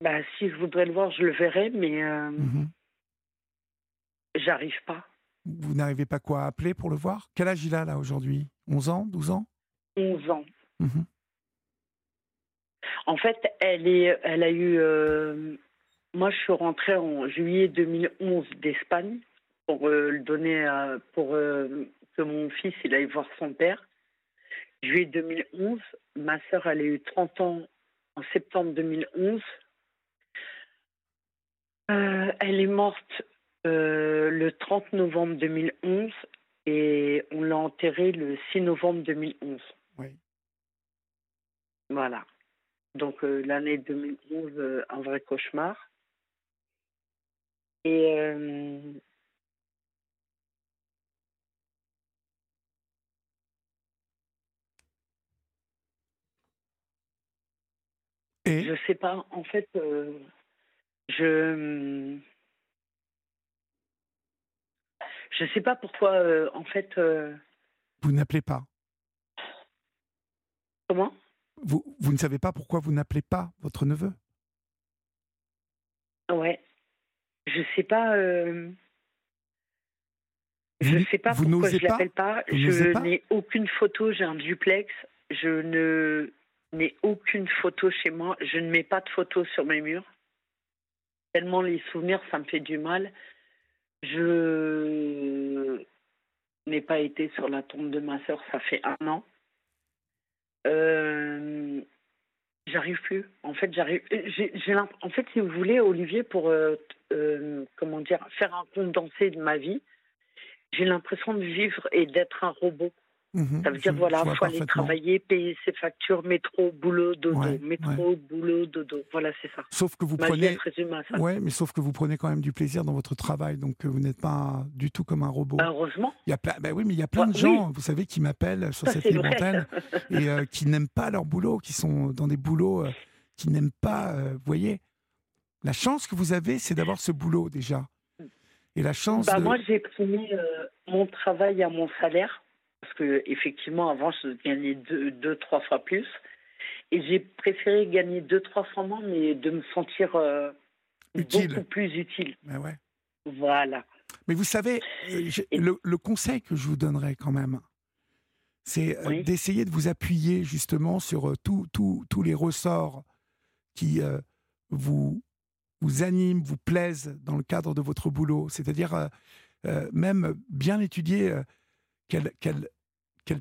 Bah, si je voudrais le voir, je le verrais, mais euh, Mhm. j'arrive pas. Vous n'arrivez pas quoi à appeler pour le voir? Quel âge il a là aujourd'hui? 11 ans? 12 ans? 11 ans. Mhm. En fait, elle, est, elle a eu. euh, moi, je suis rentrée en juillet 2011 d'Espagne pour euh, le donner à- pour euh, que mon fils il aille voir son père. Juillet 2011. Ma sœur, elle a eu 30 ans en septembre 2011. Euh, elle est morte euh, le 30 novembre 2011 et on l'a enterrée le 6 novembre 2011. Oui. Voilà. Donc euh, l'année 2011, euh, un vrai cauchemar. Et Et je sais pas, en fait, euh, je je sais pas pourquoi, euh, en fait, euh, vous n'appelez pas comment? Vous, vous ne savez pas pourquoi vous n'appelez pas votre neveu? Ouais, je sais pas. Je sais pas vous pourquoi je l'appelle pas? Je n'ai aucune photo. J'ai un duplex. Je ne n'ai aucune photo chez moi. Je ne mets pas de photos sur mes murs. Tellement les souvenirs, ça me fait du mal. Je n'ai pas été sur la tombe de ma sœur. Ça fait un an. Euh, J'arrive plus. En fait, j'arrive. j'ai- j'ai En fait, si vous voulez, Olivier, pour euh, euh, comment dire, faire un condensé de ma vie, j'ai l'impression de vivre et d'être un robot. Mhm, Ça veut dire, voilà, il faut aller travailler, payer ses factures, métro, boulot, dodo. Ouais, métro, boulot, dodo. Voilà, c'est ça. Sauf que vous Ma prenez. à ça. Ouais, mais sauf que vous prenez quand même du plaisir dans votre travail, donc euh, vous n'êtes pas du tout comme un robot. Bah, heureusement. Il y a plein, bah oui, mais il y a plein Ouais, de oui. gens, vous savez, qui m'appellent sur Ça, cette libre antenne <laughs> et euh, qui n'aiment pas leur boulot, qui sont dans des boulots euh, qui n'aiment pas. euh, vous voyez, la chance que vous avez, c'est d'avoir ce boulot déjà. Et la chance. Bah, de- Moi, j'ai pris mon travail à mon salaire. Parce que effectivement, avant, je gagnais deux, deux trois fois plus. Et j'ai préféré gagner deux, trois fois moins, mais de me sentir euh, Utile. beaucoup plus utile. Ouais. Voilà. Mais vous savez, euh, le, le conseil que je vous donnerais quand même, c'est euh, Oui. d'essayer de vous appuyer justement sur tous les ressorts qui euh, vous, vous animent, vous plaisent dans le cadre de votre boulot. C'est-à-dire euh, euh, même bien étudier quel,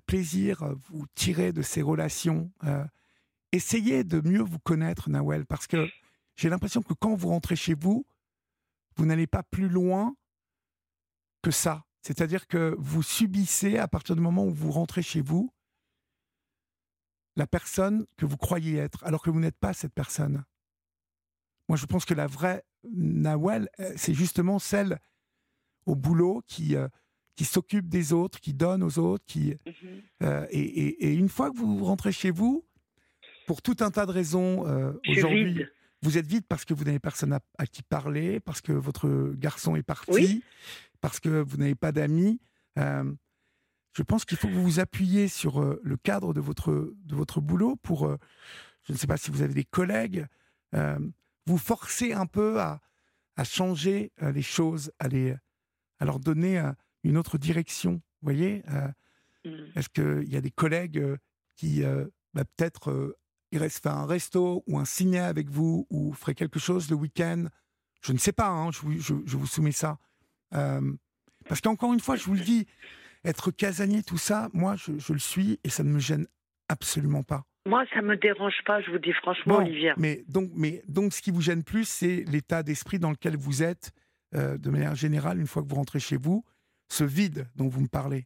plaisir euh, vous tirez de ces relations. euh. essayez de mieux vous connaître, Nawel, parce que j'ai l'impression que quand vous rentrez chez vous, vous n'allez pas plus loin que ça. C'est-à-dire que vous subissez, à partir du moment où vous rentrez chez vous, la personne que vous croyez être, alors que vous n'êtes pas cette personne. Moi, je pense que la vraie Nawel, euh, c'est justement celle au boulot qui, qui s'occupe des autres, qui donne aux autres, qui, Mhm. euh, et, et- et une fois que vous rentrez chez vous, pour tout un tas de raisons, euh, aujourd'hui, vous êtes vide parce que vous n'avez personne à, à qui parler, parce que votre garçon est parti, Oui. parce que vous n'avez pas d'amis. Euh, je pense qu'il faut que vous vous appuyiez sur le cadre de votre, de votre boulot pour, je ne sais pas si vous avez des collègues, vous forcer un peu à, à changer les choses, à, les, à leur donner une autre direction. Vous voyez Euh, Mhm. Est-ce qu'il y a des collègues euh, qui, euh, bah, peut-être, iraient se faire un resto ou un ciné avec vous ou feraient quelque chose le week-end? Je ne sais pas, hein, je, vous, je- je vous soumets ça. Parce qu'encore une fois, je vous le dis, être casanier, tout ça, moi, je, je le suis et ça ne me gêne absolument pas. Moi, ça me dérange pas, je vous dis franchement, Bon, Olivia. Mais donc, mais donc, ce qui vous gêne plus, c'est l'état d'esprit dans lequel vous êtes, euh, de manière générale, une fois que vous rentrez chez vous, ce vide dont vous me parlez.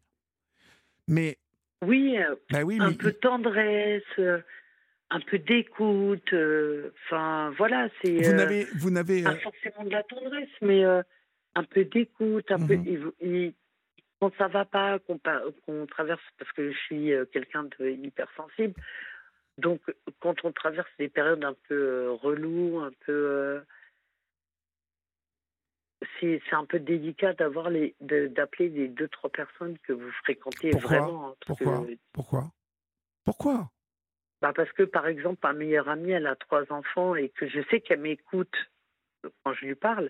Mais, Oui, bah oui, un mais peu de tendresse, euh, un peu d'écoute. euh, Enfin, voilà, c'est. vous euh, n'avez, vous n'avez, pas forcément de la tendresse, mais euh, un peu d'écoute, un peu. Mhm. il- il- quand ça va pas, qu'on traverse, parce que je suis quelqu'un de hypersensible, donc quand on traverse des périodes un peu reloues, un peu. C'est un peu délicat d'avoir les de- d'appeler les deux trois personnes que vous fréquentez Pourquoi? vraiment hein, parce pourquoi, que- pourquoi, pourquoi? Bah parce que, par exemple, ma meilleure amie, elle a trois enfants et que je sais qu'elle m'écoute quand je lui parle.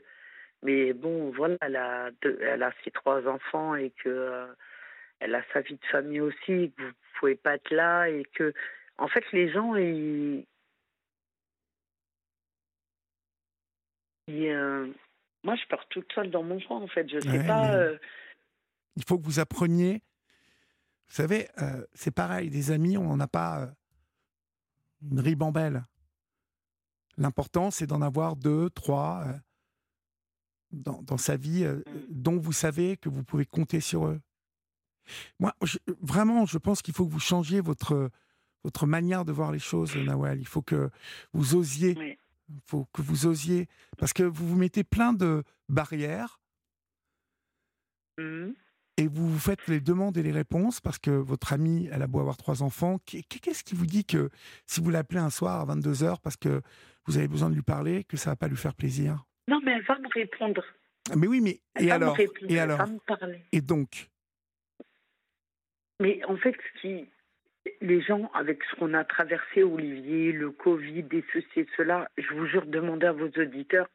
Mais bon, voilà, elle a, deux- elle a ses trois enfants et que euh, elle a sa vie de famille aussi, et que vous pouvez pas être là et que, en fait, les gens, ils. ils, euh, moi, je pars toute seule dans mon coin, en fait. Je sais Ouais, pas. euh, Il faut que vous appreniez. Vous savez, euh, c'est pareil, des amis, on n'en a pas euh, une ribambelle. L'important, c'est d'en avoir deux, trois dans, dans sa vie, euh, dont vous savez que vous pouvez compter sur eux. Moi, je- vraiment, je pense qu'il faut que vous changiez votre, votre manière de voir les choses, Nawal. Il faut que vous osiez. Oui. Il faut que vous osiez. Parce que vous vous mettez plein de barrières hum. et vous vous faites les demandes et les réponses parce que votre amie, elle a beau avoir trois enfants. Qu'est- Qu'est-ce qui vous dit que si vous l'appelez un soir à 22h parce que vous avez besoin de lui parler, que ça va pas lui faire plaisir? Non, mais elle va me répondre. Mais oui, mais Elle et va alors? Me répondre. Et elle alors? va me parler. Et donc? Mais en fait, ce qui, les gens, avec ce qu'on a traversé, Olivier, le Covid et ceci et cela, je vous jure, demandez à vos auditeurs,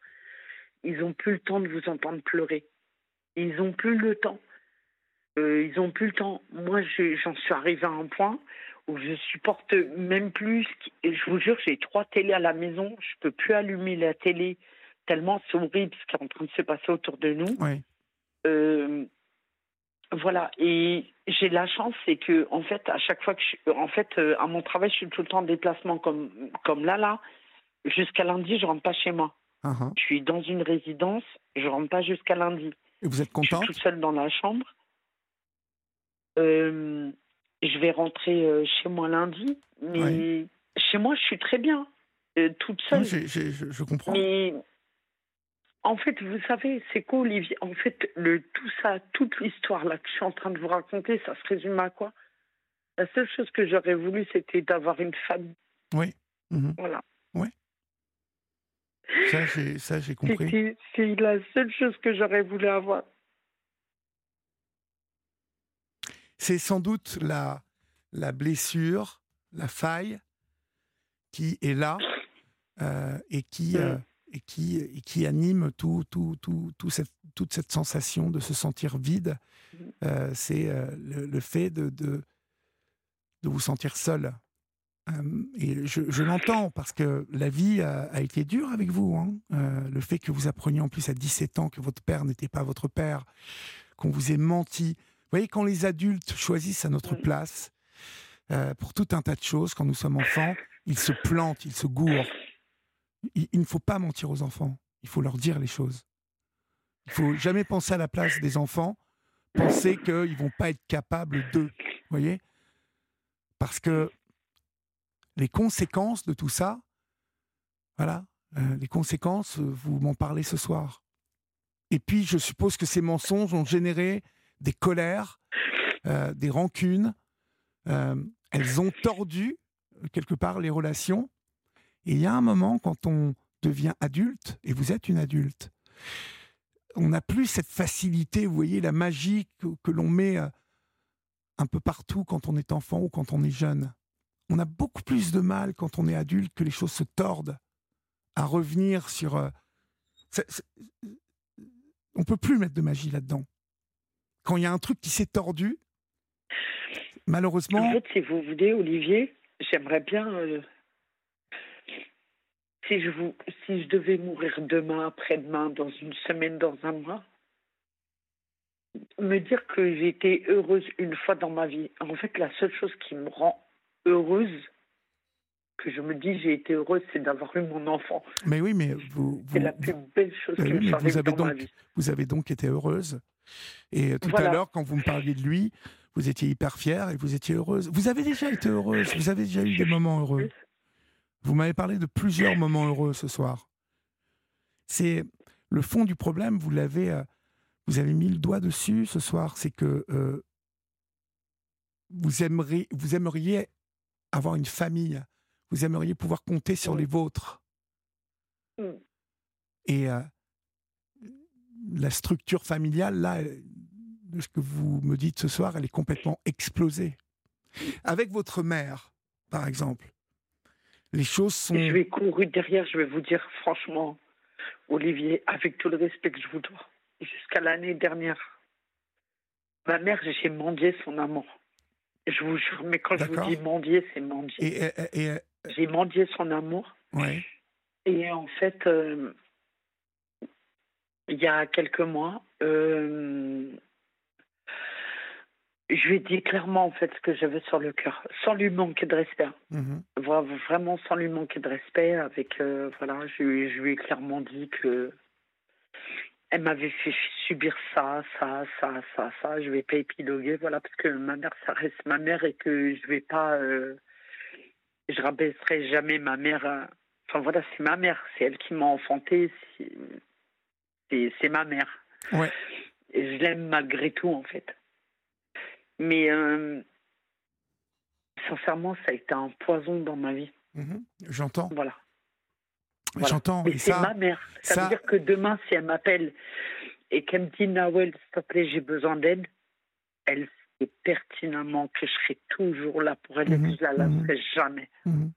ils n'ont plus le temps de vous entendre pleurer. Ils n'ont plus le temps. Euh, ils n'ont plus le temps. Moi, j'en suis arrivée à un point où je supporte même plus. Et je vous jure, j'ai trois télés à la maison. Je peux plus allumer la télé tellement c'est horrible ce qui est en train de se passer autour de nous. Oui. Euh, voilà, et j'ai la chance, c'est que en fait, à chaque fois que je, en fait, euh, à mon travail, je suis tout le temps en déplacement comme comme là là. Jusqu'à lundi, je rentre pas chez moi. Ah, ah. Je suis dans une résidence, je rentre pas jusqu'à lundi. Et vous êtes Je suis contente? toute seule dans la chambre. Euh, je vais rentrer euh, chez moi lundi, mais chez moi, je suis très bien, toute seule. je, comprends. Mais en fait, vous savez, c'est quoi, Olivier? En fait, le, tout ça, toute l'histoire là que je suis en train de vous raconter, ça se résume à quoi? La seule chose que j'aurais voulu, c'était d'avoir une famille. Oui. Mhm. Voilà. Oui. Ça, j'ai compris. C'est la seule chose que j'aurais voulu avoir. C'est sans doute la, la blessure, la faille qui est là euh, et, qui, euh, et, qui, et qui anime tout, tout, tout, tout cette, toute cette sensation de se sentir vide. Euh, c'est le, fait de, de, de, vous sentir seul. et je, l'entends parce que la vie a, été dure avec vous. Hein. le fait que vous appreniez en plus à 17 ans que votre père n'était pas votre père, qu'on vous ait menti, vous voyez, quand les adultes choisissent à notre place euh, pour tout un tas de choses, quand nous sommes enfants, ils se plantent, ils se gourent. Il, ne faut pas mentir aux enfants. Il faut leur dire les choses. Il faut jamais penser à la place des enfants, penser qu'ils vont pas être capables d'eux. Voyez? Parce que les conséquences de tout ça, voilà, euh, les conséquences, vous m'en parlez ce soir. Et puis, je suppose que ces mensonges ont généré des colères, euh, des rancunes. Euh, elles ont tordu, quelque part, les relations. Et il y a un moment, quand on devient adulte, et vous êtes une adulte, on n'a plus cette facilité, vous voyez, la magie que, l'on met euh, un peu partout quand on est enfant ou quand on est jeune. On a beaucoup plus de mal quand on est adulte que les choses se tordent à revenir sur. On ne on peut plus mettre de magie là-dedans quand il y a un truc qui s'est tordu, malheureusement. En fait, si vous voulez, Olivier, j'aimerais bien. Euh, si, je vous, si je devais mourir demain, après-demain, dans une semaine, dans un mois, me dire que j'ai été heureuse une fois dans ma vie. En fait, la seule chose qui me rend heureuse, que je me dis j'ai été heureuse, c'est d'avoir eu mon enfant. Mais oui, mais vous. c'est la plus belle chose qui me vous avez dans ma vie. Vous avez donc été heureuse et tout à l'heure, quand vous me parliez de lui, vous étiez hyper fière et vous étiez heureuse. Vous avez déjà été heureuse, vous avez déjà eu des moments heureux. Vous m'avez parlé de plusieurs moments heureux ce soir. C'est le fond du problème, vous l'avez, euh, vous avez mis le doigt dessus ce soir, c'est que euh, vous, aimeriez, vous aimeriez avoir une famille, vous aimeriez pouvoir compter sur les vôtres. Et euh, la structure familiale, là, de ce que vous me dites ce soir, elle est complètement explosée. Avec votre mère, par exemple, les choses sont. je vais courir derrière, je vais vous dire franchement, Olivier, avec tout le respect que je vous dois, jusqu'à l'année dernière, ma mère, j'ai mendié son amour. Je vous jure, mais quand je vous dis mendier, c'est mendier. Et, j'ai mendié son amour. Ouais. Et en fait, euh, il y a quelques mois, euh, je lui ai dit clairement en fait ce que j'avais sur le cœur, sans lui manquer de respect. Mhm. Vraiment sans lui manquer de respect. Avec euh, voilà, je, lui ai clairement dit que elle m'avait fait subir ça, ça, ça, ça, ça. Je vais pas épiloguer, voilà, parce que ma mère, ça reste ma mère et que je vais pas, euh, je rabaisserai jamais ma mère. Enfin voilà, c'est ma mère, c'est elle qui m'a enfanté c'est ma mère. Ouais. Et je l'aime malgré tout, en fait. Mais euh, sincèrement, ça a été un poison dans ma vie. Mhm. J'entends. Voilà. J'entends. Et c'est ma mère. Ça, veut dire que demain, si elle m'appelle et qu'elle me dit Nawel, s'il te plaît, j'ai besoin d'aide, elle sait pertinemment que je serai toujours là pour elle et que je la mhm. laisserai jamais. Mhm.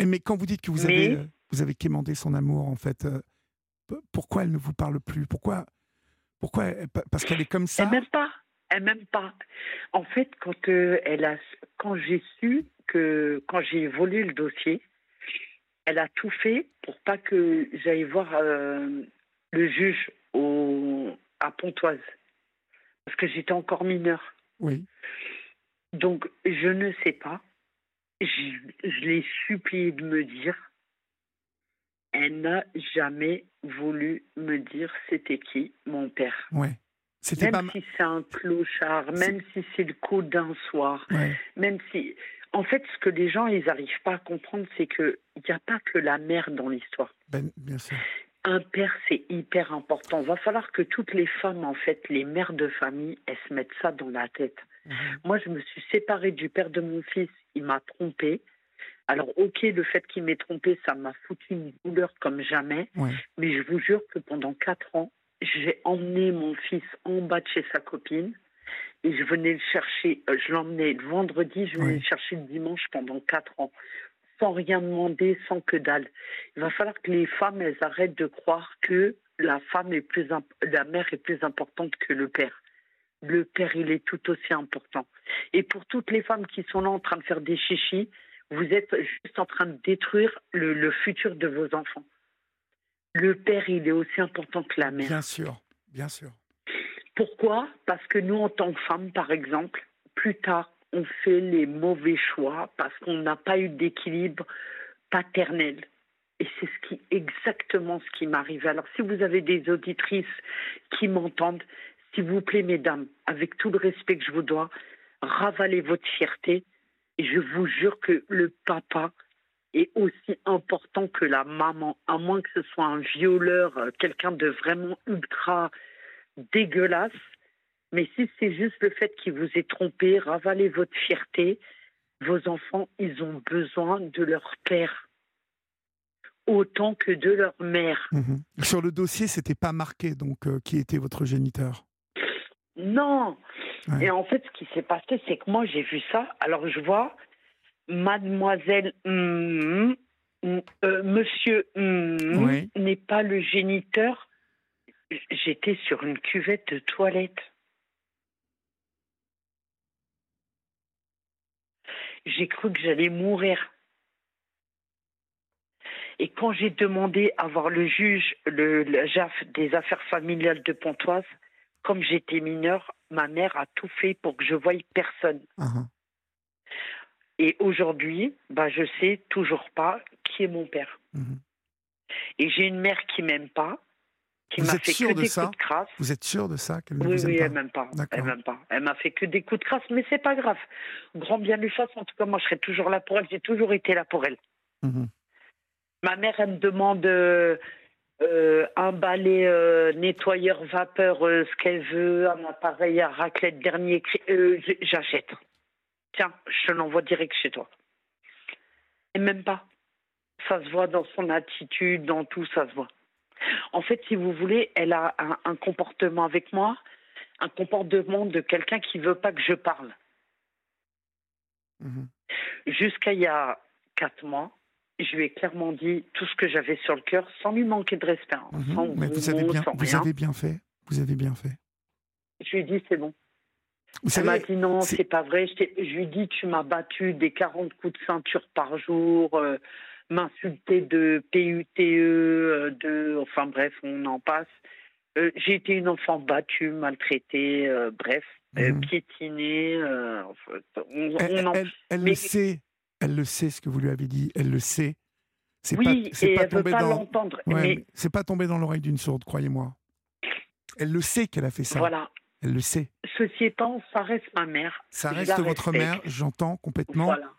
Et mais quand vous dites que vous avez, euh, vous avez quémandé son amour, en fait, euh, pourquoi elle ne vous parle plus? Pourquoi Pourquoi Parce qu'elle est comme ça? Elle m'aime pas. Elle m'aime pas. En fait, quand euh, elle a, quand j'ai su que quand j'ai volé le dossier, elle a tout fait pour pas que j'aille voir euh, le juge au, à Pontoise, parce que j'étais encore mineure. Oui. Donc je ne sais pas. Je, je l'ai supplié de me dire elle n'a jamais voulu me dire c'était qui mon père. Ouais. C'était même pas. si c'est un clochard, même si c'est le coup d'un soir, Ouais. même si. En fait, ce que les gens, ils n'arrivent pas à comprendre, c'est qu'il n'y a pas que la mère dans l'histoire. Ben, bien sûr. Un père, c'est hyper important. Va falloir que toutes les femmes, en fait, les mères de famille, elles se mettent ça dans la tête. Mhm. Moi, je me suis séparée du père de mon fils. Il m'a trompée. Alors, ok, le fait qu'il m'ait trompée, ça m'a foutu une douleur comme jamais. Ouais. Mais je vous jure que pendant quatre ans, j'ai emmené mon fils en bas de chez sa copine. Et je venais le chercher, euh, je l'emmenais le vendredi, je venais Oui. le chercher le dimanche pendant quatre ans. Sans rien demander, sans que dalle. Il va falloir que les femmes, elles arrêtent de croire que la femme est plus, imp- la mère est plus importante que le père. Le père, il est tout aussi important. Et pour toutes les femmes qui sont là en train de faire des chichis, vous êtes juste en train de détruire le, le futur de vos enfants. Le père, il est aussi important que la mère. Bien sûr. Bien sûr. Pourquoi? Parce que nous, en tant que femmes, par exemple, plus tard, on fait les mauvais choix parce qu'on n'a pas eu d'équilibre paternel. Et c'est ce qui, exactement ce qui m'arrive. Alors, si vous avez des auditrices qui m'entendent, s'il vous plaît, mesdames, avec tout le respect que je vous dois, ravalez votre fierté. Et je vous jure que le papa est aussi important que la maman, à moins que ce soit un violeur, euh, quelqu'un de vraiment ultra dégueulasse. Mais si c'est juste le fait qu'il vous ait trompé, ravalez votre fierté. Vos enfants, ils ont besoin de leur père autant que de leur mère. Mhm. Sur le dossier, c'était pas marqué, donc euh, qui était votre géniteur? Non. Ouais. Et en fait, ce qui s'est passé, c'est que moi, j'ai vu ça. Alors, je vois Mademoiselle euh, Monsieur Oui. n'est pas le géniteur. J'étais sur une cuvette de toilette. J'ai cru que j'allais mourir. Et quand j'ai demandé à voir le juge, le, le JAF des affaires familiales de Pontoise, comme j'étais mineure, ma mère a tout fait pour que je voie personne. Mhm. Et aujourd'hui, bah, je sais toujours pas qui est mon père. Mhm. Et j'ai une mère qui m'aime pas, qui m'a fait que de des ça coups de crasse. Vous êtes sûr de ça qu'elle ne Oui, vous oui, pas elle m'aime pas. Elle m'aime pas. Elle m'a fait que des coups de crasse, mais c'est pas grave. Grand bien lui fasse. En tout cas, moi, je serai toujours là pour elle. J'ai toujours été là pour elle. Mhm. Ma mère, elle me demande euh, euh, un balai euh, nettoyeur vapeur, ce qu'elle veut, un appareil à raclette dernier cri. J'achète. Tiens, je te l'envoie direct chez toi. Et même pas. Ça se voit dans son attitude, dans tout, ça se voit. En fait, si vous voulez, elle a un, un comportement avec moi, un comportement de quelqu'un qui veut pas que je parle. Mhm. Jusqu'à il y a quatre mois, je lui ai clairement dit tout ce que j'avais sur le cœur, sans lui manquer de respect, hein, Mhm. sans Mais vous bien, avez bien fait. Vous avez bien fait. Je lui ai dit c'est bon. Elle m'a dit non, c'est- pas vrai. Je, lui dit tu m'as battu des 40 coups de ceinture par jour, euh, m'insulter de PUTE, euh, de, enfin bref, on en passe. Euh, J'ai été une enfant battue, maltraitée, euh, bref, Mhm. piétinée. en fait, on, elle, on en- elle- elle mais- le sait. Elle le sait ce que vous lui avez dit. Elle le sait. C'est oui, pas, et pas elle veut tombé pas dans. l'entendre. Ouais, mais c'est pas tombé dans l'oreille d'une sourde, croyez-moi. Elle le sait qu'elle a fait ça. voilà. Elle le sait. Ceci étant, ça reste ma mère. Ça Je reste votre respecte. mère, j'entends complètement. Voilà.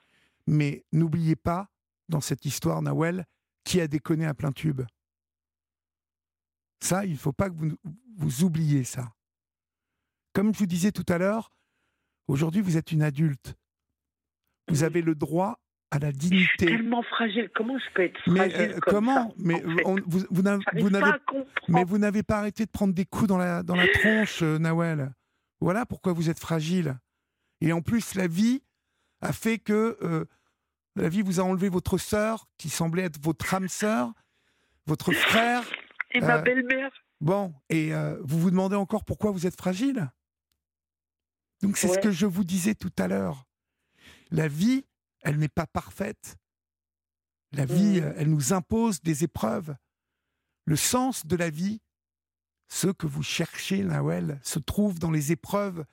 Mais n'oubliez pas, dans cette histoire, Nawel, qui a déconné à plein tube. Ça, il ne faut pas que vous, vous oubliez ça. Comme je vous disais tout à l'heure, aujourd'hui, vous êtes une adulte. Vous avez le droit à la Je suis dignité. tellement fragile. Comment je peux être Mais fragile euh, comme comment ça, Mais en fait? on- vous, vous n'avez- pas mais vous n'avez arrêté de prendre des coups dans la, dans la tronche, euh, Nawel. Voilà pourquoi vous êtes fragile. Et en plus, la vie a fait que euh, la vie vous a enlevé votre sœur, qui semblait être votre âme sœur, votre frère. C'est ma euh, belle-mère. Bon, et vous vous demandez encore pourquoi vous êtes fragile? Donc c'est ce que je vous disais tout à l'heure. La vie, elle n'est pas parfaite. La vie, Mhm. euh, elle nous impose des épreuves. Le sens de la vie, ce que vous cherchez, Nawel, se trouve dans les épreuves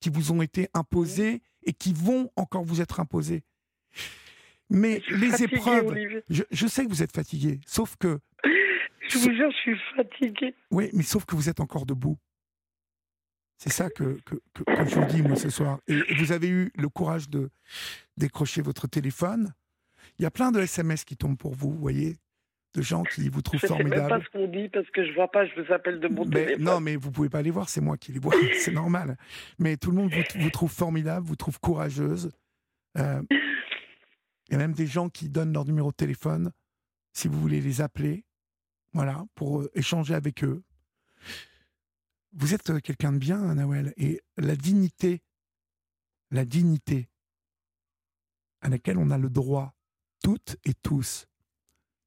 qui vous ont été imposées et qui vont encore vous être imposées. Mais les fatiguée, épreuves, je, je sais que vous êtes fatigué, sauf que, <laughs> Je vous jure, je suis fatiguée. oui, mais sauf que vous êtes encore debout. C'est ça que, que, je vous dis, moi, ce soir. Et, vous avez eu le courage de décrocher votre téléphone. Il y a plein de SMS qui tombent pour vous, vous voyez de gens qui vous trouvent formidable. Je ne sais pas ce qu'on dit parce que je vois pas, je vous appelle de mon téléphone. Non, mais vous pouvez pas les voir, c'est moi qui les vois, <laughs> c'est normal. Mais tout le monde vous, trouve formidable, vous trouve courageuse. Euh, il y a même des gens qui donnent leur numéro de téléphone si vous voulez les appeler, voilà, pour euh, échanger avec eux. Vous êtes euh, quelqu'un de bien, Nawel, et la dignité, la dignité à laquelle on a le droit, toutes et tous,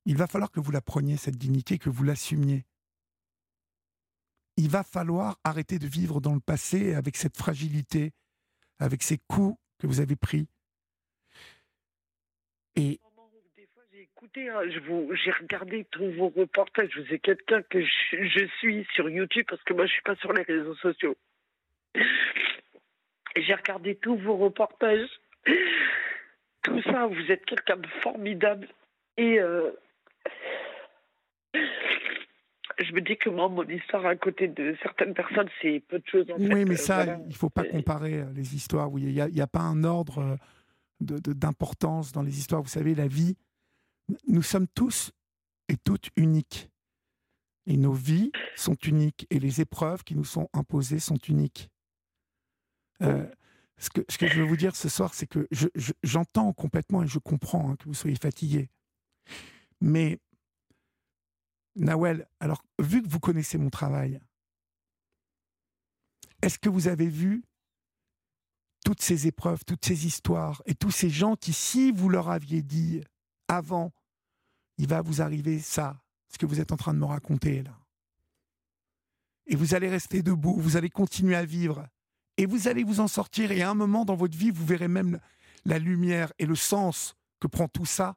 il va falloir que vous la preniez, cette dignité, que vous l'assumiez. Il va falloir arrêter de vivre dans le passé avec cette fragilité, avec ces coups que vous avez pris. Et hein, j'ai regardé tous vos reportages. Vous êtes quelqu'un que je, suis sur YouTube parce que moi, je suis pas sur les réseaux sociaux. J'ai regardé tous vos reportages. Tout ça, vous êtes quelqu'un de formidable. Et euh, je me dis que moi, mon histoire à côté de certaines personnes, c'est peu de choses. En oui, mais ça, il ne faut pas comparer euh, les histoires. Oui, il n'y a, pas un ordre euh, d'importance dans les histoires. Vous savez, la vie, nous sommes tous et toutes uniques. Et nos vies sont uniques. Et les épreuves qui nous sont imposées sont uniques. Euh, ce, que, je veux vous dire ce soir, c'est que j'entends complètement et je comprends hein, que vous soyez fatigué. Mais Nawel, alors, vu que vous connaissez mon travail, est-ce que vous avez vu toutes ces épreuves, toutes ces histoires et tous ces gens qui, si vous leur aviez dit avant, il va vous arriver ça, ce que vous êtes en train de me raconter là, et vous allez rester debout, vous allez continuer à vivre, et vous allez vous en sortir, et à un moment dans votre vie, vous verrez même la lumière et le sens que prend tout ça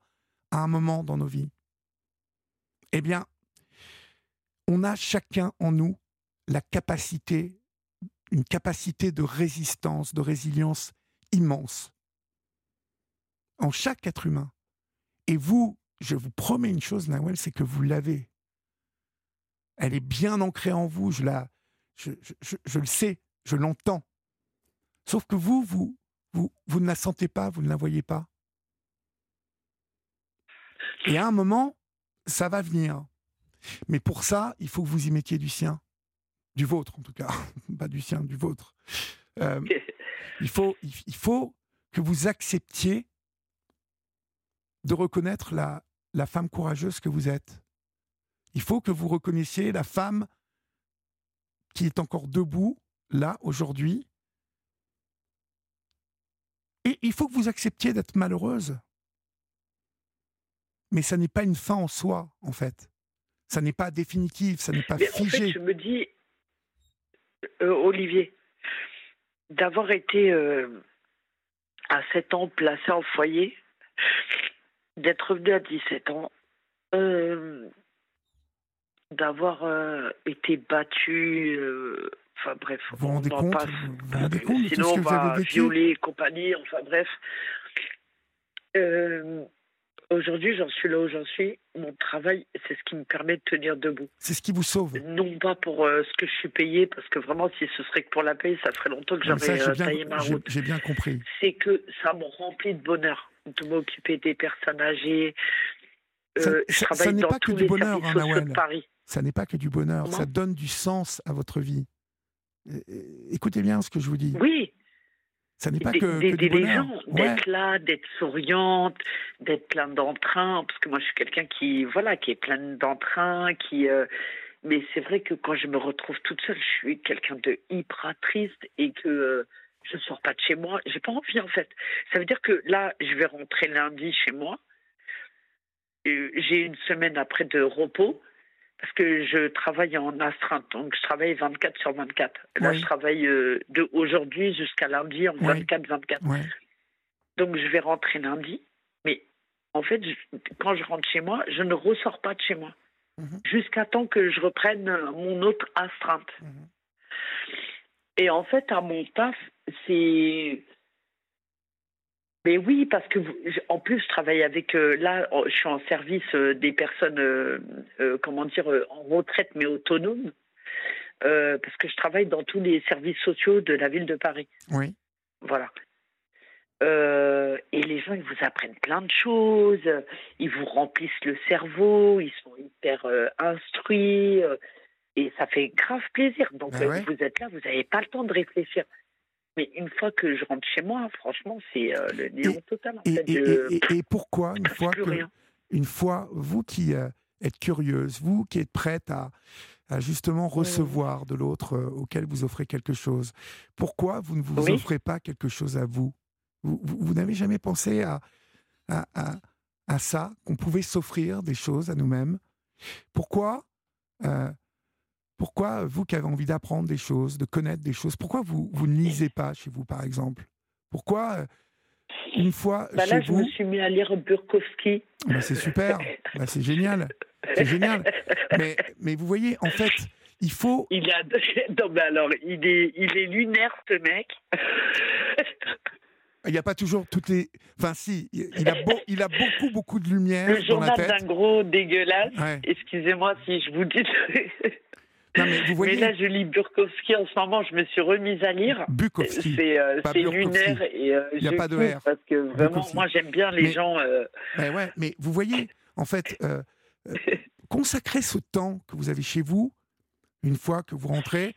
à un moment dans nos vies. Eh bien, on a chacun en nous la capacité, une capacité de résistance, de résilience immense. En chaque être humain. Et vous, je vous promets une chose, Nawel, c'est que vous l'avez. Elle est bien ancrée en vous, je, la, je, je le sais, je l'entends. Sauf que vous, vous, vous, vous ne la sentez pas, vous ne la voyez pas. Et à un moment, ça va venir. Mais pour ça, il faut que vous y mettiez du sien. Du vôtre, en tout cas. <laughs> Pas du sien, du vôtre. Euh, il, faut, il faut que vous acceptiez de reconnaître la, la femme courageuse que vous êtes. Il faut que vous reconnaissiez la femme qui est encore debout, là, aujourd'hui. Et il faut que vous acceptiez d'être malheureuse. Mais ça n'est pas une fin en soi, en fait. Ça n'est pas définitif, ça n'est pas Mais figé. En fait, je me dis, euh, Olivier, d'avoir été euh, à 7 ans placé en foyer, d'être revenu à 17 ans, euh, d'avoir été battu, enfin bref, vous vous rendez compte, pas, vous vous rendez compte sinon on va violer et compagnie, enfin bref. Aujourd'hui, j'en suis là où j'en suis. Mon travail, c'est ce qui me permet de tenir debout. C'est ce qui vous sauve. Non pas pour euh, ce que je suis payé, parce que vraiment, si ce serait que pour la paye, ça ferait longtemps que j'aurais euh, taillé ma route. J'ai bien compris. C'est que ça me remplit de bonheur de m'occuper des personnes âgées. Euh, ça, ça n'est pas que du bonheur, hein, Paris. Ça n'est pas que du bonheur. Ça donne du sens à votre vie. Écoutez bien ce que je vous dis. Oui, ça n'est pas que, d'aider les gens, d'être là, d'être souriante, d'être plein d'entrain, parce que moi je suis quelqu'un qui voilà, qui est plein d'entrain, qui euh, mais c'est vrai que quand je me retrouve toute seule, je suis quelqu'un de hyper triste et que euh, je ne sors pas de chez moi. J'ai pas envie en fait. Ça veut dire que là, je vais rentrer lundi chez moi. J'ai une semaine après de repos parce que je travaille en astreinte, donc je travaille 24 sur 24. Là, je travaille euh, de aujourd'hui jusqu'à lundi en 24-24. Donc, je vais rentrer lundi, mais en fait, quand je rentre chez moi, je ne ressors pas de chez moi mhm. jusqu'à temps que je reprenne mon autre astreinte. Mhm. Et en fait, à mon taf, c'est mais oui, parce que en plus, je travaille avec. Euh, là, oh, je suis en service euh, des personnes, euh, comment dire, en retraite mais autonomes. euh, parce que je travaille dans tous les services sociaux de la ville de Paris. Oui. Voilà. Et les gens, ils vous apprennent plein de choses, ils vous remplissent le cerveau, ils sont hyper instruits, et ça fait grave plaisir. Donc, Ben ouais. vous êtes là, vous n'avez pas le temps de réfléchir. Mais une fois que je rentre chez moi, franchement, c'est euh, le néant total. En Et, fait. et- Je- et- et- et pourquoi, une <laughs> fois que, une fois, vous qui euh, êtes curieuse, vous qui êtes prête à, à justement recevoir de l'autre euh, auquel vous offrez quelque chose, pourquoi vous ne vous Oui. offrez pas quelque chose à vous? Vous, vous- vous n'avez jamais pensé à, à, à- à ça, qu'on pouvait s'offrir des choses à nous-mêmes? Pourquoi pourquoi vous qui avez envie d'apprendre des choses, de connaître des choses, pourquoi vous, vous ne lisez pas chez vous, par exemple? Pourquoi, euh, une fois Bah chez là, je vous, me suis mis à lire Burkowski. bah, c'est super, bah, c'est génial, c'est génial. Mais, mais vous voyez, en fait, il faut. Il a... <laughs> Non, mais alors, il est, il est lunaire, ce mec. Il n'y a pas toujours toutes les. Enfin, si, il a, beau- il a beaucoup, beaucoup de lumière Le journal d'un gros dégueulasse. Ouais. Excusez-moi si je vous dis. Non, mais vous voyez, Mais là, je lis Burkowski en ce moment. Je me suis remise à lire. Bukowski. C'est euh, lunaire et euh, Il y a pas de R. Parce que vraiment, moi, j'aime bien les Mais- gens. euh, Mais ouais, mais vous voyez, en fait, euh, consacrez ce temps que vous avez chez vous, une fois que vous rentrez,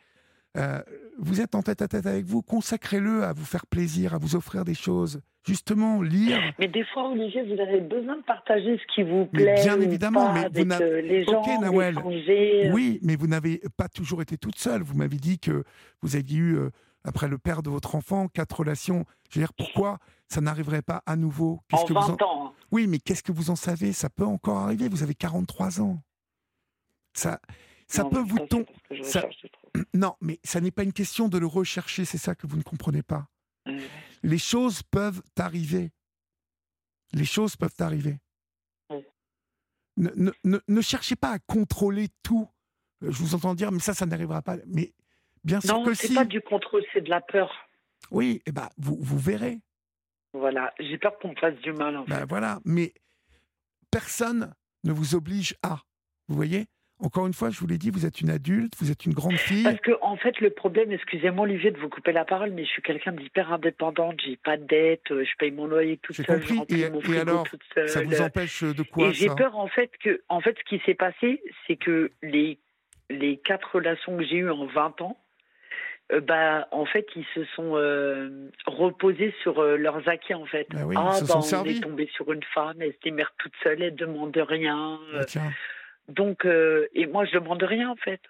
vous êtes en tête à tête avec vous, consacrez-le à vous faire plaisir, à vous offrir des choses. Justement, lire. Mais des fois, Olivier, vous avez besoin de partager ce qui vous Mais plaît. bien évidemment, mais vous avec n'avez- euh, les gens. Ok, Nawel. d'échanger. Oui, mais vous n'avez pas toujours été toute seule. Vous m'avez dit que vous aviez eu, euh, après le père de votre enfant, quatre relations. Je veux dire, pourquoi ça n'arriverait pas à nouveau? En que 20 vous en- ans. hein. Oui, mais qu'est-ce que vous en savez? Ça peut encore arriver. Vous avez 43 ans. Ça, ça Non, peut vous c'est tomber. ça-. <clears throat> Non, mais ça n'est pas une question de le rechercher, c'est ça que vous ne comprenez pas. Mm. Les choses peuvent arriver. Les choses peuvent arriver. Oui. Ne, ne- ne- ne cherchez pas à contrôler tout. Euh, Je vous entends dire, mais ça, ça n'arrivera pas. Mais bien sûr Non, que c'est si. pas du contrôle, c'est de la peur. Oui, eh ben, vous, vous verrez. Voilà, j'ai peur qu'on me fasse du mal. En fait. Ben voilà. Mais personne ne vous oblige à. Vous voyez? Encore une fois, je vous l'ai dit, vous êtes une adulte, vous êtes une grande fille. Parce que en fait, le problème, excusez-moi Olivier de vous couper la parole, mais je suis quelqu'un d'hyper indépendante. J'ai pas de dette, euh, je paye mon loyer toute seule, compris. je Et- mon et alors, toute seule. Ça vous empêche de quoi Et j'ai peur en fait que, en fait, ce qui s'est passé, c'est que les les quatre relations que j'ai eues en 20 ans, euh, bah, en fait, ils se sont euh, reposés sur euh, leurs acquis en fait. Ben oui, ah, ils se bah, sont on servis. est tombé sur une femme, elle se démerde toute seule, elle demande rien. Tiens. Donc, euh, et moi, je demande rien en fait.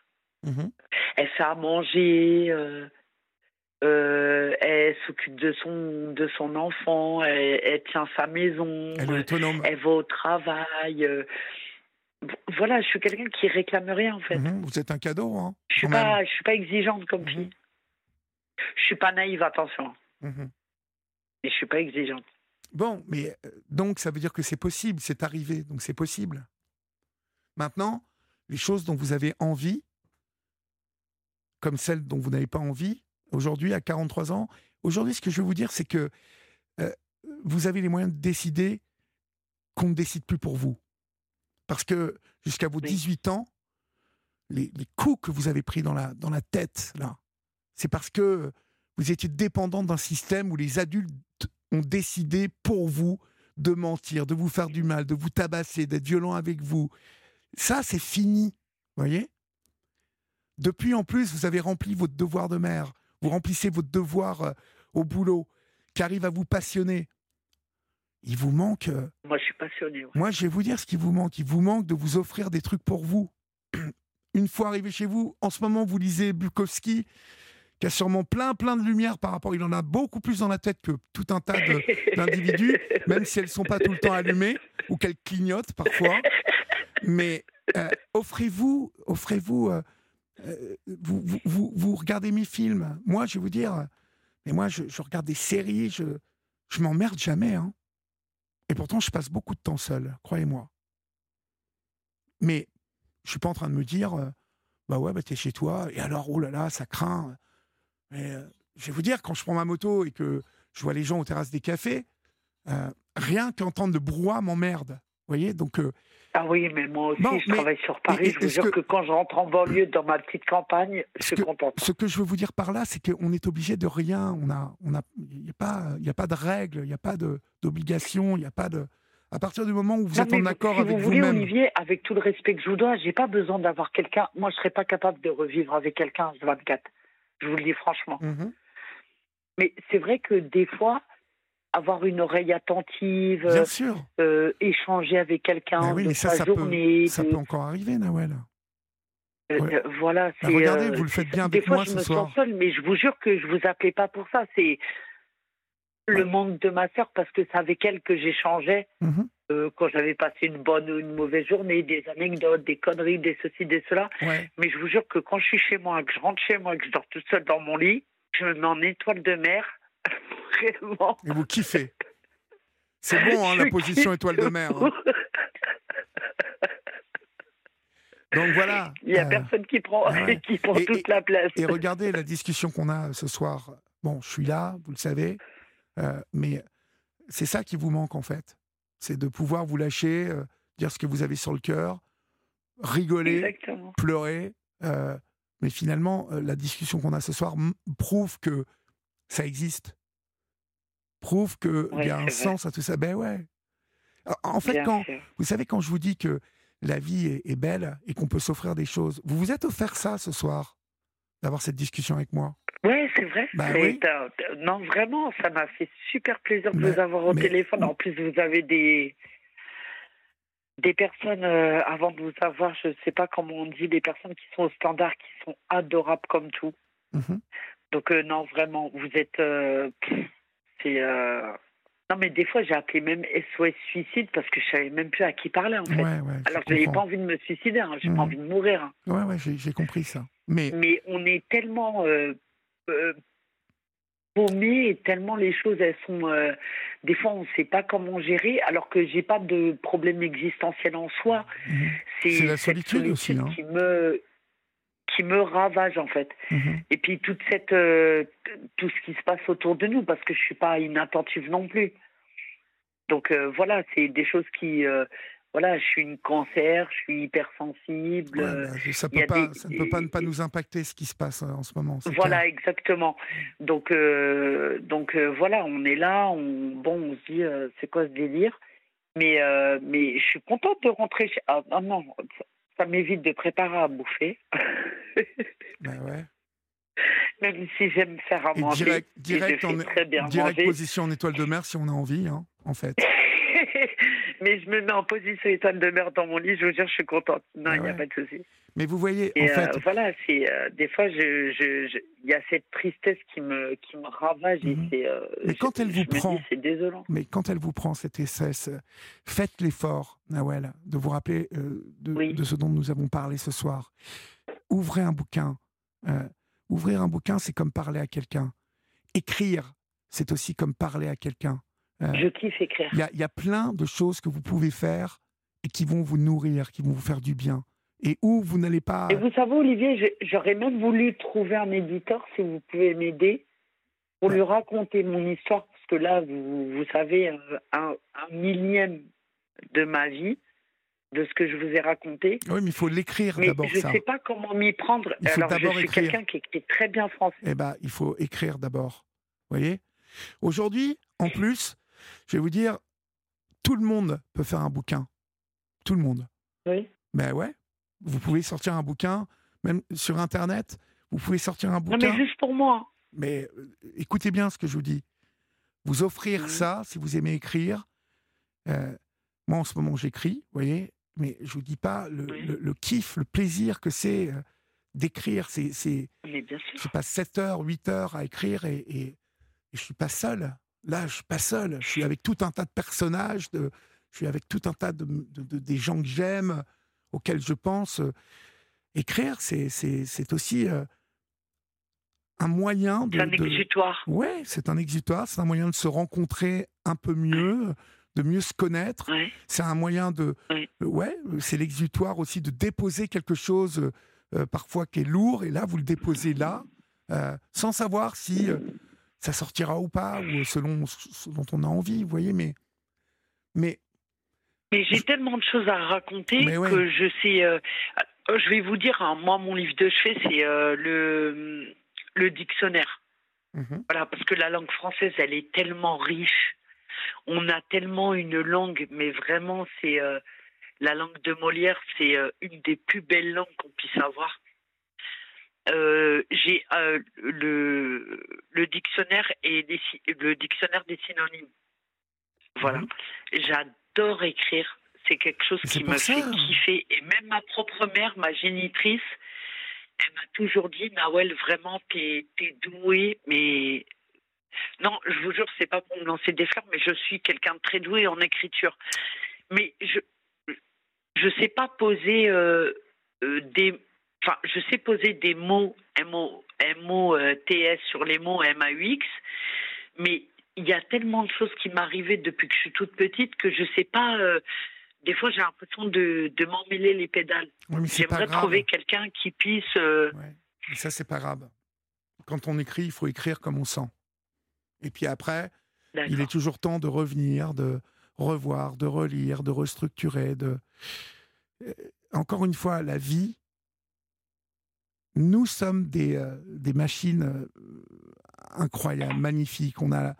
Mhm. Elle fait à manger, euh, euh, elle s'occupe de son, de son enfant, elle, elle tient sa maison, Elle est autonome. elle va au travail. Voilà, je suis quelqu'un qui réclame rien en fait. Mhm, Vous êtes un cadeau, hein Je suis même. pas, je suis pas exigeante comme Mhm. fille. Je suis pas naïve, attention, Mhm. mais je suis pas exigeante. Bon, mais donc ça veut dire que c'est possible, c'est arrivé, donc c'est possible. Maintenant, les choses dont vous avez envie, comme celles dont vous n'avez pas envie, aujourd'hui à 43 ans, aujourd'hui ce que je veux vous dire, c'est que euh, vous avez les moyens de décider qu'on ne décide plus pour vous. Parce que jusqu'à vos Oui. 18 ans, les, les coups que vous avez pris dans la, dans la tête, là, c'est parce que vous étiez dépendant d'un système où les adultes ont décidé pour vous de mentir, de vous faire du mal, de vous tabasser, d'être violent avec vous. Ça, c'est fini. voyez? Depuis, en plus, vous avez rempli votre devoir de mère. Vous remplissez votre devoir euh, au boulot, qui arrive à vous passionner. Il vous manque. euh, Moi, je suis passionnée. ouais. moi, je vais vous dire ce qui vous manque. Il vous manque de vous offrir des trucs pour vous. <clears throat> Une fois arrivé chez vous, en ce moment, vous lisez Bukowski, qui a sûrement plein, plein de lumière par rapport. Il en a beaucoup plus dans la tête que tout un tas d'individus, <laughs> même si elles ne sont pas tout le temps allumées ou qu'elles clignotent parfois. Mais euh, offrez-vous, offrez-vous, euh, euh, vous, regardez mes films. Moi, je vais vous dire, mais moi, je, regarde des séries, je, je m'emmerde jamais. Hein. Et pourtant, je passe beaucoup de temps seul, croyez-moi. Mais je suis pas en train de me dire, bah ouais, bah t'es chez toi, et alors, oh là là, ça craint. Mais je vais vous dire, quand je prends ma moto et que je vois les gens aux terrasses des cafés, rien qu'entendre le brouhaha m'emmerde. Vous voyez Donc, Ah oui, mais moi aussi, je travaille sur Paris. je vous jure que... quand je rentre en banlieue dans ma petite campagne, je suis contente. Ce que je veux vous dire par là, c'est qu'on est obligé de rien. On a, on a, il n'y a pas, il a pas de règles, il n'y a pas d'obligation, il n'y a pas de. À partir du moment où vous êtes en accord si avec vous vous-même. Olivier, avec tout le respect que je vous dois, j'ai pas besoin d'avoir quelqu'un. Moi, je serais pas capable de revivre avec quelqu'un 24. Je vous le dis franchement. Mmh mais c'est vrai que des fois, avoir une oreille attentive, Bien sûr. Euh, échanger avec quelqu'un oui, de ça, ça journée. Ça peut encore arriver, Nawel. Euh, euh, voilà, bah, regardez, vous le faites bien avec des fois, moi je ce me soir. sens seule, mais je vous jure que je vous appelais pas pour ça. C'est le manque de ma sœur parce que c'est avec elle que j'échangeais Mmh quand j'avais passé une bonne ou une mauvaise journée, des anecdotes, des conneries, des ceci, des cela. Ouais. Mais je vous jure que quand je suis chez moi, que je rentre chez moi, que je dors toute seule dans mon lit, je me mets en étoile de mer. <laughs> Vraiment. Et vous kiffez. C'est bon, hein, la position étoile de mer. Hein. <laughs> Donc voilà. Il n'y a euh, personne qui prend, ouais. <laughs> qui prend Et- toute la place. Et regardez la discussion qu'on a ce soir. Bon, je suis là, vous le savez, euh, mais c'est ça qui vous manque en fait. C'est de pouvoir vous lâcher, euh, dire ce que vous avez sur le cœur, rigoler, Exactement. pleurer. mais finalement, la discussion qu'on a ce soir prouve que ça existe. Prouve qu'il y a un c'est vrai. sens à tout ça. Ben ouais. En- fait, Bien quand, sûr. vous savez, quand je vous dis que la vie est, est belle et qu'on peut s'offrir des choses, vous vous êtes offert ça ce soir, d'avoir cette discussion avec moi? Ouais, c'est vrai. Bah C'est- oui. t'as- t'as- Non, vraiment, ça m'a fait super plaisir de Mais- vous avoir au mais- téléphone. En plus, vous avez des des personnes euh, avant de vous avoir, je sais pas comment on dit, des personnes qui sont au standard, qui sont adorables comme tout. Mhm. Donc euh, non, vraiment, vous êtes, euh, pff, c'est. euh, Non, mais des fois, j'ai appelé même SOS suicide parce que je savais même plus à qui parler en fait. Ouais, ouais. Alors je que j'avais pas envie de me suicider, hein, j'ai Mhm. pas envie de mourir. hein. Ouais, ouais, j'ai compris ça. Mais Mais on est tellement euh, euh, paumé et tellement les choses, elles sont. euh, des fois, on ne sait pas comment gérer, alors que j'ai pas de problème existentiel en soi. mhm, C'est la solitude aussi, hein. qui me qui me ravage en fait. mhm. Et puis toute cette euh, tout ce qui se passe autour de nous, parce que je suis pas inattentive non plus. Donc euh, voilà, c'est des choses qui euh, voilà, je suis une cancer, je suis hypersensible. Ouais, ça, peut pas, des- ça ne peut pas ne pas nous impacter ce qui se passe en ce moment. Voilà, clair. exactement. Donc, donc voilà, on est là, on, bon, on se dit, c'est quoi ce délire? Mais, mais je suis contente de rentrer chez... Ah non, non, ça, m'évite de préparer à bouffer. <laughs> Bah ouais. Même si j'aime faire à Et manger. direct, et direct, je en, fais très bien direct manger. position en étoile de mer si on a envie, hein, en fait. <laughs> mais je me mets en position étoile de mer dans mon lit, je vous jure, je suis contente. Non, Ah il n'y a pas de souci. Mais vous voyez, Et en fait, euh, voilà, c'est euh, des fois, je, je, je- il y a cette tristesse qui me, qui me ravage Mhm. et c'est. euh, Mais quand elle vous prend- c'est désolant. mais quand elle vous prend cette SS, faites l'effort, Nawel, de vous rappeler euh, de, Oui. de ce dont nous avons parlé ce soir. Ouvrez un bouquin. Ouvrir un bouquin, c'est comme parler à quelqu'un. Écrire, c'est aussi comme parler à quelqu'un. Euh, Je kiffe écrire. Il y a, il y a plein de choses que vous pouvez faire et qui vont vous nourrir, qui vont vous faire du bien. Et où vous n'allez pas. Et vous savez, Olivier, j'aurais même voulu trouver un éditeur, si vous pouvez m'aider, pour Ouais. lui raconter mon histoire, parce que là, vous, vous savez, euh, un, un millième de ma vie, de ce que je vous ai raconté. Oui, mais il faut l'écrire d'abord, je ne sais pas comment m'y prendre. Il faut Alors, je suis quelqu'un qui écrit très bien français. Eh ben, il faut écrire d'abord. Vous voyez? Aujourd'hui, en <clears throat> plus, je vais vous dire, tout le monde peut faire un bouquin. Tout le monde. Oui. Ben ouais. Vous pouvez sortir un bouquin, même sur Internet. Vous pouvez sortir un Non, bouquin. mais juste pour moi. Mais euh, écoutez bien ce que je vous dis. Vous offrir ça, si vous aimez écrire. euh, moi, en ce moment, j'écris, vous voyez, mais je vous dis pas le, Oui. le- le kiff, le plaisir que c'est euh, d'écrire. C'est, c'est, je passe 7 heures, 8 heures à écrire et, et, et je suis pas seul. Là, je suis pas seul. Je suis avec tout un tas de personnages, de, je suis avec tout un tas de, de- de- des gens que j'aime, auxquels je pense. Écrire, c'est, c'est, c'est aussi euh, un moyen de. C'est un exutoire. Ouais, c'est un exutoire, c'est un moyen de se rencontrer un peu mieux, de mieux se connaître. Ouais. C'est un moyen de. Oui. euh, Ouais, c'est l'exutoire aussi de déposer quelque chose euh, euh, parfois qui est lourd, et là, vous le déposez là, euh, sans savoir si euh, ça sortira ou pas, ou selon ce dont on a envie, vous voyez, mais. Mais Mais j'ai tellement de choses à raconter que je sais. Euh, je vais vous dire, hein, moi, mon livre de chevet, c'est euh, le, le dictionnaire. Mhm. Voilà, parce que la langue française, elle est tellement riche. On a tellement une langue, mais vraiment, c'est euh, la langue de Molière, c'est une des plus belles langues qu'on puisse avoir. J'ai le, le dictionnaire et le dictionnaire des synonymes. Voilà. Mhm. J'adore écrire. C'est quelque chose qui me fait kiffer. Et même ma propre mère, ma génitrice, elle m'a toujours dit Nawel, vraiment, t'es es douée, mais. Non, je vous jure, c'est pas pour me lancer des fleurs, mais je suis quelqu'un de très doué en écriture. Mais je je sais pas poser euh, euh, des. Enfin, je sais poser des mots M-O-T-S sur les mots M-A-U-X, mais il y a tellement de choses qui m'arrivaient depuis que je suis toute petite que je sais pas. Euh, des fois, j'ai l'impression de, de m'emmêler les pédales. J'aimerais trouver quelqu'un qui puisse. Euh, mais ça, c'est pas grave. Quand on écrit, il faut écrire comme on sent. Et puis après, il est toujours temps de revenir, de revoir, de relire, de restructurer. De... Euh, encore une fois, la vie, nous sommes des, des machines incroyables, magnifiques. On a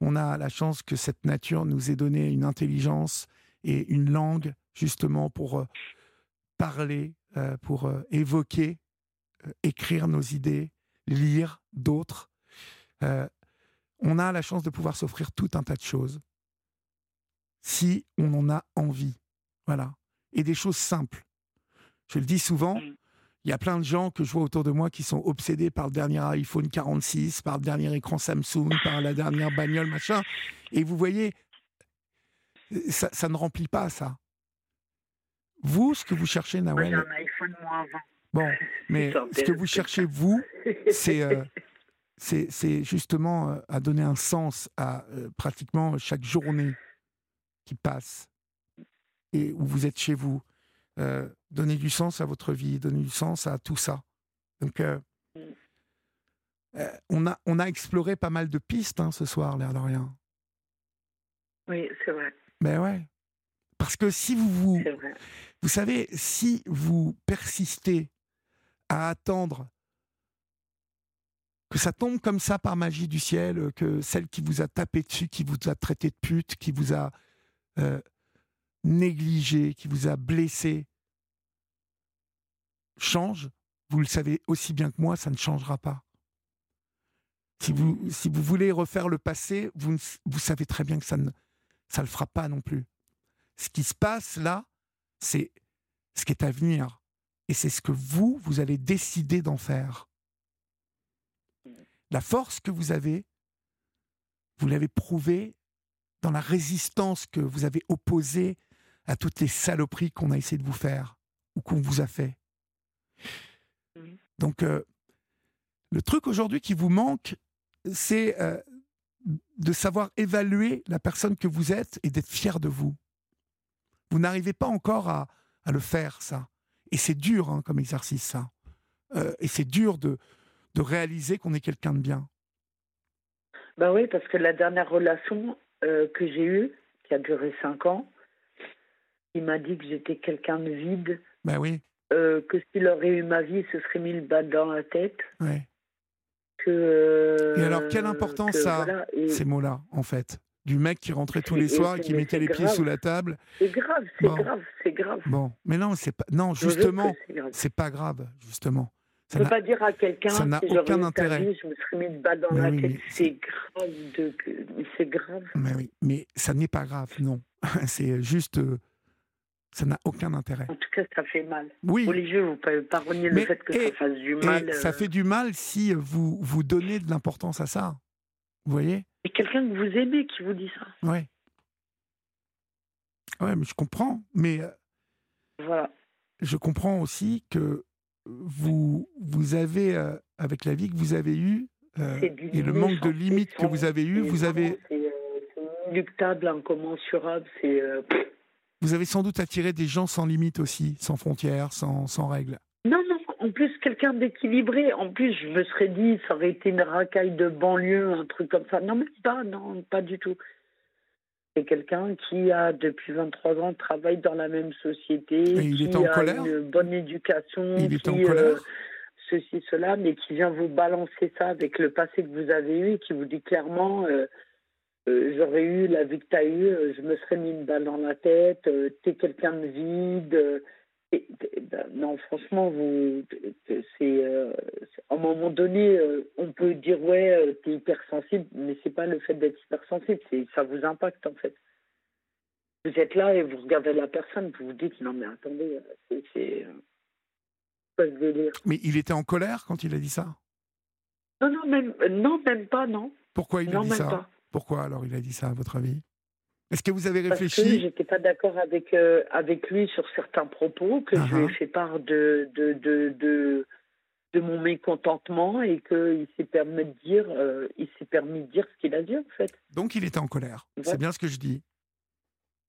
on a la chance que cette nature nous ait donné une intelligence et une langue justement pour euh, parler, euh, pour euh, évoquer, écrire nos idées, lire d'autres. on a la chance de pouvoir s'offrir tout un tas de choses si on en a envie. Voilà. Et des choses simples. Je le dis souvent, mm. Il y a plein de gens que je vois autour de moi qui sont obsédés par le dernier iPhone 46, par le dernier écran Samsung, par la dernière bagnole, machin. Et vous voyez, ça, ne remplit pas ça. Vous, ce que vous cherchez, Nawel. J'ai un iPhone moins Bon, <laughs> mais ce que vous cherchez, vous, c'est. Euh, c'est justement euh, à donner un sens à euh, pratiquement chaque journée qui passe et où vous êtes chez vous. Euh, donner du sens à votre vie, donner du sens à tout ça. Donc, euh, euh, on, a, on a exploré pas mal de pistes hein, ce soir, l'air de rien. Oui, c'est vrai. Mais ouais. Parce que si vous vous. Vous savez, si vous persistez à attendre que ça tombe comme ça par magie du ciel, que celle qui vous a tapé dessus, qui vous a traité de pute, qui vous a négligé, qui vous a blessé, change, vous le savez aussi bien que moi, ça ne changera pas. Si vous, si vous voulez refaire le passé, vous, vous savez très bien que ça ne ça le fera pas non plus. Ce qui se passe là, c'est ce qui est à venir. Et c'est ce que vous, vous allez décider d'en faire. La force que vous avez, vous l'avez prouvé dans la résistance que vous avez opposée à toutes les saloperies qu'on a essayé de vous faire ou qu'on vous a fait. Donc, euh, le truc aujourd'hui qui vous manque, c'est euh, de savoir évaluer la personne que vous êtes et d'être fier de vous. Vous n'arrivez pas encore à, le faire, ça. Et c'est dur hein, comme exercice, ça. Euh, et c'est dur de, de réaliser qu'on est quelqu'un de bien. Bah oui, parce que la dernière relation que j'ai eue, qui a duré cinq ans, il m'a dit que j'étais quelqu'un de vide. Ben oui. Euh, que s'il aurait eu ma vie, ce serait mille balles dans la tête. Ouais. Que, euh, et alors, quelle importance ça a, ces mots-là, en fait Du mec qui rentrait tous les soirs et qui mettait les pieds sous la table. C'est grave, c'est grave, c'est grave. Bon, mais non, c'est pas. Non, justement, c'est pas grave, justement. Ça ne pas dire à quelqu'un ça n'a aucun intérêt. je me serais mis une balle dans la tête. C'est grave, de... c'est grave. Mais oui, mais ça n'est pas grave, non. <laughs> c'est juste. Euh, ça n'a aucun intérêt. En tout cas, ça fait mal. Oui. Olivier, vous ne pouvez pas renier le fait que ça fasse du mal. Ça euh. fait du mal si vous, vous donnez de l'importance à ça. Vous voyez? Et quelqu'un que vous aimez qui vous dit ça. Oui. Ouais, mais je comprends. Mais. Euh, voilà. Je comprends aussi que vous, vous avez, euh, avec la vie que vous avez eue, et le manque de limites que vous avez eu, vous avez. C'est inéluctable, incommensurable, c'est. Vous avez sans doute attiré des gens sans limite aussi, sans frontières, sans, sans règles. Non, non, en plus, quelqu'un d'équilibré. En plus, je me serais dit, ça aurait été une racaille de banlieue, un truc comme ça. Non, mais pas, non, pas du tout. C'est quelqu'un qui a depuis 23 ans travaille dans la même société, il qui est en a colère une bonne éducation, Il est qui, en euh, colère ceci, cela, mais qui vient vous balancer ça avec le passé que vous avez eu et qui vous dit clairement euh, euh, j'aurais eu la vie que tu as eue, euh, je me serais mis une balle dans la tête, euh, t'es quelqu'un de vide. euh, et- et- ben, non, franchement, vous, c'est à un moment donné, on peut dire ouais, t'es hypersensible, mais c'est pas le fait d'être hypersensible, c'est ça vous impacte en fait. Vous êtes là et vous regardez la personne, vous vous dites non mais attendez, c'est ce délire? Mais il était en colère quand il a dit ça? Non non même non même pas non Pourquoi il a non dit même ça? pas. Pourquoi alors il a dit ça, à votre avis? Est-ce que vous avez Parce que réfléchi? j'étais pas d'accord avec euh, avec lui sur certains propos, que je lui ai Ah fait part de de de de, de mon mécontentement et qu'il s'est permis de dire euh, il s'est permis de dire ce qu'il a dit en fait. Donc il était en colère. Ouais. C'est bien ce que je dis.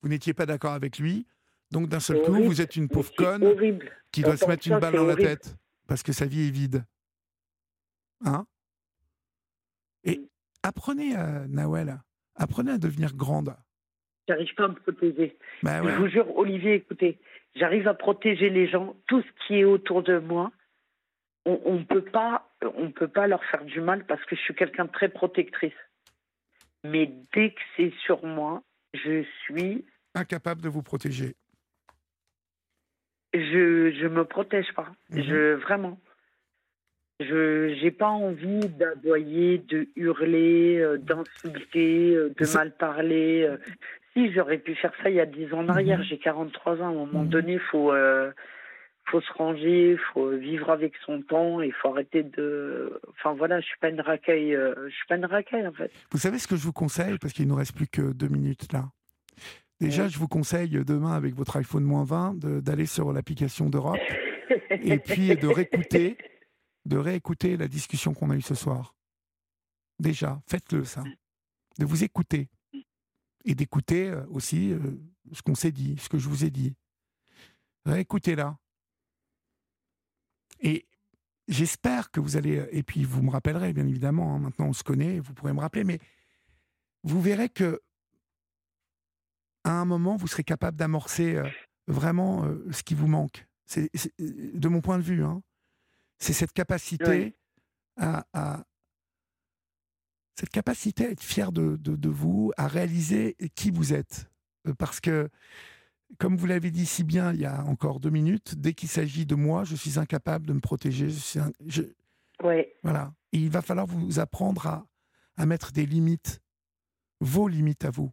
Vous n'étiez pas d'accord avec lui, donc d'un seul coup, horrible. vous êtes une pauvre conne horrible. qui doit se mettre une balle dans la horrible. tête parce que sa vie est vide. Hein? Et. Apprenez, euh, Nawel, apprenez à devenir grande. J'arrive pas à me protéger. Bah ouais. Je vous jure, Olivier, écoutez, j'arrive à protéger les gens, tout ce qui est autour de moi. On, on peut pas, on peut pas leur faire du mal parce que je suis quelqu'un de très protectrice. Mais dès que c'est sur moi, je suis, Incapable de vous protéger. je, je me protège pas. Mhm. Je vraiment, je, j'ai pas envie d'aboyer, de hurler, euh, d'insulter, euh, de mal parler. euh. Si j'aurais pu faire ça il y a 10 ans en arrière, Mhm. j'ai 43 ans. À un moment Mhm. donné, faut, euh, faut se ranger, faut vivre avec son temps, il faut arrêter de. Enfin voilà, je suis pas une racaille, euh, je suis pas une racaille en fait. Vous savez ce que je vous conseille, parce qu'il ne nous reste plus que deux minutes là. Déjà, je vous conseille demain, avec votre iPhone moins 20, de- d'aller sur l'application d'Europe <laughs> et puis de réécouter, de réécouter la discussion qu'on a eue ce soir. Déjà, faites-le ça. De vous écouter. Et d'écouter euh, aussi euh, ce qu'on s'est dit, ce que je vous ai dit. Réécoutez-la. Et j'espère que vous allez. Et puis vous me rappellerez, bien évidemment. hein, maintenant, on se connaît, vous pourrez me rappeler. Mais vous verrez que à un moment, vous serez capable d'amorcer euh, vraiment euh, ce qui vous manque. C'est, c'est- de mon point de vue, hein. C'est cette capacité Oui. à, à- cette capacité à être fier de, de- de vous, à réaliser qui vous êtes. Euh, Parce que, comme vous l'avez dit si bien il y a encore deux minutes, dès qu'il s'agit de moi, je suis incapable de me protéger. Je suis un- je- Ouais. voilà. Et il va falloir vous apprendre à, à mettre des limites, vos limites à vous,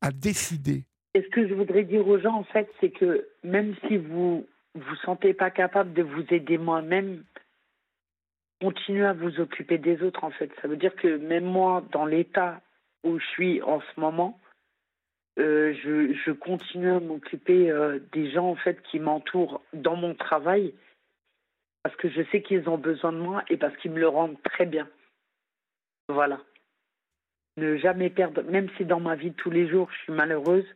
à décider. Et ce que je voudrais dire aux gens, en fait, c'est que même si vous vous sentez pas capable de vous aider moi-même, continuez à vous occuper des autres, en fait. Ça veut dire que même moi, dans l'état où je suis en ce moment, euh, je, continue à m'occuper euh, des gens, en fait, qui m'entourent dans mon travail, parce que je sais qu'ils ont besoin de moi et parce qu'ils me le rendent très bien. Voilà. Ne jamais perdre, même si dans ma vie tous les jours, je suis malheureuse,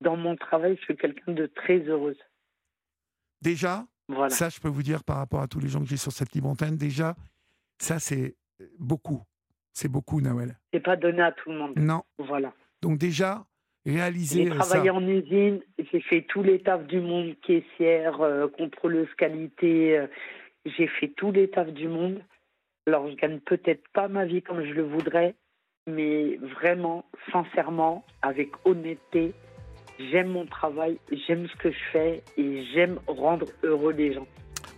dans mon travail, je suis quelqu'un de très heureuse. Déjà, Voilà. ça, je peux vous dire par rapport à tous les gens que j'ai sur cette libre antenne, déjà, ça, c'est beaucoup. C'est beaucoup, Nawel. C'est pas donné à tout le monde. Non. Voilà. Donc, déjà, réaliser J'ai euh, travaillé ça. en usine, j'ai fait tous les tafs du monde, caissière, euh, contrôleuse qualité, euh, j'ai fait tous les tafs du monde. Alors, je gagne peut-être pas ma vie comme je le voudrais, mais vraiment, sincèrement, avec honnêteté, j'aime mon travail, j'aime ce que je fais et j'aime rendre heureux les gens.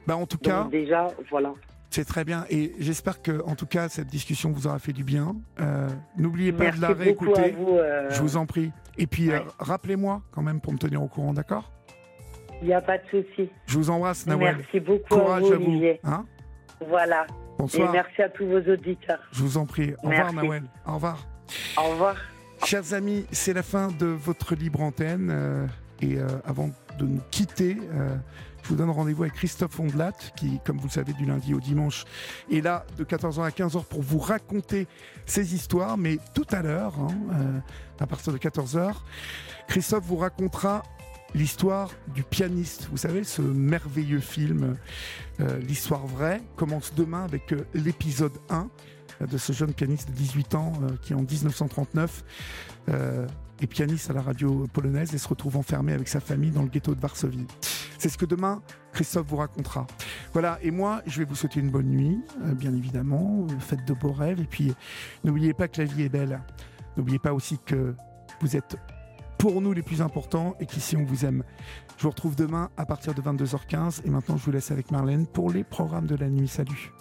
Bah, en tout Donc, cas, déjà, voilà. c'est très bien. Et j'espère que, en tout cas, cette discussion vous aura fait du bien. Euh, N'oubliez pas de la réécouter. vous. euh, Je vous en prie. Et puis, euh, rappelez-moi quand même pour me tenir au courant, d'accord? Il n'y a pas de souci. Je vous embrasse, Nawel. Merci beaucoup à Courage vous, à vous. Hein? Voilà. Bonsoir. Et merci à tous vos auditeurs. Je vous en prie. Au revoir. Nawel. Au revoir. Au revoir. Chers amis, c'est la fin de votre libre antenne. euh, et euh, avant de nous quitter, euh, je vous donne rendez-vous avec Christophe Ondelat, qui, comme vous le savez, du lundi au dimanche, est là de 14h à 15h pour vous raconter ses histoires. Mais tout à l'heure, hein, à partir de 14h, Christophe vous racontera l'histoire du pianiste. Vous savez, ce merveilleux film, l'histoire vraie, commence demain avec l'épisode 1. De ce jeune pianiste de 18 ans qui en 1939 est pianiste à la radio polonaise et se retrouve enfermé avec sa famille dans le ghetto de Varsovie. C'est ce que demain Christophe vous racontera. Voilà, et moi je vais vous souhaiter une bonne nuit, bien évidemment, faites de beaux rêves et puis n'oubliez pas que la vie est belle. N'oubliez pas aussi que vous êtes pour nous les plus importants et qu'ici on vous aime. Je vous retrouve demain à partir de 22h15 et maintenant je vous laisse avec Marlène pour les programmes de la nuit. Salut